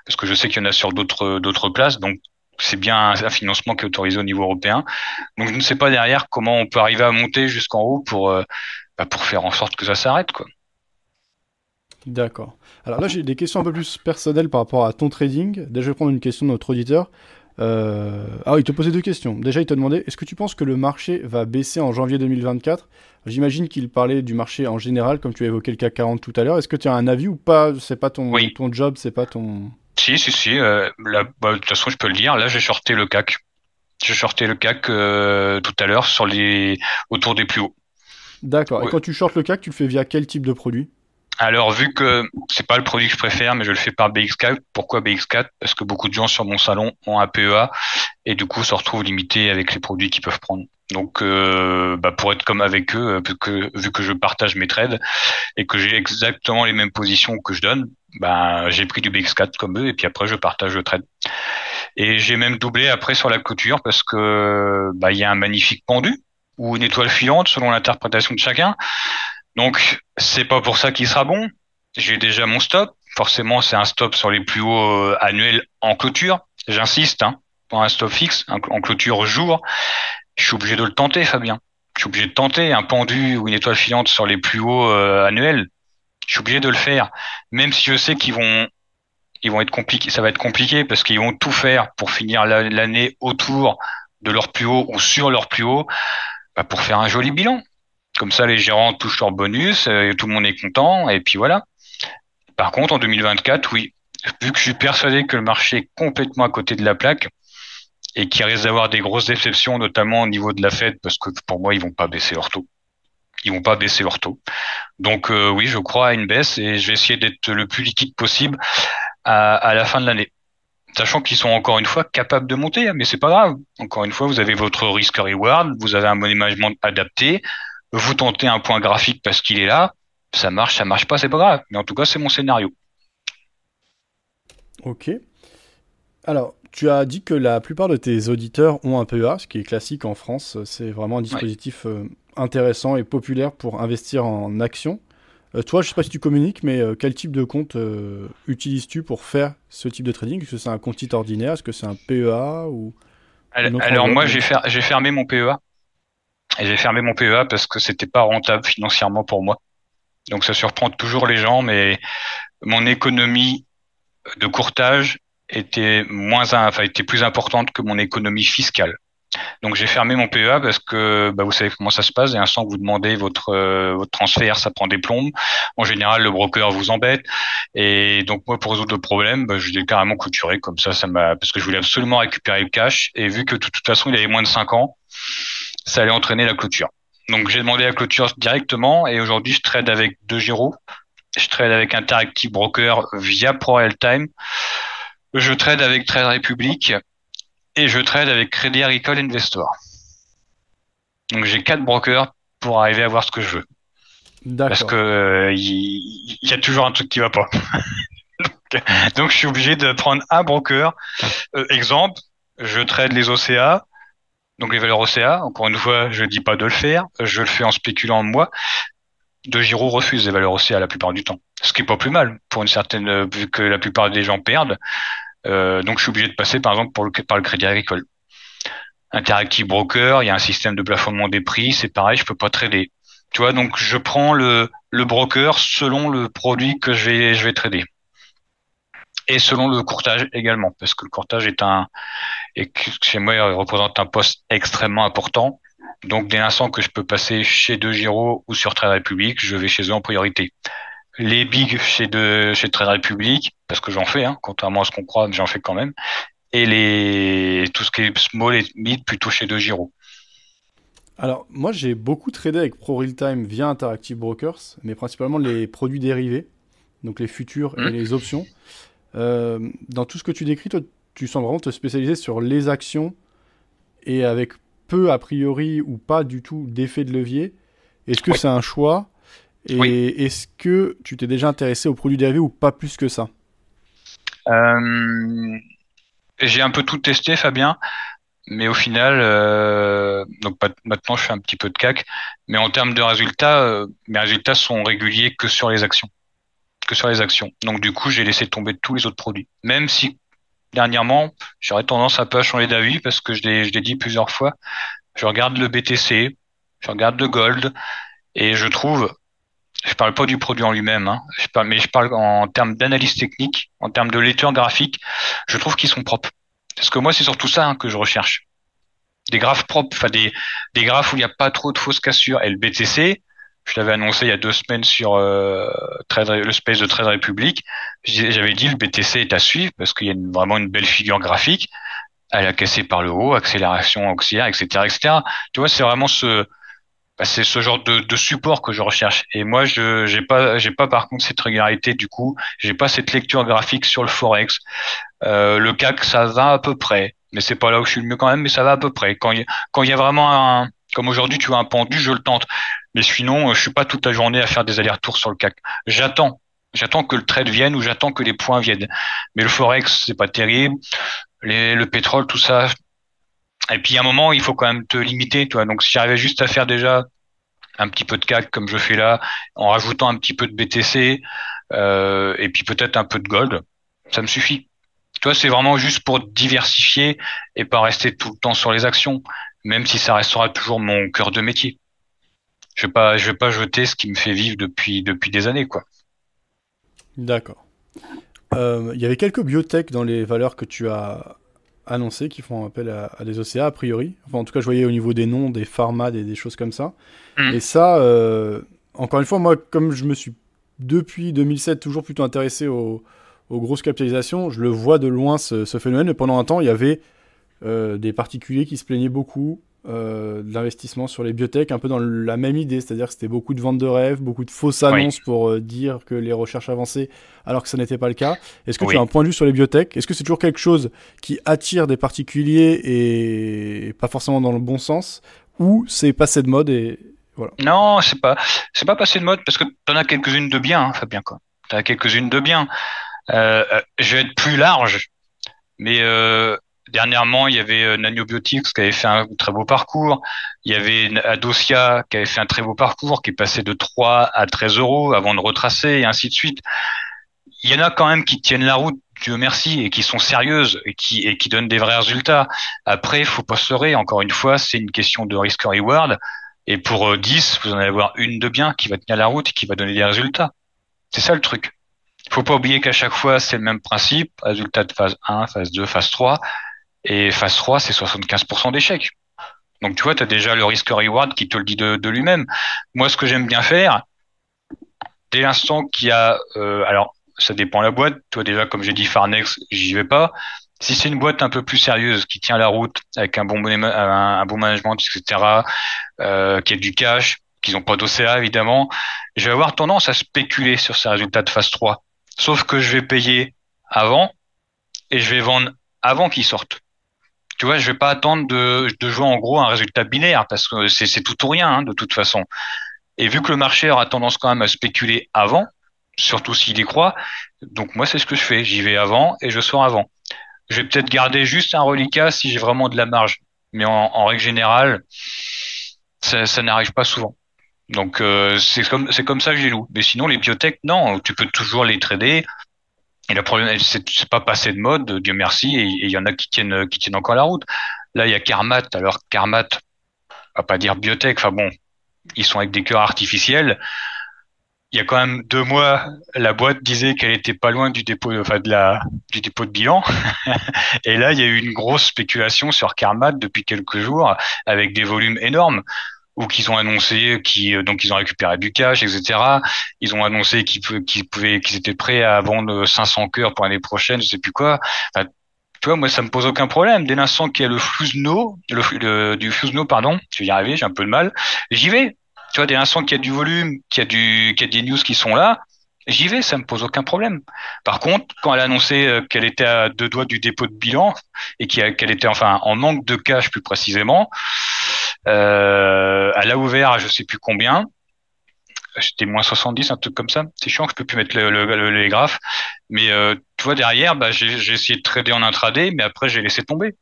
parce que je sais qu'il y en a sur d'autres d'autres places. Donc, c'est bien un, un financement qui est autorisé au niveau européen. Donc, je ne sais pas derrière comment on peut arriver à monter jusqu'en haut pour euh, bah, pour faire en sorte que ça s'arrête, quoi. D'accord. Alors là, j'ai des questions un peu plus personnelles par rapport à ton trading. Déjà, je vais prendre une question de notre auditeur. Euh, Ah, il te posait deux questions. Déjà, il te demandait, est-ce que tu penses que le marché va baisser en janvier 2024? J'imagine qu'il parlait du marché en général, comme tu as évoqué le CAC 40 tout à l'heure. Est-ce que tu as un avis ou pas? C'est pas ton, Oui, ton job, c'est pas ton... si, si, si. euh, là, bah, de toute façon, je peux le dire. Là, j'ai shorté le CAC. J'ai shorté le CAC euh, tout à l'heure sur les autour des plus hauts. D'accord. Et quand tu shortes le CAC, tu le fais via quel type de produit? Alors, vu que c'est pas le produit que je préfère, mais je le fais par BX4. Pourquoi BX4? Parce que beaucoup de gens sur mon salon ont un PEA et du coup se retrouvent limités avec les produits qu'ils peuvent prendre. Donc, euh, bah, pour être comme avec eux, euh, vu que, vu que je partage mes trades et que j'ai exactement les mêmes positions que je donne, bah, j'ai pris du BX4 comme eux et puis après je partage le trade. Et j'ai même doublé après sur la clôture parce que bah, il y a un magnifique pendu ou une étoile filante selon l'interprétation de chacun. Donc, c'est pas pour ça qu'il sera bon. J'ai déjà mon stop. Forcément, c'est un stop sur les plus hauts euh, annuels en clôture. J'insiste, hein, pour un stop fixe, en clôture jour. Je suis obligé de le tenter, Fabien. Je suis obligé de tenter un pendu ou une étoile filante sur les plus hauts euh, annuels. Je suis obligé de le faire, même si je sais qu'ils vont, ils vont être compliqués. Ça va être compliqué parce qu'ils vont tout faire pour finir la- l'année autour de leur plus haut ou sur leur plus haut, bah, pour faire un joli bilan. Comme ça, les gérants touchent leur bonus, euh, et tout le monde est content, et puis voilà. Par contre, en 2024, oui, vu que je suis persuadé que le marché est complètement à côté de la plaque et qu'il risque d'avoir des grosses déceptions, notamment au niveau de la Fed, parce que pour moi, ils vont pas baisser leur taux. Ils vont pas baisser leur taux. Donc euh, oui, je crois à une baisse et je vais essayer d'être le plus liquide possible à, à la fin de l'année. Sachant qu'ils sont encore une fois capables de monter, hein, mais c'est pas grave. Encore une fois, vous avez votre risque reward, vous avez un money management adapté, vous tentez un point graphique parce qu'il est là, ça marche, ça marche pas, c'est pas grave. Mais en tout cas, c'est mon scénario. Ok. Alors, tu as dit que la plupart de tes auditeurs ont un PEA, ce qui est classique en France. C'est vraiment un dispositif euh, intéressant et populaire pour investir en actions. Euh, toi, je sais pas si tu communiques, mais euh, quel type de compte euh, utilises-tu pour faire ce type de trading? Est-ce que c'est un compte titre ordinaire? Est-ce que c'est un PEA ou Alors moi, j'ai fer- j'ai fermé mon PEA et j'ai fermé mon PEA parce que c'était pas rentable financièrement pour moi. Donc ça surprend toujours les gens, mais mon économie de courtage était moins, enfin était plus importante que mon économie fiscale. Donc j'ai fermé mon PEA parce que bah, vous savez comment ça se passe. Et instant que vous demandez votre euh, votre transfert, ça prend des plombes. En général, le broker vous embête. Et donc moi, pour résoudre le problème, bah, je l'ai carrément clôturé comme ça. Ça m'a parce que je voulais absolument récupérer le cash. Et vu que de toute façon, il avait moins de 5 ans, ça allait entraîner la clôture. Donc j'ai demandé la clôture directement. Et aujourd'hui, je trade avec deux Giro. Je trade avec Interactive Broker via ProRealTime. Je trade avec Trade Republic et je trade avec Crédit Agricole Investor. Donc j'ai quatre brokers pour arriver à voir ce que je veux. Parce que euh, il y, a toujours un truc qui va pas. Donc je suis obligé de prendre un broker. Euh, exemple, je trade les OCA, donc les valeurs OCA. Encore une fois, je dis pas de le faire. Je le fais en spéculant moi. De Giro refuse les valeurs OCA la plupart du temps. Ce qui est pas plus mal pour une certaine, euh, vu que la plupart des gens perdent. Euh, donc je suis obligé de passer par exemple pour le, par le Crédit Agricole. Interactive Broker, il y a un système de plafonnement des prix, c'est pareil, je peux pas trader. Tu vois, donc je prends le, le broker selon le produit que je vais, je vais trader. Et selon le courtage également, parce que le courtage est un, et chez moi, il représente un poste extrêmement important. Donc, dès l'instant que je peux passer chez De Giro ou sur Trade Republic, je vais chez eux en priorité. Les bigs chez de, chez Trade Republic, parce que j'en fais, hein, contrairement à ce qu'on croit, j'en fais quand même. Et les, tout ce qui est small et mid, plutôt chez De Giro. Alors, moi, j'ai beaucoup tradé avec Pro Real Time via Interactive Brokers, mais principalement les produits dérivés, donc les futurs et mmh. les options. Euh, dans tout ce que tu décris, toi, tu sens vraiment te spécialiser sur les actions et avec peu, a priori, ou pas du tout d'effet de levier. Est-ce que c'est un choix Et est-ce que tu t'es déjà intéressé aux produits dérivés ou pas plus que ça euh, J'ai un peu tout testé, Fabien. Mais au final, euh, donc maintenant je fais un petit peu de CAC, mais en termes de résultats, euh, mes résultats sont réguliers que sur les actions, que sur les actions. Donc du coup, j'ai laissé tomber tous les autres produits, même si dernièrement, j'aurais tendance à peu à changer d'avis parce que je l'ai dit plusieurs fois. Je regarde le BTC, je regarde le gold et je trouve, je parle pas du produit en lui-même, hein, mais je parle en termes d'analyse technique, en termes de lecture graphique, je trouve qu'ils sont propres. Parce que moi, c'est surtout ça hein, que je recherche. Des graphes propres, enfin des, des graphes où il n'y a pas trop de fausses cassures. Et le BTC, je l'avais annoncé il y a deux semaines sur euh, le space de Trade Republic. J'avais dit le BTC est à suivre parce qu'il y a vraiment une belle figure graphique. Elle a cassé par le haut, accélération auxiliaire, etc., etc. Tu vois, c'est vraiment ce, bah, c'est ce genre de, support que je recherche. Et moi, je j'ai pas, j'ai pas par contre cette régularité. Du coup, j'ai pas cette lecture graphique sur le forex. Euh, le CAC, ça va à peu près, mais c'est pas là où je suis le mieux quand même, mais ça va à peu près. Quand il quand il y a vraiment un, comme aujourd'hui, tu vois un pendu, je le tente. Mais sinon, je suis pas toute la journée à faire des allers-retours sur le CAC. J'attends. J'attends que le trade vienne ou j'attends que les points viennent. Mais le forex, c'est pas terrible. Le pétrole, tout ça. Et puis à un moment, il faut quand même te limiter, toi. Donc si j'arrivais juste à faire déjà un petit peu de CAC comme je fais là, en rajoutant un petit peu de BTC euh, et puis peut-être un peu de gold, ça me suffit. Toi, c'est vraiment juste pour diversifier et pas rester tout le temps sur les actions, même si ça restera toujours mon cœur de métier je vais pas, je vais pas jeter ce qui me fait vivre depuis, depuis des années, quoi. D'accord. Euh, il y avait quelques biotech dans les valeurs que tu as annoncées qui font appel à, des OCA a priori. Enfin, en tout cas, je voyais au niveau des noms, des pharma, des, des choses comme ça. Mm. Et ça, euh, encore une fois, moi, comme je me suis depuis 2007 toujours plutôt intéressé aux, aux grosses capitalisations, je le vois de loin ce, ce phénomène. Et pendant un temps, il y avait euh, des particuliers qui se plaignaient beaucoup euh, de l'investissement sur les biotech, un peu dans la même idée, c'est-à-dire que c'était beaucoup de ventes de rêves, beaucoup de fausses annonces pour euh, dire que les recherches avançaient, alors que ça n'était pas le cas. Est-ce que tu as un point de vue sur les biotech? Est-ce que c'est toujours quelque chose qui attire des particuliers et pas forcément dans le bon sens, ou c'est passé de mode et voilà Non, c'est pas, c'est pas passé de mode parce que tu en as quelques-unes de bien, hein, Fabien. Quoi. as quelques-unes de bien. Euh, je vais être plus large, mais Dernièrement, il y avait euh, Nanobiotics qui avait fait un très beau parcours. Il y avait Adosia qui avait fait un très beau parcours, qui est passé de 3 à 13 euros avant de retracer et ainsi de suite. Il y en a quand même qui tiennent la route, Dieu merci, et qui sont sérieuses et qui, et qui donnent des vrais résultats. Après, il faut pas se leurrer. Encore une fois, c'est une question de risk-reward. Et pour 10, euh, vous en allez avoir une de bien qui va tenir la route et qui va donner des résultats. C'est ça le truc. Il faut pas oublier qu'à chaque fois, c'est le même principe. Résultat de phase 1, phase 2, phase 3. Et phase 3, c'est 75% d'échecs. Donc tu vois, tu as déjà le risk-reward qui te le dit de, lui-même. Moi, ce que j'aime bien faire, dès l'instant qu'il y a... Euh, alors, ça dépend de la boîte. Toi, déjà, comme j'ai dit, Farnex, j'y vais pas. Si c'est une boîte un peu plus sérieuse, qui tient la route, avec un bon, un, bon management, etc., euh, qui a du cash, qui n'ont pas d'OCA, évidemment, je vais avoir tendance à spéculer sur ces résultats de phase 3. Sauf que je vais payer avant et je vais vendre avant qu'ils sortent tu vois, je vais pas attendre de, de jouer en gros un résultat binaire parce que c'est tout ou rien hein, de toute façon. Et vu que le marché aura tendance quand même à spéculer avant, surtout s'il y croit, donc moi c'est ce que je fais. J'y vais avant et je sors avant. Je vais peut-être garder juste un reliquat si j'ai vraiment de la marge, mais en, règle générale, ça, ça n'arrive pas souvent. Donc euh, c'est comme c'est comme ça que j'ai loue. Mais sinon les biotech, non, tu peux toujours les trader. Et le problème, c'est pas passé de mode, Dieu merci, et il y en a qui tiennent, qui tiennent encore la route. Là, il y a Carmat. Alors, Carmat, on va pas dire biotech. Enfin bon, ils sont avec des cœurs artificiels. Il y a quand même deux mois, la boîte disait qu'elle était pas loin du dépôt, enfin de la, du dépôt de bilan. Et là, il y a eu une grosse spéculation sur Carmat depuis quelques jours avec des volumes énormes ou qu'ils ont annoncé qu'ils donc ils ont récupéré du cash, etc. Ils ont annoncé qu'ils pouvaient qu'ils étaient prêts à vendre 500 cœurs pour l'année prochaine, je sais plus quoi. Tu vois, moi ça me pose aucun problème. Dès l'instant qu'il y a le Fusno, le, le, du Fusno, pardon, je vais y arriver, j'ai un peu de mal. J'y vais. Tu vois, dès l'instant qu'il y a du volume, qu'il y a du, qu'il y a des news qui sont là, j'y vais, ça me pose aucun problème. Par contre, quand elle a annoncé euh, qu'elle était à deux doigts du dépôt de bilan et qu'elle était enfin en manque de cash plus précisément, euh, elle a ouvert je sais plus combien. C'était moins 70, un truc comme ça. C'est chiant que je peux plus mettre le, le, les graphes. Mais euh, tu vois, derrière, bah, j'ai essayé de trader en intraday, mais après, j'ai laissé tomber.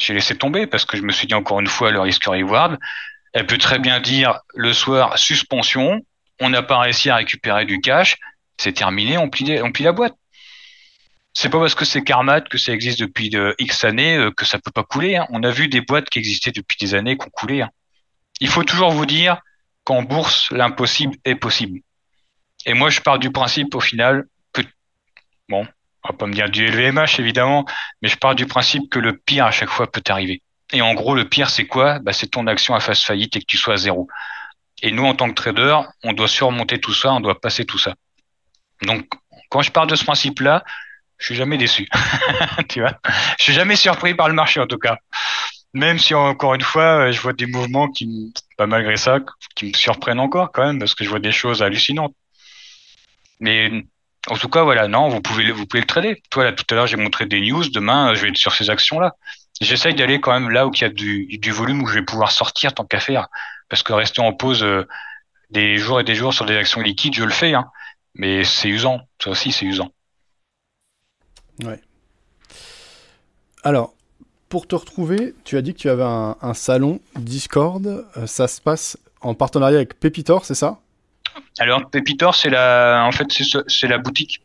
J'ai laissé tomber parce que je me suis dit encore une fois, le risque reward, elle peut très bien dire le soir suspension, on n'a pas réussi à récupérer du cash, c'est terminé, on plie, la boîte. C'est pas parce que c'est Carmat que ça existe depuis de X années euh, que ça peut pas couler. Hein. On a vu des boîtes qui existaient depuis des années qui ont coulé. Hein. Il faut toujours vous dire qu'en bourse, l'impossible est possible. Et moi, je pars du principe, au final, que, bon, on va pas me dire du LVMH, évidemment, mais je pars du principe que le pire à chaque fois peut arriver. Et en gros, le pire, c'est quoi? Bah, C'est ton action à face faillite et que tu sois à zéro. Et nous, en tant que trader, on doit surmonter tout ça, on doit passer tout ça. Donc, quand je pars de ce principe-là, je suis jamais déçu. tu vois? Je suis jamais surpris par le marché, en tout cas. Même si, encore une fois, je vois des mouvements qui, pas malgré ça, qui me surprennent encore quand même, parce que je vois des choses hallucinantes. Mais en tout cas, voilà, non, vous pouvez, vous pouvez le trader. Toi, là, tout à l'heure, j'ai montré des news. Demain, je vais être sur ces actions-là. J'essaye d'aller quand même là où il y a du, du, volume où je vais pouvoir sortir tant qu'à faire. Parce que rester en pause euh, des jours et des jours sur des actions liquides, je le fais. Hein. Mais c'est usant. Ça aussi, c'est usant. Ouais. Alors, pour te retrouver, tu as dit que tu avais un, un salon Discord. Euh, ça se passe en partenariat avec Pepitor, c'est ça? Alors, Pepitor, c'est la, en fait, c'est la boutique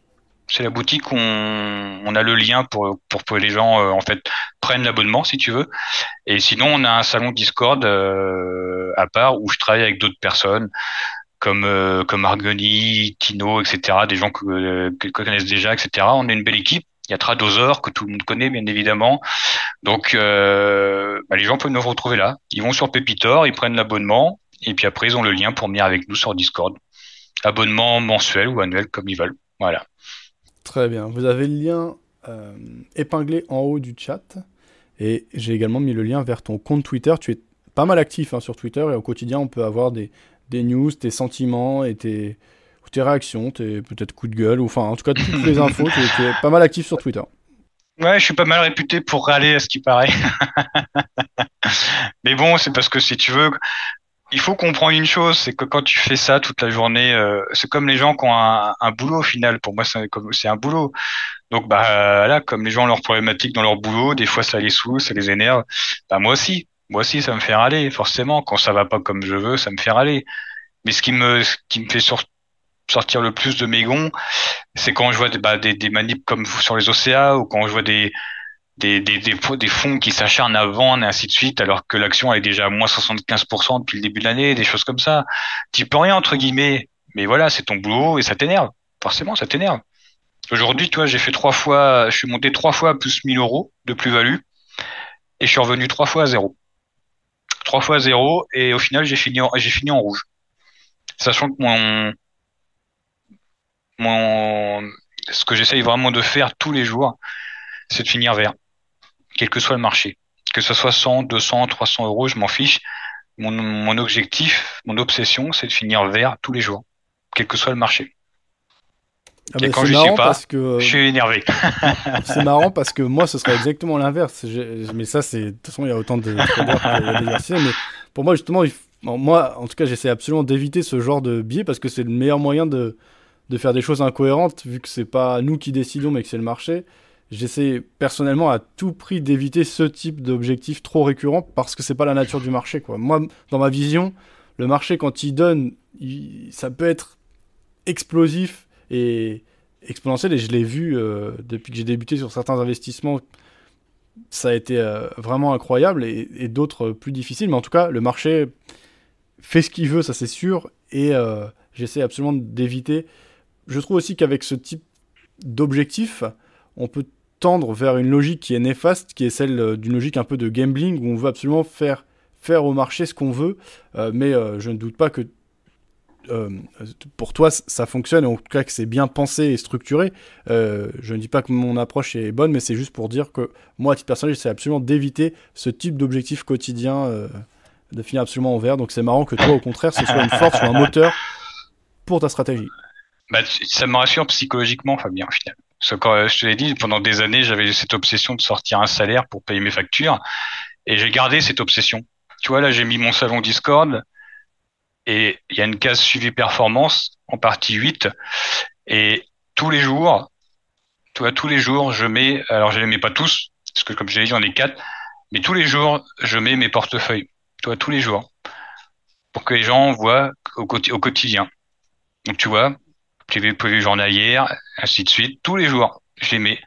c'est la boutique où on, on, a le lien pour, pour que les gens euh, en fait prennent l'abonnement si tu veux. Et sinon, on a un salon Discord euh, à part où je travaille avec d'autres personnes comme euh, comme Argoni, Tino, etc. Des gens que, que, connaissent déjà, etc. On est une belle équipe. Il y a Tradosor que tout le monde connaît bien évidemment. Donc bah, les gens peuvent nous retrouver là. Ils vont sur Pepitor, ils prennent l'abonnement et puis après ils ont le lien pour venir avec nous sur Discord. Abonnement mensuel ou annuel comme ils veulent. Voilà. Très bien. Vous avez le lien euh, épinglé en haut du chat. Et j'ai également mis le lien vers ton compte Twitter. Tu es pas mal actif hein, sur Twitter et au quotidien, on peut avoir des, des news, tes sentiments et tes, tes réactions, tes peut-être coups de gueule, ou enfin en tout cas toutes les infos. tu, es, pas mal actif sur Twitter. Ouais, je suis pas mal réputé pour râler à ce qui paraît. Mais bon, c'est parce que si tu veux, il faut comprendre une chose, c'est que quand tu fais ça toute la journée, euh, c'est comme les gens qui ont un, un boulot au final. Pour moi, c'est un boulot. Donc bah là, comme les gens ont leurs problématiques dans leur boulot, des fois ça les saoule, ça les énerve. Bah moi aussi, moi aussi, ça me fait râler. Forcément, quand ça va pas comme je veux, ça me fait râler. Mais ce qui me, ce qui me fait sortir le plus de mes gonds, c'est quand je vois des, bah, des, des manips comme sur les OCA ou quand je vois des des, des, fonds qui s'acharnent à vendre et ainsi de suite, alors que l'action est déjà à moins 75% depuis le début de l'année, des choses comme ça. Tu peux rien, entre guillemets. Mais voilà, c'est ton boulot et ça t'énerve. Forcément, ça t'énerve. Aujourd'hui, tu vois, j'ai fait trois fois, je suis monté trois fois à plus 1000 euros de plus-value et je suis revenu trois fois à zéro. Trois fois à zéro et au final, j'ai fini en, j'ai fini en rouge. Sachant que mon, ce que j'essaye vraiment de faire tous les jours, c'est de finir vert quel que soit le marché. Que ce soit 100, 200, 300 euros, je m'en fiche. Mon, objectif, mon obsession, c'est de finir vert tous les jours, quel que soit le marché. Ah bah, quand je suis pas, que, je suis énervé. c'est marrant parce que moi, ce serait exactement l'inverse. Mais ça, c'est de toute façon, il y a autant de Mais pour moi, justement, moi, en tout cas, j'essaie absolument d'éviter ce genre de biais parce que c'est le meilleur moyen de, de faire des choses incohérentes vu que c'est pas nous qui décidons, mais que c'est le marché j'essaie personnellement à tout prix d'éviter ce type d'objectif trop récurrent parce que c'est pas la nature du marché. Quoi. Moi, dans ma vision, le marché, quand il donne, ça peut être explosif et exponentiel. Et je l'ai vu euh, depuis que j'ai débuté sur certains investissements ça a été vraiment incroyable et, d'autres plus difficiles. Mais en tout cas, le marché fait ce qu'il veut, ça c'est sûr. Et j'essaie absolument d'éviter. Je trouve aussi qu'avec ce type d'objectif, on peut tendre vers une logique qui est néfaste, qui est celle d'une logique un peu de gambling, où on veut absolument faire, faire au marché ce qu'on veut. mais je ne doute pas que euh, pour toi ça fonctionne, en tout cas que c'est bien pensé et structuré. Euh, je ne dis pas que mon approche est bonne, mais c'est juste pour dire que moi, à titre personnel, j'essaie absolument d'éviter ce type d'objectif quotidien euh, de finir absolument en vert. Donc c'est marrant que toi, au contraire, ce soit une force ou un moteur pour ta stratégie. Bah, ça me rassure psychologiquement, Fabien, au final. Parce que je te l'ai dit, pendant des années, j'avais cette obsession de sortir un salaire pour payer mes factures. Et j'ai gardé cette obsession. Tu vois, là, j'ai mis mon salon Discord et il y a une case suivi performance en partie 8 et tous les jours, tu vois, tous les jours, je mets, alors je les mets pas tous, parce que comme j'ai dit, j'en ai quatre, mais tous les jours, je mets mes portefeuilles, tu vois, tous les jours, pour que les gens voient au, quotidien. Donc tu vois, prévu, prévu journalière, ainsi de suite, tous les jours, je les mets.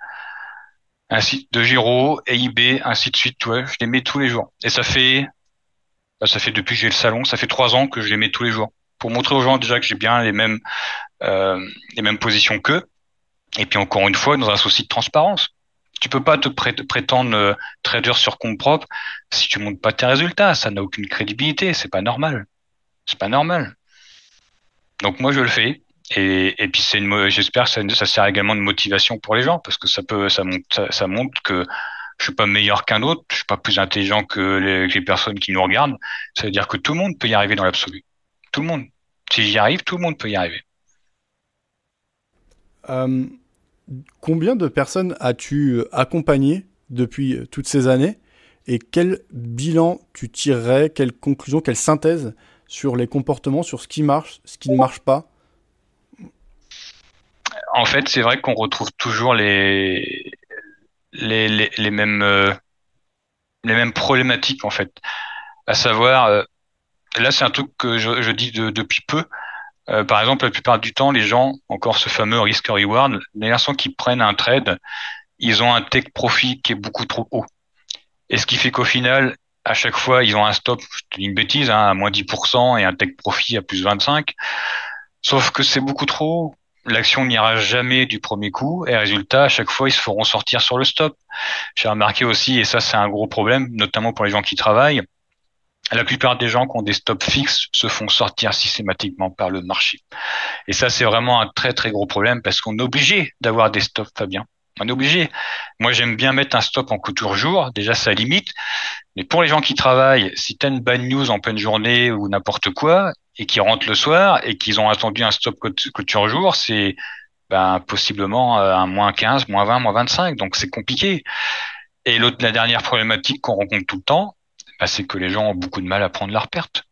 Ainsi de Giro, EIB, ainsi de suite, tu vois, je les mets tous les jours. Et ça fait bah, ça fait depuis que j'ai le salon, ça fait trois ans que je les mets tous les jours pour montrer aux gens déjà que j'ai bien les mêmes euh, les mêmes positions qu'eux. Et puis encore une fois, dans un souci de transparence, tu peux pas te prétendre euh, trader sur compte propre si tu montes pas tes résultats. Ça n'a aucune crédibilité. C'est pas normal. C'est pas normal. Donc moi je le fais. Et, puis c'est une, j'espère que ça, ça, sert également de motivation pour les gens parce que ça peut, ça montre, ça montre que je suis pas meilleur qu'un autre, je suis pas plus intelligent que les, personnes qui nous regardent. Ça veut dire que tout le monde peut y arriver dans l'absolu. Tout le monde. Si j'y arrive, tout le monde peut y arriver. Euh, combien de personnes as-tu euh, accompagné depuis euh, toutes ces années? Et quel bilan tu tirerais, quelle conclusion, quelle synthèse sur les comportements, sur ce qui marche, ce qui ne marche pas? En fait, c'est vrai qu'on retrouve toujours les, les, les, les mêmes euh, les mêmes problématiques en fait. À savoir, euh, là c'est un truc que je, je dis de, depuis peu. Euh, par exemple, la plupart du temps, les gens, encore ce fameux risk reward, les garçons qui prennent un trade, ils ont un take profit qui est beaucoup trop haut. Et ce qui fait qu'au final, à chaque fois, ils ont un stop, une bêtise, hein, à moins 10% et un take profit à plus 25. Sauf que c'est beaucoup trop haut l'action n'ira jamais du premier coup et résultat à chaque fois ils se feront sortir sur le stop. J'ai remarqué aussi et ça c'est un gros problème notamment pour les gens qui travaillent. La plupart des gens qui ont des stops fixes se font sortir systématiquement par le marché. Et ça c'est vraiment un très très gros problème parce qu'on est obligé d'avoir des stops Fabien. On est obligé. Moi, j'aime bien mettre un stop en couture jour. Déjà, ça limite. Mais pour les gens qui travaillent, si tu as une bad news en pleine journée ou n'importe quoi, et qui rentrent le soir et qu'ils ont attendu un stop couture jour, c'est ben, possiblement euh, un moins 15, moins 20, moins 25. Donc c'est compliqué. Et l'autre, la dernière problématique qu'on rencontre tout le temps, ben, c'est que les gens ont beaucoup de mal à prendre leur perte.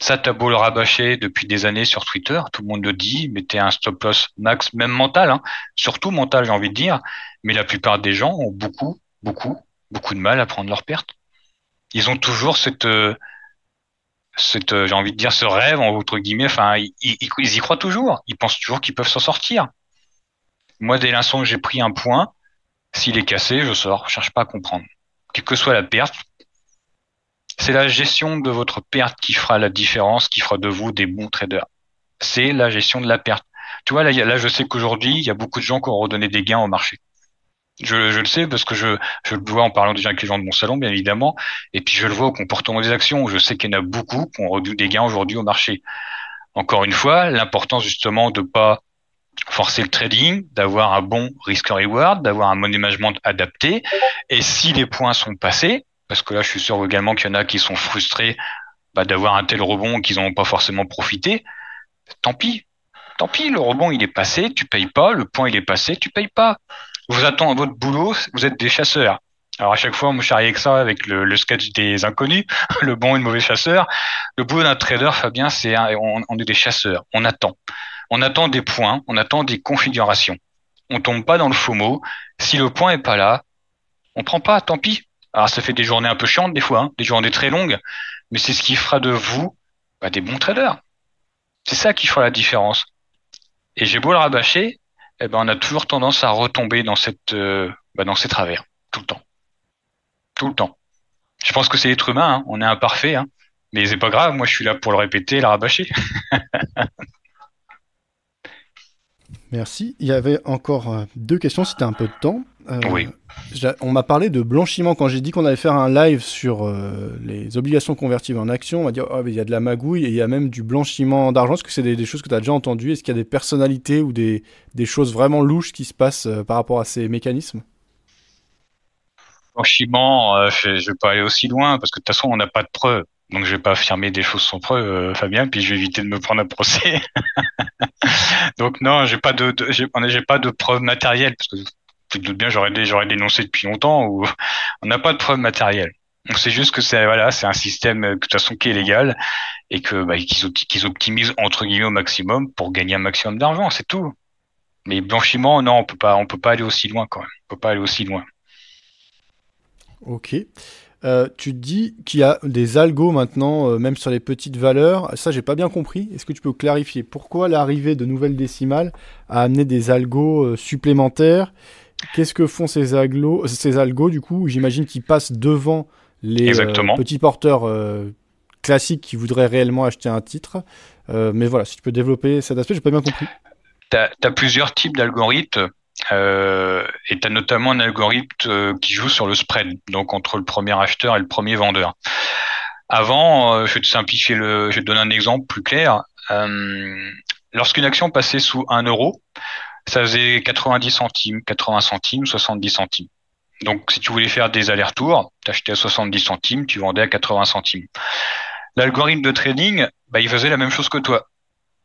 Ça, t'as beau le rabâcher depuis des années sur Twitter, tout le monde le dit, mettez un stop loss max, même mental, hein, surtout mental, j'ai envie de dire. Mais la plupart des gens ont beaucoup, beaucoup, beaucoup de mal à prendre leur perte. Ils ont toujours cette, euh, cette, euh, j'ai envie de dire, ce rêve, entre guillemets, enfin, ils, y croient toujours. Ils pensent toujours qu'ils peuvent s'en sortir. Moi, dès l'instant j'ai pris un point, s'il est cassé, je sors. Je cherche pas à comprendre. Quelle que soit la perte, c'est la gestion de votre perte qui fera la différence, qui fera de vous des bons traders. C'est la gestion de la perte. Tu vois, là, là je sais qu'aujourd'hui, il y a beaucoup de gens qui ont redonné des gains au marché. Je, le sais parce que je, le vois en parlant déjà avec les gens de mon salon, bien évidemment. Et puis je le vois au comportement des actions. Je sais qu'il y en a beaucoup qui ont réduit des gains aujourd'hui au marché. Encore une fois, l'importance justement de pas forcer le trading, d'avoir un bon risk reward, d'avoir un money management adapté. Et si les points sont passés, parce que là je suis sûr également qu'il y en a qui sont frustrés bah, d'avoir un tel rebond qu'ils n'ont pas forcément profité, tant pis. Tant pis, le rebond il est passé, tu payes pas, le point il est passé, tu payes pas vous attendez votre boulot, vous êtes des chasseurs. Alors à chaque fois, moi je avec ça avec le, sketch des inconnus, le bon et le mauvais chasseur. Le boulot d'un trader, Fabien, c'est on, on, est des chasseurs. On attend, on attend des points, on attend des configurations. On tombe pas dans le faux. Si le point est pas là, on prend pas. Tant pis. Alors ça fait des journées un peu chiantes des fois, hein, des journées très longues, mais c'est ce qui fera de vous bah, des bons traders. C'est ça qui fera la différence. Et j'ai beau le rabâcher, eh ben, on a toujours tendance à retomber dans cette, euh, bah, dans ces travers, tout le temps. tout le temps. Je pense que c'est l'être humain, hein. on est imparfait, hein. mais c'est pas grave, moi je suis là pour le répéter, le rabâcher. Merci. Il y avait encore euh, deux questions, c'était un peu de temps. Euh, oui. On m'a parlé de blanchiment quand j'ai dit qu'on allait faire un live sur euh, les obligations convertibles en actions. On m'a dit oh, il y a de la magouille et il y a même du blanchiment d'argent. Est-ce que c'est des, choses que tu as déjà entendues? Est-ce qu'il y a des personnalités ou des, des, choses vraiment louches qui se passent par rapport à ces mécanismes? Blanchiment, je ne vais pas aller aussi loin parce que de toute façon, on n'a pas de preuves. Donc je vais pas affirmer des choses sans preuve, Fabien, puis je vais éviter de me prendre un procès. Donc non, j'ai pas de, j'ai pas de preuves matérielles parce que tu te doutes bien, j'aurais dénoncé depuis longtemps on n'a pas de preuves matérielles. Donc c'est juste que c'est voilà, c'est un système de toute façon qui est légal et que bah, qu'ils optimisent entre guillemets au maximum pour gagner un maximum d'argent, c'est tout. Mais blanchiment, non, on peut pas, on peut pas aller aussi loin quand même. On peut pas aller aussi loin. Ok. Euh, tu dis qu'il y a des algos maintenant, euh, même sur les petites valeurs. Ça, j'ai pas bien compris. Est-ce que tu peux clarifier pourquoi l'arrivée de nouvelles décimales a amené des algos euh, supplémentaires Qu'est-ce que font ces algos, ces algos du coup? J'imagine qu'ils passent devant les petits porteurs classiques qui voudraient réellement acheter un titre. mais voilà, si tu peux développer cet aspect, j'ai pas bien compris. Tu as, plusieurs types d'algorithmes euh, et tu as notamment un algorithme euh, qui joue sur le spread, donc entre le premier acheteur et le premier vendeur. Avant, euh, je vais te simplifier le, je vais te donner un exemple plus clair. Euh, Lorsqu'une action passait sous 1 euro, ça faisait 90 centimes, 80 centimes, 70 centimes. Donc, si tu voulais faire des allers-retours, tu achetais à 70 centimes, tu vendais à 80 centimes. L'algorithme de trading, bah, il faisait la même chose que toi.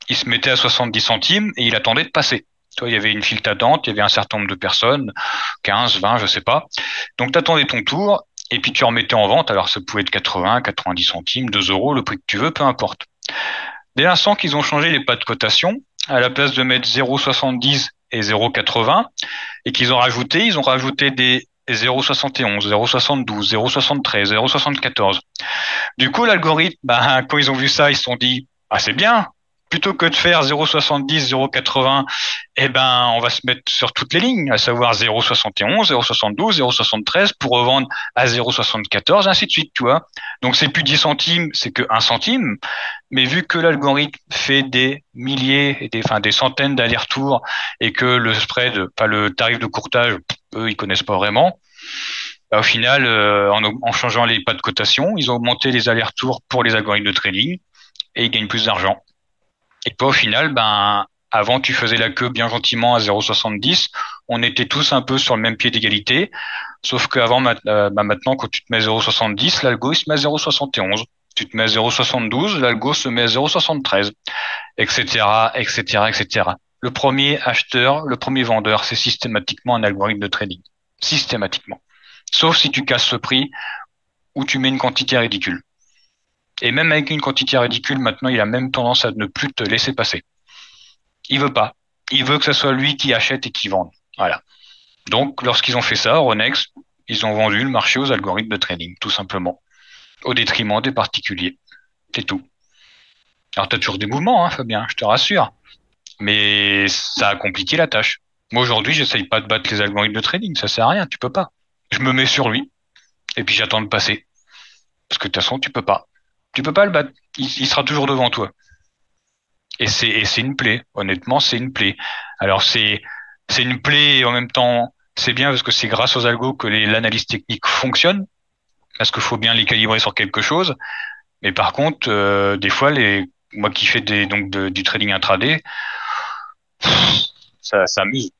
Il se mettait à 70 centimes et il attendait de passer. Toi, il y avait une file d'attente, il y avait un certain nombre de personnes, 15, 20, je sais pas. Donc, tu attendais ton tour et puis tu remettais en vente. Alors, ça pouvait être 80, 90 centimes, 2 euros, le prix que tu veux, peu importe. Dès l'instant qu'ils ont changé les pas de cotation, à la place de mettre 0,70 et 0,80, et qu'ils ont rajouté, ils ont rajouté des 0,71, 0,72, 0,73, 0,74. Du coup, l'algorithme, ben, quand ils ont vu ça, ils se sont dit, ah, c'est bien, plutôt que de faire 0,70, 0,80, eh ben, on va se mettre sur toutes les lignes, à savoir 0,71, 0,72, 0,73 pour revendre à 0,74, ainsi de suite, tu vois. Donc, c'est plus 10 centimes, c'est que 1 centime. Mais vu que l'algorithme fait des milliers, et des, enfin, des centaines d'allers-retours et que le spread, pas le tarif de courtage, eux, ils connaissent pas vraiment. Bah, au final, euh, en, en changeant les pas de cotation, ils ont augmenté les allers-retours pour les algorithmes de trading et ils gagnent plus d'argent. Et toi, au final, ben, avant, tu faisais la queue bien gentiment à 0,70. On était tous un peu sur le même pied d'égalité. Sauf qu'avant, euh, ben, maintenant, quand tu te mets à 0,70, l'algo, il se met à 0,71. Tu te mets à 0,72, l'algo se met à 0,73, etc., etc., etc. Le premier acheteur, le premier vendeur, c'est systématiquement un algorithme de trading. Systématiquement. Sauf si tu casses ce prix ou tu mets une quantité ridicule. Et même avec une quantité ridicule, maintenant, il a même tendance à ne plus te laisser passer. Il veut pas. Il veut que ce soit lui qui achète et qui vende. Voilà. Donc, lorsqu'ils ont fait ça, Ronex, ils ont vendu le marché aux algorithmes de trading, tout simplement, au détriment des particuliers. C'est tout. Alors, tu as toujours des mouvements, hein, Fabien, je te rassure. Mais ça a compliqué la tâche. Moi, aujourd'hui, j'essaye pas de battre les algorithmes de trading, ça sert à rien, tu peux pas. Je me mets sur lui, et puis j'attends de passer. Parce que de toute façon, tu peux pas. Tu peux pas le battre. Il, sera toujours devant toi. Et c'est une plaie. Honnêtement, c'est une plaie. Alors c'est une plaie et en même temps c'est bien parce que c'est grâce aux algos que l'analyse technique fonctionne. Parce qu'il faut bien les calibrer sur quelque chose. Mais par contre, euh, des fois, les moi qui fais des donc du trading intraday, ça, ça amuse.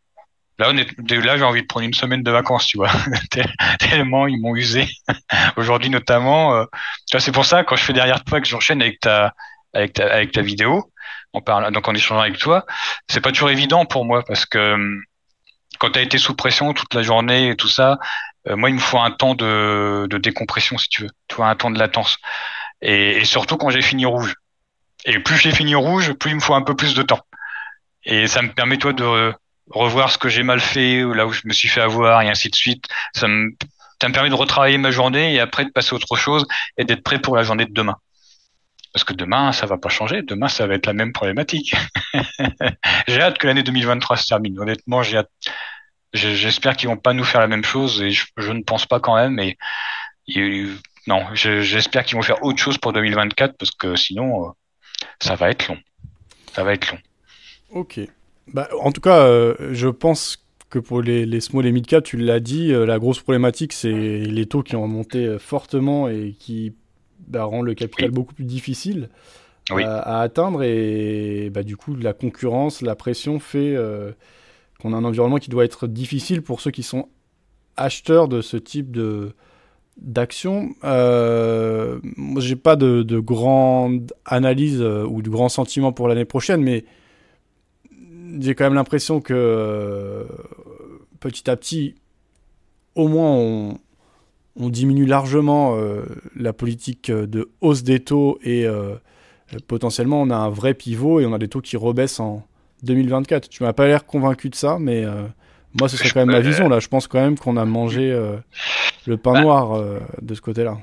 Là, là, j'ai envie de prendre une semaine de vacances, tu vois. Tellement ils m'ont usé. Aujourd'hui, notamment, euh, c'est pour ça quand je fais derrière toi que j'enchaîne avec ta, avec ta, avec ta vidéo, on parle, donc en échangeant avec toi, c'est pas toujours évident pour moi parce que euh, quand tu as été sous pression toute la journée et tout ça, euh, moi, il me faut un temps de, de décompression, si tu veux. Tu vois, un temps de latence. Et, et surtout quand j'ai fini rouge. Et plus j'ai fini rouge, plus il me faut un peu plus de temps. Et ça me permet, toi, de revoir ce que j'ai mal fait ou là où je me suis fait avoir et ainsi de suite. Ça me, ça me permet de retravailler ma journée et après de passer à autre chose et d'être prêt pour la journée de demain. Parce que demain, ça va pas changer. Demain, ça va être la même problématique. j'ai hâte que l'année 2023 se termine. Honnêtement, j'ai hâte. J'espère qu'ils vont pas nous faire la même chose et je, ne pense pas quand même. Mais non, j'espère qu'ils vont faire autre chose pour 2024 parce que sinon, euh, ça va être long. Ça va être long. Ok. Bah, en tout cas, euh, je pense que pour les, les small et mid cap, tu l'as dit, euh, la grosse problématique, c'est les taux qui ont monté fortement et qui bah, rendent le capital beaucoup plus difficile à, atteindre. Et bah, du coup, la concurrence, la pression fait qu'on a un environnement qui doit être difficile pour ceux qui sont acheteurs de ce type de d'action. Euh, j'ai pas de, de, grande analyse euh, ou de grands sentiments pour l'année prochaine, mais j'ai quand même l'impression que euh, petit à petit, au moins, on, on diminue largement euh, la politique de hausse des taux et potentiellement on a un vrai pivot et on a des taux qui rebaissent en 2024. Tu m'as pas l'air convaincu de ça, mais moi, ce serait quand même ma vision. Là, je pense quand même qu'on a mangé euh, le pain bah. noir euh, de ce côté-là.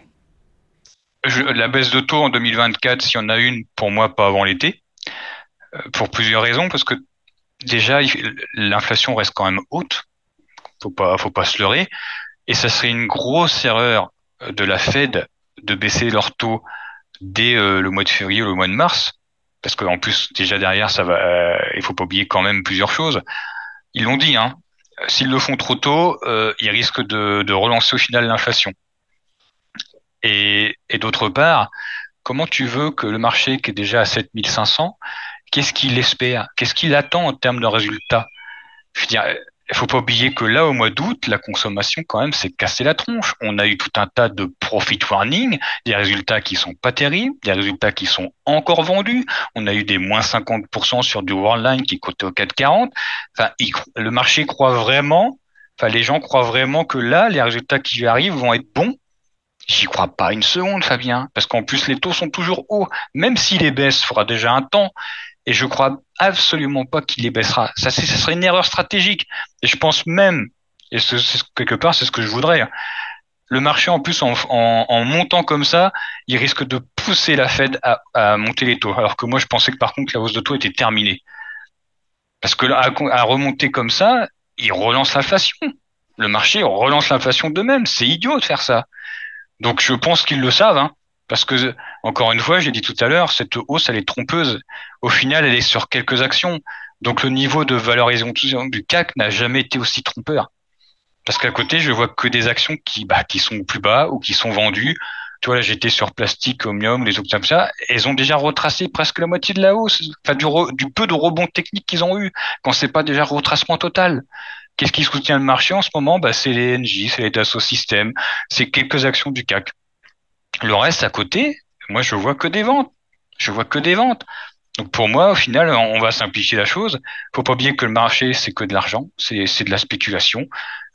la baisse de taux en 2024, s'il y en a une, pour moi, pas avant l'été, euh, pour plusieurs raisons, parce que déjà, l'inflation reste quand même haute. Faut pas, faut pas se leurrer. Et ça serait une grosse erreur de la Fed de baisser leur taux dès le mois de février ou le mois de mars, parce qu'en plus déjà derrière ça va, il faut pas oublier quand même plusieurs choses. Ils l'ont dit, hein, s'ils le font trop tôt, euh, ils risquent de, relancer au final l'inflation. Et, d'autre part, comment tu veux que le marché qui est déjà à 7500, qu'est-ce qu'il espère? Qu'est-ce qu'il attend en termes de résultats? Je veux dire, il faut pas oublier que là, au mois d'août, la consommation, quand même, s'est cassé la tronche. On a eu tout un tas de profit warning, des résultats qui sont pas terribles, des résultats qui sont encore vendus. On a eu des moins 50% sur du Worldline qui coûtait au 4,40. Enfin, le marché croit vraiment, enfin, les gens croient vraiment que là, les résultats qui arrivent vont être bons. J'y crois pas une seconde, Fabien, parce qu'en plus, les taux sont toujours hauts. Même si les baisses fera déjà un temps, et je crois absolument pas qu'il les baissera. Ça, serait une erreur stratégique. Et je pense même, et quelque part, c'est ce que je voudrais. Le marché, en plus, en, montant comme ça, il risque de pousser la Fed à, monter les taux. Alors que moi, je pensais que par contre, la hausse de taux était terminée. Parce que à, à remonter comme ça, il relance l'inflation. Le marché relance l'inflation de même. C'est idiot de faire ça. Donc, je pense qu'ils le savent. Hein. Parce que, encore une fois, j'ai dit tout à l'heure, cette hausse, elle est trompeuse. Au final, elle est sur quelques actions. Donc, le niveau de valorisation du CAC n'a jamais été aussi trompeur. Parce qu'à côté, je vois que des actions qui, bah, sont plus bas ou qui sont vendues. Tu vois, là, j'étais sur plastique, Omnium, les autres comme ça. Elles ont déjà retracé presque la moitié de la hausse. Enfin, du, du peu de rebond technique qu'ils ont eu quand c'est pas déjà retracement total. Qu'est-ce qui soutient le marché en ce moment? Bah, c'est les NJ, c'est les Dassault Systèmes, c'est quelques actions du CAC. Le reste à côté, moi je vois que des ventes. Je vois que des ventes. Donc pour moi, au final, on va simplifier la chose. Faut pas oublier que le marché, c'est que de l'argent, c'est de la spéculation.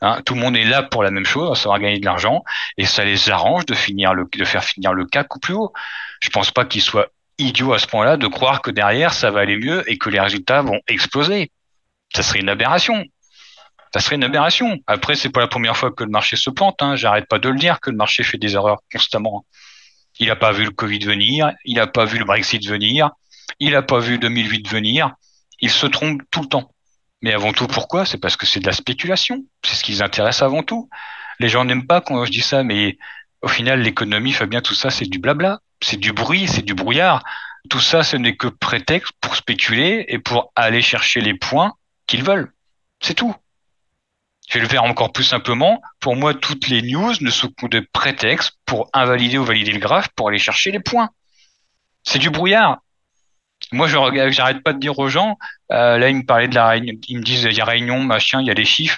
Hein. Tout le monde est là pour la même chose, ça va gagner de l'argent, et ça les arrange de faire finir le CAC ou plus haut. Je pense pas qu'ils soient idiots à ce point-là de croire que derrière ça va aller mieux et que les résultats vont exploser. Ça serait une aberration. Ça serait une aberration. Après, c'est pas la première fois que le marché se plante. Hein. J'arrête pas de le dire que le marché fait des erreurs constamment. Il n'a pas vu le Covid venir, il n'a pas vu le Brexit venir, il n'a pas vu 2008 venir. Il se trompe tout le temps. Mais avant tout, pourquoi? C'est parce que c'est de la spéculation. C'est ce qui les intéresse avant tout. Les gens n'aiment pas quand je dis ça, mais au final, l'économie, Fabien, tout ça, c'est du blabla. C'est du bruit, c'est du brouillard. Tout ça, ce n'est que prétexte pour spéculer et pour aller chercher les points qu'ils veulent. C'est tout. Je vais le faire encore plus simplement. Pour moi, toutes les news ne sont que des prétextes pour invalider ou valider le graphe pour aller chercher les points. C'est du brouillard. Moi, je j'arrête pas de dire aux gens, euh, là, ils me parlaient de la réunion, ils me disent, il y a réunion, machin, il y a des chiffres.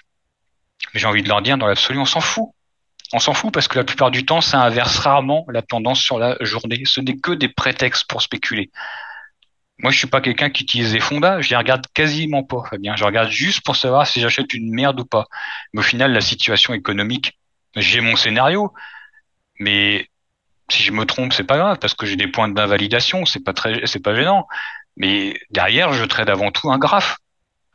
Mais j'ai envie de leur dire, dans l'absolu, on s'en fout. On s'en fout parce que la plupart du temps, ça inverse rarement la tendance sur la journée. Ce n'est que des prétextes pour spéculer. Moi, je suis pas quelqu'un qui utilise des fondas. Je les regarde quasiment pas, Fabien. Je regarde juste pour savoir si j'achète une merde ou pas. Mais au final, la situation économique, j'ai mon scénario. Mais si je me trompe, c'est pas grave parce que j'ai des points d'invalidation. C'est pas très, c'est pas gênant. Mais derrière, je trade avant tout un graphe.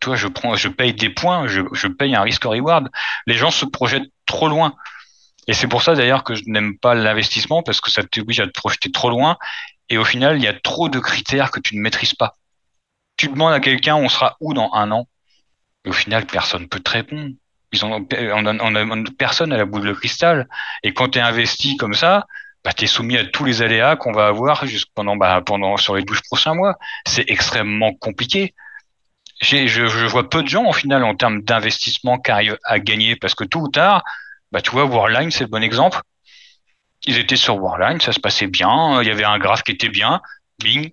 Tu vois, je prends, je paye des points, je, je paye un risque reward. Les gens se projettent trop loin. Et c'est pour ça d'ailleurs que je n'aime pas l'investissement parce que ça t'oblige à te projeter trop loin et au final, il y a trop de critères que tu ne maîtrises pas. Tu demandes à quelqu'un, on sera où dans un an? Et au final, personne peut te répondre. Ils ont, on a, on a, personne à la boule de cristal. Et quand tu es investi comme ça, bah, tu es soumis à tous les aléas qu'on va avoir pendant, bah, pendant sur les 12 prochains mois. C'est extrêmement compliqué. Je, vois peu de gens, en final, en termes d'investissement, qui arrivent à gagner parce que tôt ou tard, bah, tu vois, Warline, c'est le bon exemple. Ils étaient sur Warline, ça se passait bien, il y avait un graphe qui était bien, bing,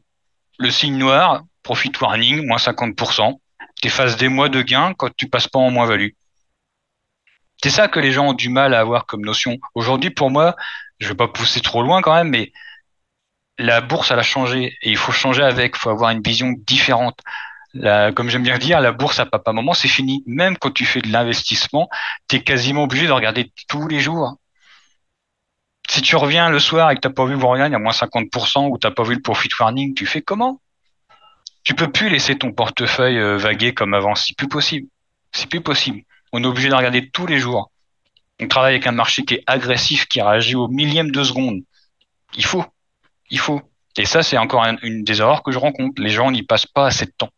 le signe noir, profit warning, moins 50%. T'effaces des mois de gains quand tu passes pas en moins-value. C'est ça que les gens ont du mal à avoir comme notion. Aujourd'hui, pour moi, je vais pas pousser trop loin quand même, mais la bourse, elle a changé et il faut changer avec. Il faut avoir une vision différente. comme j'aime bien dire, la bourse à papa moment, c'est fini. Même quand tu fais de l'investissement, tu es quasiment obligé de regarder tous les jours. Si tu reviens le soir et que t'as pas vu y a moins 50% ou t'as pas vu le profit warning, tu fais comment? Tu peux plus laisser ton portefeuille euh, vaguer comme avant. C'est plus possible. C'est plus possible. On est obligé de regarder tous les jours. On travaille avec un marché qui est agressif, qui réagit au millième de seconde. Il faut. Il faut. Et ça, c'est encore une des erreurs que je rencontre. Les gens n'y passent pas assez de temps.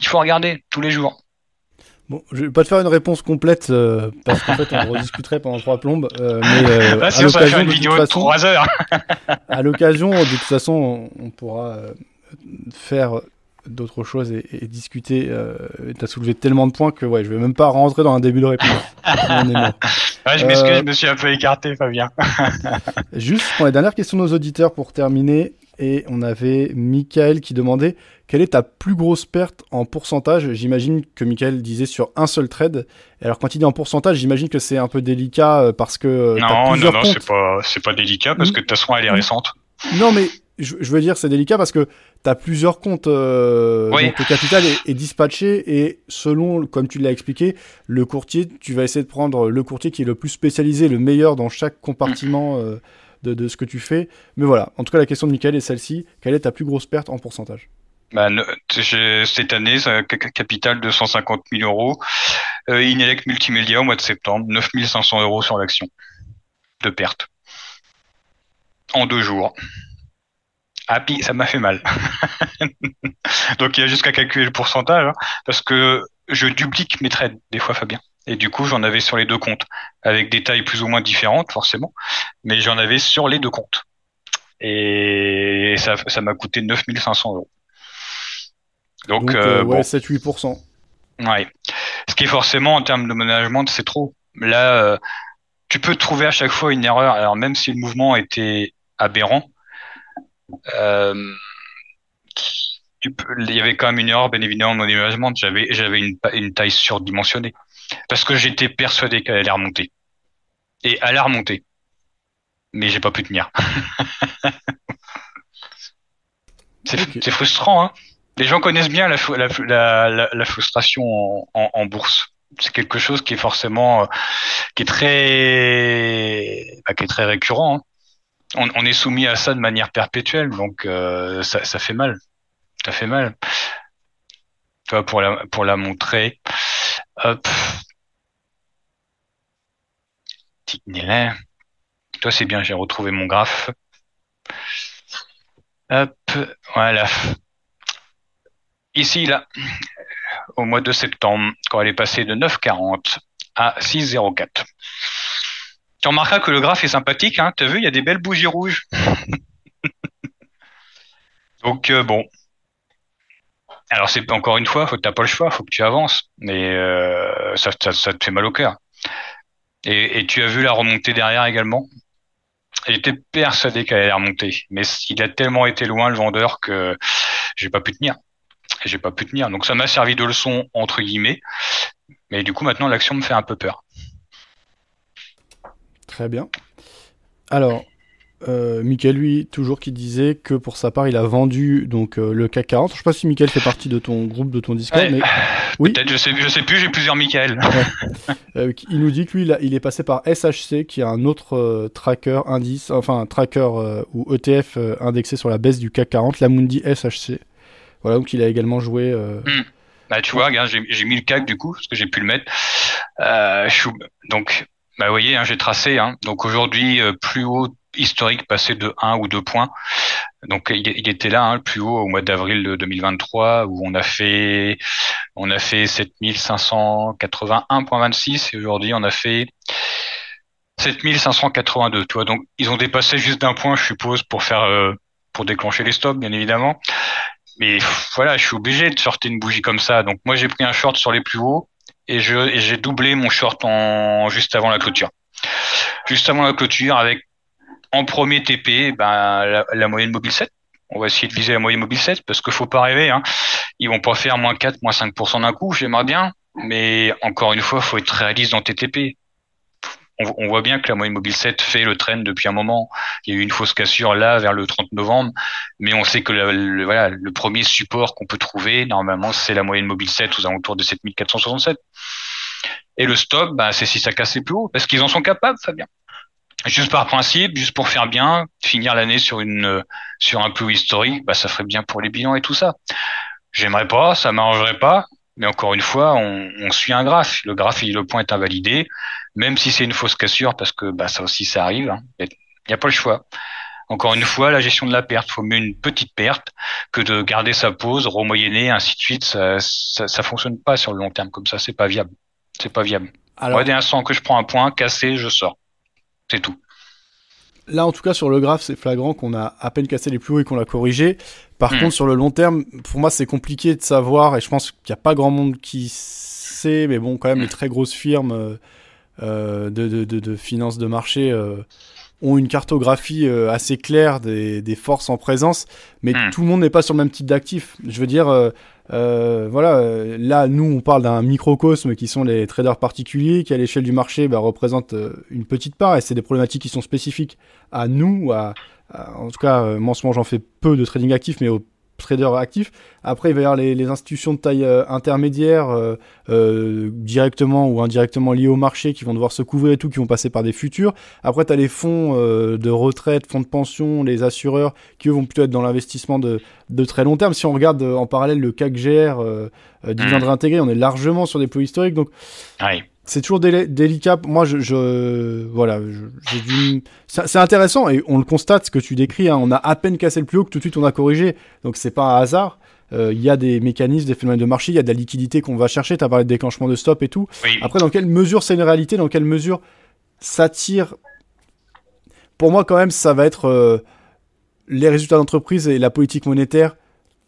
Il faut regarder tous les jours. Bon, je vais pas te faire une réponse complète euh, parce qu'en fait on rediscuterait pendant trois plombes. Euh, mais euh, à l'occasion, de, toute façon, heures. à l'occasion, de toute façon, on, pourra faire d'autres choses et, discuter. tu as soulevé tellement de points que ouais, je vais même pas rentrer dans un début de réponse. ouais, je m'excuse, je me suis un peu écarté, Fabien. Juste pour les dernières questions de nos auditeurs pour terminer et on avait Michael qui demandait quelle est ta plus grosse perte en pourcentage? J'imagine que Michael disait sur un seul trade. Alors quand il dit en pourcentage, j'imagine que c'est un peu délicat euh, parce que euh, non, non, non, c'est pas, pas délicat parce que de toute façon elle est récente. Non, mais je, veux dire c'est délicat parce que tu as plusieurs comptes. Euh, donc le capital est, dispatché et selon, comme tu l'as expliqué, le courtier, tu vas essayer de prendre le courtier qui est le plus spécialisé, le meilleur dans chaque compartiment. Euh, de, ce que tu fais. Mais voilà, en tout cas, la question de Michael est celle-ci. Quelle est ta plus grosse perte en pourcentage? Bah, cette année, un capital de 150 000 euros. Euh, Inelec Multimédia au mois de septembre, 9 500 euros sur l'action de perte. En deux jours. Ah, ça m'a fait mal. Donc il y a jusqu'à calculer le pourcentage, hein, parce que je duplique mes trades des fois, Fabien. Et du coup, j'en avais sur les deux comptes, avec des tailles plus ou moins différentes, forcément, mais j'en avais sur les deux comptes. Et ça, ça m'a coûté 9500 euros. Donc, Donc euh, ouais, 7-8%. Ouais. Ce qui est forcément, en termes de management, c'est trop. Là, euh, tu peux trouver à chaque fois une erreur. Alors, même si le mouvement était aberrant, euh, il y avait quand même une erreur, bien évidemment, dans mon management. J'avais, j'avais une, une taille surdimensionnée parce que j'étais persuadé qu'elle allait remonter. Et elle a remonté. Mais j'ai pas pu tenir. c'est frustrant, hein. Les gens connaissent bien la, frustration en, bourse. C'est quelque chose qui est forcément, euh, qui est très, bah, qui est très récurrent. Hein. On, est soumis à ça de manière perpétuelle, donc euh, ça, fait mal. Ça fait mal. La, pour la montrer. Hop. Toi, c'est bien, j'ai retrouvé mon graphe. Hop, voilà. Ici, là, au mois de septembre, quand elle est passée de 9,40 à 6,04. Tu remarqueras que le graphe est sympathique, hein. T'as vu, il y a des belles bougies rouges. Donc, euh, bon, alors c'est encore une fois, faut que t'as pas le choix, faut que tu avances, mais euh, ça, ça, te fait mal au cœur. Et, et, tu as vu la remontée derrière également? J'étais persuadé qu'elle allait remonter, mais il a tellement été loin le vendeur que j'ai pas pu tenir. J'ai pas pu tenir. Donc ça m'a servi de leçon entre guillemets, mais du coup maintenant l'action me fait un peu peur. Très bien. Alors, euh, Michael, lui, toujours qui disait que pour sa part, il a vendu donc euh, le CAC 40. Je sais pas si Michael fait partie de ton groupe, de ton Discord, mais oui. Peut-être, je sais, je sais plus. J'ai plusieurs Michael. Euh, il nous dit que lui, il, est passé par SHC, qui est un autre tracker indice, enfin un tracker ou ETF indexé sur la baisse du CAC 40, la Mundi SHC. Voilà, donc il a également joué. Hmm. Bah, tu vois, regarde, j'ai mis le CAC du coup, parce que j'ai pu le mettre. donc, bah, vous voyez, hein, j'ai tracé. Hein. Donc aujourd'hui, plus haut historique passé de 1 ou 2 points. Donc il, était là, hein, le plus haut au mois d'avril de 2023, où on a fait On a fait 7581.26 et aujourd'hui on a fait 7582. Tu vois, donc ils ont dépassé juste d'un point, je suppose, pour faire euh, pour déclencher les stops, bien évidemment. Mais voilà, je suis obligé de sortir une bougie comme ça. Donc moi j'ai pris un short sur les plus hauts et j'ai doublé mon short en juste avant la clôture. Juste avant la clôture avec en premier TP, ben la, moyenne mobile 7. On va essayer de viser la moyenne mobile 7 parce qu'il faut pas rêver. Hein. Ils vont pas faire moins 4, moins 5% d'un coup. J'aimerais bien, mais encore une fois, faut être réaliste dans TTP on, voit bien que la moyenne mobile 7 fait le train depuis un moment. Il y a eu une fausse cassure là vers le 30 novembre, mais on sait que le, premier support qu'on peut trouver, normalement, c'est la moyenne mobile 7 aux alentours de 7467. Et le stop, bah, c'est si ça casse plus haut, parce qu'ils en sont capables, Fabien. Juste par principe, juste pour faire bien, finir l'année sur un plus historique, bah, ça ferait bien pour les bilans et tout ça. J'aimerais pas, ça m'arrangerait pas, mais encore une fois, on, on, suit un graphe. Le graphe, le point est invalidé même si c'est une fausse cassure, parce que bah, ça aussi, ça arrive. Hein. Il n'y a pas le choix. Encore une fois, la gestion de la perte, faut mieux une petite perte que de garder sa pause, remoyenner, ainsi de suite. Ça, ça, fonctionne pas sur le long terme comme ça. C'est pas viable. C'est pas viable. Alors, Moi, dès l'instant que je prends un point cassé, je sors. C'est tout. Là, en tout cas, sur le graphe, c'est flagrant qu'on a à peine cassé les plus hauts et qu'on l'a corrigé. Par hmm. contre, sur le long terme, pour moi, c'est compliqué de savoir, et je pense qu'il n'y a pas grand monde qui sait, mais bon, quand même, les hmm. très grosses firmes, euh, de, de, de, finances de marché euh, ont une cartographie euh, assez claire des, des, forces en présence, mais hmm. tout le monde n'est pas sur le même type d'actifs. Je veux dire, voilà, là, nous, on parle d'un microcosme qui sont les traders particuliers, qui à l'échelle du marché bah, représentent une petite part, et c'est des problématiques qui sont spécifiques à nous, à, en tout cas, moi en ce moment j'en fais peu de trading actif, mais au traders actifs. Après, il va y avoir les, institutions de taille euh, intermédiaire, euh, euh, directement ou indirectement liées au marché, qui vont devoir se couvrir et tout, qui vont passer par des futurs. Après, tu as les fonds de retraite, fonds de pension, les assureurs, qui eux vont plutôt être dans l'investissement de, de, très long terme. Si on regarde en parallèle le CAC GR, dividende mmh. réintégré, on est largement sur des pots historiques. Donc, c'est toujours délicat. Moi, je, je voilà, c'est intéressant et on le constate ce que tu décris. Hein. on a à peine cassé le plus haut que tout de suite on a corrigé. Donc c'est pas un hasard. Euh, il y a des mécanismes, des phénomènes de marché, il y a de la liquidité qu'on va chercher. Tu as parlé de déclenchement de stop et tout. Après, dans quelle mesure c'est une réalité Dans quelle mesure ça tire Pour moi, quand même, ça va être euh, les résultats d'entreprise et la politique monétaire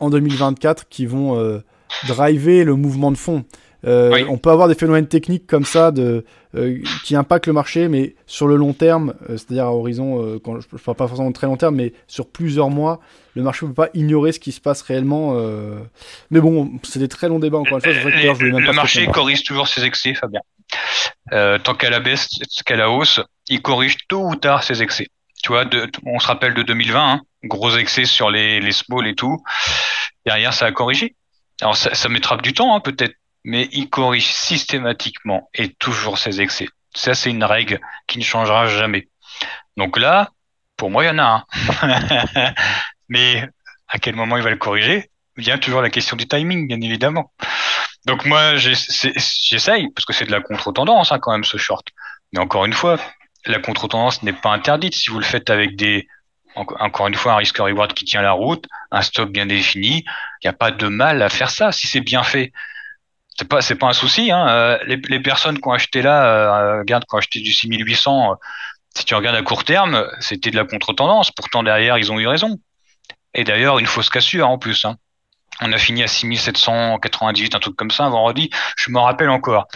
en 2024 qui vont euh, driver le mouvement de fond. Euh, on peut avoir des phénomènes techniques comme ça de, euh, qui impactent le marché, mais sur le long terme, euh, c'est-à-dire à horizon, quand je ne parle pas forcément de très long terme, mais sur plusieurs mois, le marché ne peut pas ignorer ce qui se passe réellement. Mais bon, c'est des très longs débats encore une fois. le marché corrige toujours ses excès, Fabien. tant qu'à la baisse, qu'à la hausse, il corrige tôt ou tard ses excès. Tu vois, on se rappelle de 2020, hein, gros excès sur les, les small et tout. Derrière, ça a corrigé. Alors ça, ça mettra du temps, hein, peut-être mais il corrige systématiquement et toujours ses excès. Ça, c'est une règle qui ne changera jamais. Donc là, pour moi, il y en a un. mais à quel moment il va le corriger? Vient toujours la question du timing, bien évidemment. Donc moi, j'essaye, parce que c'est de la contre-tendance hein, quand même, ce short. Mais encore une fois, la contre-tendance n'est pas interdite si vous le faites avec des, encore une fois, un risque reward qui tient la route, un stop bien défini. Il n'y a pas de mal à faire ça si c'est bien fait c'est pas c'est pas un souci. Hein. Euh, les, les, personnes qui ont acheté là, euh, regarde, qui ont acheté du 6800, euh, si tu regardes à court terme, c'était de la contre-tendance. Pourtant derrière, ils ont eu raison. Et d'ailleurs, une fausse cassure en plus. Hein. On a fini à 6798, un truc comme ça, vendredi. Je me rappelle encore.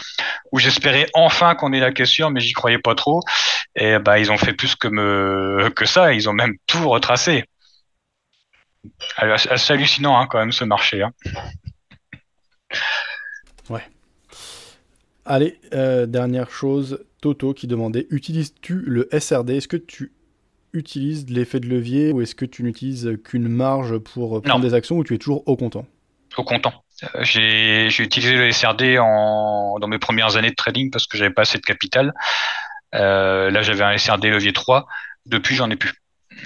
Où j'espérais enfin qu'on ait la cassure, mais j'y croyais pas trop. Et bah, ils ont fait plus que me que ça. Ils ont même tout retracé. C'est hallucinant hein, quand même ce marché. Hein. Allez, euh, dernière chose, Toto qui demandait utilises-tu le SRD Est-ce que tu utilises l'effet de levier ou est-ce que tu n'utilises qu'une marge pour prendre des actions ou tu es toujours au comptant? Au comptant. Euh, j'ai utilisé le SRD en, dans mes premières années de trading parce que j'avais pas assez de capital. Euh, là, j'avais un SRD levier 3. Depuis, j'en ai plus.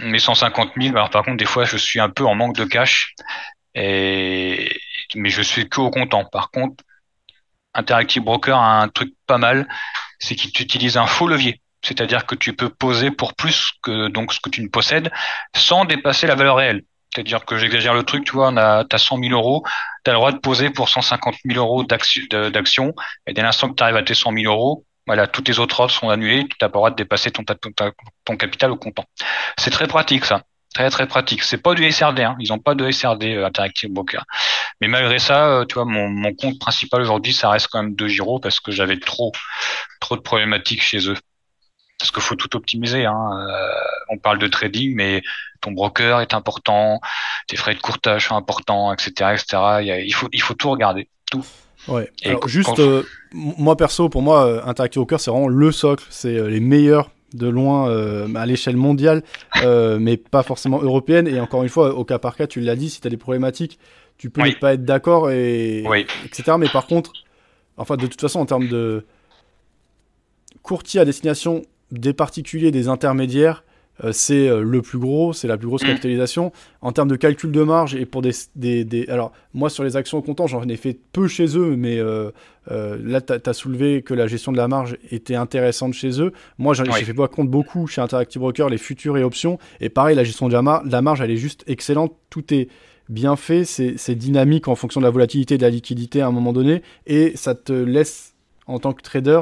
Mes 150 000, alors par contre, des fois, je suis un peu en manque de cash. Et... Mais je suis que au comptant. Par contre, Interactive Broker a un truc pas mal, c'est qu'il utilise un faux levier. C'est-à-dire que tu peux poser pour plus que donc ce que tu ne possèdes sans dépasser la valeur réelle. C'est-à-dire que j'exagère le truc, tu vois, on a, t'as 100 000 euros, tu as le droit de poser pour 150 000 euros d'action, et dès l'instant que tu arrives à tes 100 000 euros, voilà, toutes tes autres offres sont annulées, tu n'as pas le droit de dépasser ton, capital au comptant. C'est très pratique, ça. Très, très pratique. C'est pas du SRD, hein. Ils ont pas de SRD euh, Interactive Broker. Mais malgré ça, euh, tu vois, mon, mon compte principal aujourd'hui, ça reste quand même de Giro parce que j'avais trop, trop de problématiques chez eux parce qu'il faut tout optimiser. Hein. Euh, on parle de trading, mais ton broker est important, tes frais de courtage sont importants, etc., etc. Il, faut, il faut tout regarder, tout. Ouais. Alors, juste, euh, moi perso, pour moi, euh, Interactive Broker, c'est vraiment le socle. C'est les meilleurs de loin à l'échelle mondiale, mais pas forcément européenne. Et encore une fois, au cas par cas, tu l'as dit, si tu as des problématiques, tu peux ne pas être d'accord, et, etc. Mais par contre, enfin, de toute façon, en termes de courtier à destination des particuliers, des intermédiaires, euh, c'est euh, le plus gros, c'est la plus grosse mm. capitalisation. En termes de calcul de marge et pour des, des, Alors, moi, sur les actions au comptant, j'en ai fait peu chez eux, mais euh, là, tu as, soulevé que la gestion de la marge était intéressante chez eux. Moi, j'ai fait pas compte beaucoup chez Interactive Broker, les futurs et options. Et pareil, la gestion de la, la marge, elle est juste excellente. Tout est bien fait, c'est dynamique en fonction de la volatilité de la liquidité à un moment donné. Et ça te laisse, en tant que trader,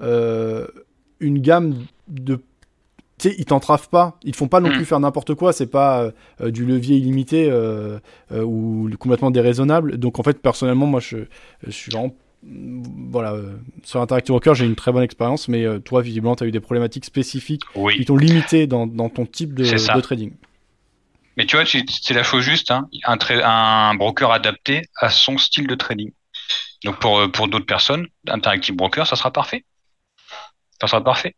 une gamme de tu sais, ils t'entravent pas, ils font pas non mm. plus faire n'importe quoi, c'est pas euh, du levier illimité euh, euh, ou complètement déraisonnable. Donc en fait, personnellement, moi je, je suis vraiment. Voilà, sur Interactive Broker, j'ai une très bonne expérience, mais toi, visiblement, tu as eu des problématiques spécifiques qui t'ont limité dans, dans, ton type de, de, trading. Mais tu vois, c'est la chose juste, hein, un, un broker adapté à son style de trading. Donc pour, pour d'autres personnes, Interactive Broker, ça sera parfait ça sera parfait.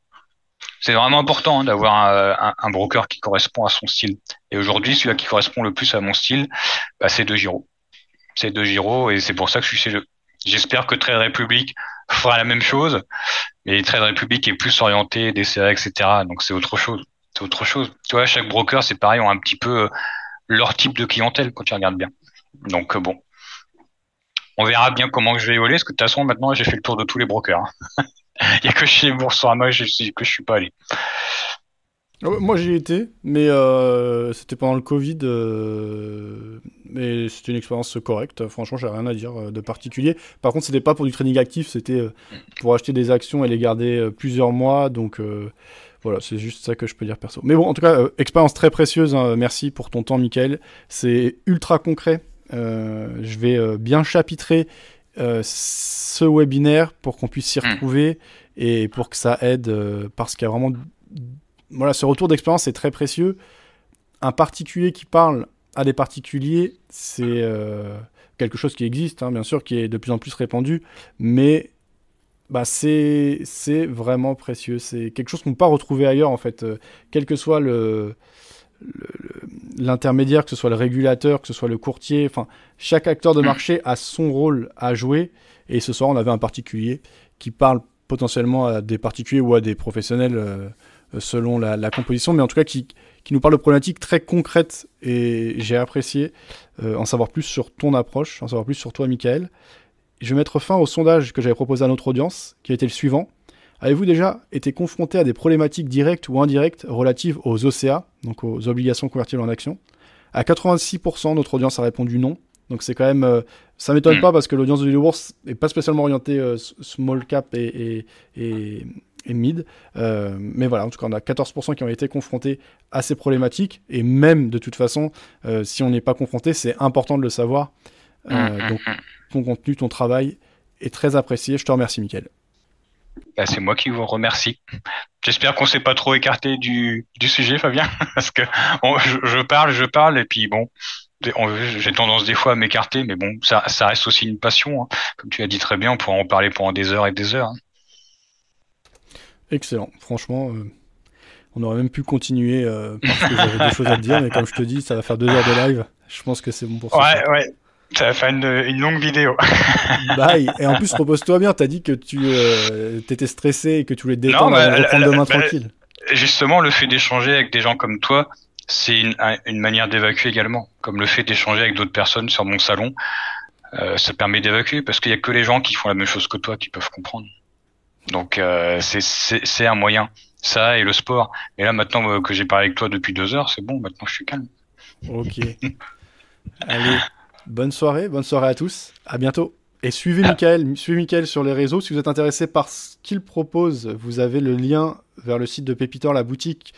C'est vraiment important hein, d'avoir un, broker qui correspond à son style. Et aujourd'hui, celui qui correspond le plus à mon style, bah, c'est De Giro. C'est De Giro et c'est pour ça que je suis chez eux. J'espère que Trade Republic fera la même chose, mais Trade Republic est plus orienté des etc. Donc c'est autre chose. C'est autre chose. Tu vois, chaque broker, c'est pareil, ont un petit peu euh, leur type de clientèle quand tu regardes bien. Donc euh, bon, on verra bien comment je vais évoluer, parce que de toute façon, maintenant, j'ai fait le tour de tous les brokers. Il n'y a que chez Boursorama je que je suis pas allé. Ah moi j'y étais, mais euh, c'était pendant le Covid, euh, mais c'était une expérience correcte. Franchement, j'ai rien à dire euh, de particulier. Par contre, c'était pas pour du trading actif, c'était pour acheter des actions et les garder plusieurs mois. Donc voilà, c'est juste ça que je peux dire perso. Mais bon, en tout cas, expérience très précieuse. Hein. Merci pour ton temps, Michael. C'est ultra concret. je vais bien chapitrer euh, ce webinaire pour qu'on puisse s'y hmm. retrouver et pour que ça aide euh, parce qu'il y a vraiment voilà ce retour d'expérience est très précieux. Un particulier qui parle à des particuliers c'est euh, quelque chose qui existe hein, bien sûr qui est de plus en plus répandu mais bah c'est c'est vraiment précieux. C'est quelque chose qu'on ne peut pas retrouver ailleurs en fait. Quel que soit le l'intermédiaire, que ce soit le régulateur, que ce soit le courtier, enfin, chaque acteur de marché a son rôle à jouer. Et ce soir, on avait un particulier qui parle potentiellement à des particuliers ou à des professionnels euh, selon la, composition, mais en tout cas qui, qui, nous parle de problématiques très concrètes. Et j'ai apprécié euh, en savoir plus sur ton approche, en savoir plus sur toi, Michael. Je vais mettre fin au sondage que j'avais proposé à notre audience, qui été le suivant. Avez-vous déjà été confronté à des problématiques directes ou indirectes relatives aux OCA, donc aux obligations convertibles en actions? À 86%, notre audience a répondu non. Donc c'est quand même, euh, ça m'étonne hmm. pas parce que l'audience de bourse n'est pas spécialement orientée euh, small cap et, mid. Euh, mais voilà, en tout cas, on a 14% qui ont été confrontés à ces problématiques. Et même, de toute façon, si on n'est pas confronté, c'est important de le savoir. Hmm, hmm, donc, ton contenu, ton travail est très apprécié. Je te remercie, Mickaël. Bah, c'est moi qui vous remercie. J'espère qu'on s'est pas trop écarté du, du sujet, Fabien, parce que je, parle, je parle, et puis bon, j'ai tendance des fois à m'écarter, mais bon, ça, ça reste aussi une passion. Hein. Comme tu as dit très bien, on pourra en parler pendant des heures et des heures. Hein. Excellent, franchement. Euh, on aurait même pu continuer euh, parce que j'avais des choses à te dire, mais comme je te dis, ça va faire deux heures de live. Je pense que c'est bon pour ça. Ouais, ouais. Ça va faire une, longue vidéo. Bye. Et en plus, repose-toi bien. T'as dit que tu euh, étais stressé et que tu voulais te détendre non, bah, et demain tranquille. Justement, le fait d'échanger avec des gens comme toi, c'est une, une, manière d'évacuer également. Comme le fait d'échanger avec d'autres personnes sur mon salon, euh, ça permet d'évacuer parce qu'il y a que les gens qui font la même chose que toi qui peuvent comprendre. Donc euh, c'est un moyen. Ça et le sport. Et là maintenant euh, que j'ai parlé avec toi depuis deux heures, c'est bon. Maintenant je suis calme. Ok. Allez, bonne soirée, bonne soirée à tous. À bientôt. Et suivez Michael, suivez Michael sur les réseaux. Si vous êtes intéressé par ce qu'il propose, vous avez le lien vers le site de Pépitor, la boutique,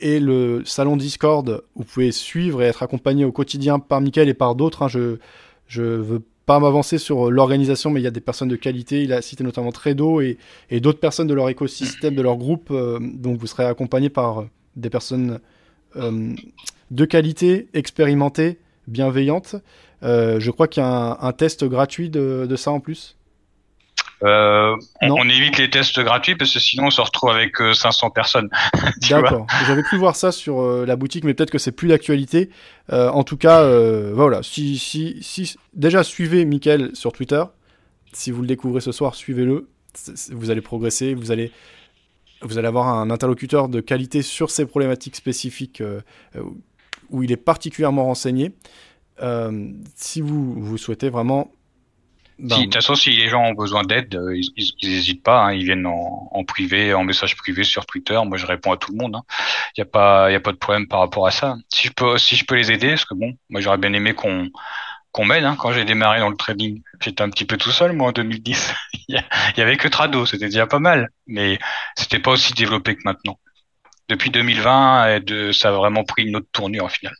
et le salon Discord. Vous pouvez suivre et être accompagné au quotidien par Michael et par d'autres. Hein. Je je veux pas m'avancer sur l'organisation, mais il y a des personnes de qualité. Il a cité notamment Tredo et, et d'autres personnes de leur écosystème, de leur groupe. Euh, donc vous serez accompagné par des personnes euh, de qualité, expérimentées, bienveillantes. Euh, je crois qu'il y a un, test gratuit de, ça en plus. Euh, on, évite les tests gratuits parce que sinon on se retrouve avec 500 personnes. D'accord. J'avais pu voir ça sur la boutique, mais peut-être que c'est plus d'actualité. en tout cas, voilà. Si, si, si, déjà suivez Mickaël sur Twitter. Si vous le découvrez ce soir, suivez-le. Vous allez progresser, vous allez vous allez avoir un interlocuteur de qualité sur ces problématiques spécifiques euh, euh, où il est particulièrement renseigné. Euh, si vous, vous souhaitez vraiment ben, de toute façon, si les gens ont besoin d'aide, ils n'hésitent pas. Hein, ils viennent en, privé, en message privé sur Twitter. Moi, je réponds à tout le monde. Il hein. n'y a pas, il a pas de problème par rapport à ça. Si je peux, si je peux les aider, parce que bon, moi, j'aurais bien aimé qu'on qu'on m'aide. Hein, quand j'ai démarré dans le trading, j'étais un petit peu tout seul, moi, en 2010. il y avait que Trado, c'était déjà pas mal, mais c'était pas aussi développé que maintenant. Depuis 2020, ça a vraiment pris une autre tournure au final.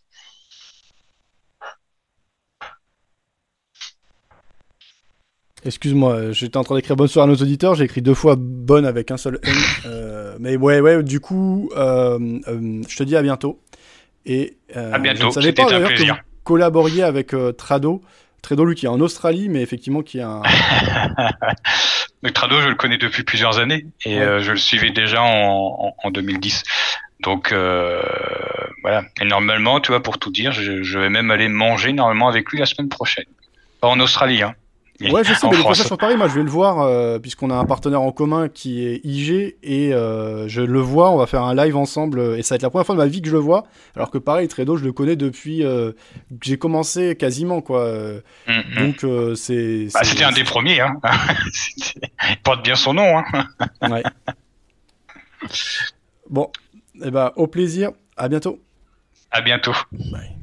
Excuse-moi, j'étais en train d'écrire bonne soirée à nos auditeurs, j'ai écrit deux fois bonne avec un seul N. Euh, mais ouais, ouais, du coup, euh, euh, je te dis à bientôt. Et, à bientôt, c'était un plaisir collaboriez avec euh, Trado. Trado, lui, qui est en Australie, mais effectivement qui est un. Trado, je le connais depuis plusieurs années et euh, je le suivais déjà en, 2010. Donc euh, voilà. Et normalement, tu vois, pour tout dire, je, je, vais même aller manger normalement avec lui la semaine prochaine. Pas en Australie, hein. Ouais, je sais, mais le prochain sur Paris, moi je vais le voir, euh, puisqu'on a un partenaire en commun qui est IG, et euh, je le vois, on va faire un live ensemble, et ça va être la première fois de ma vie que je le vois, alors que pareil, Tredo, je le connais depuis euh, que j'ai commencé quasiment, quoi. Mm, mm. Donc c'est. Bah, c'était un des premiers, hein. Il porte bien son nom, hein. ouais. Bon, et eh ben, au plaisir, à bientôt. À bientôt. Bye.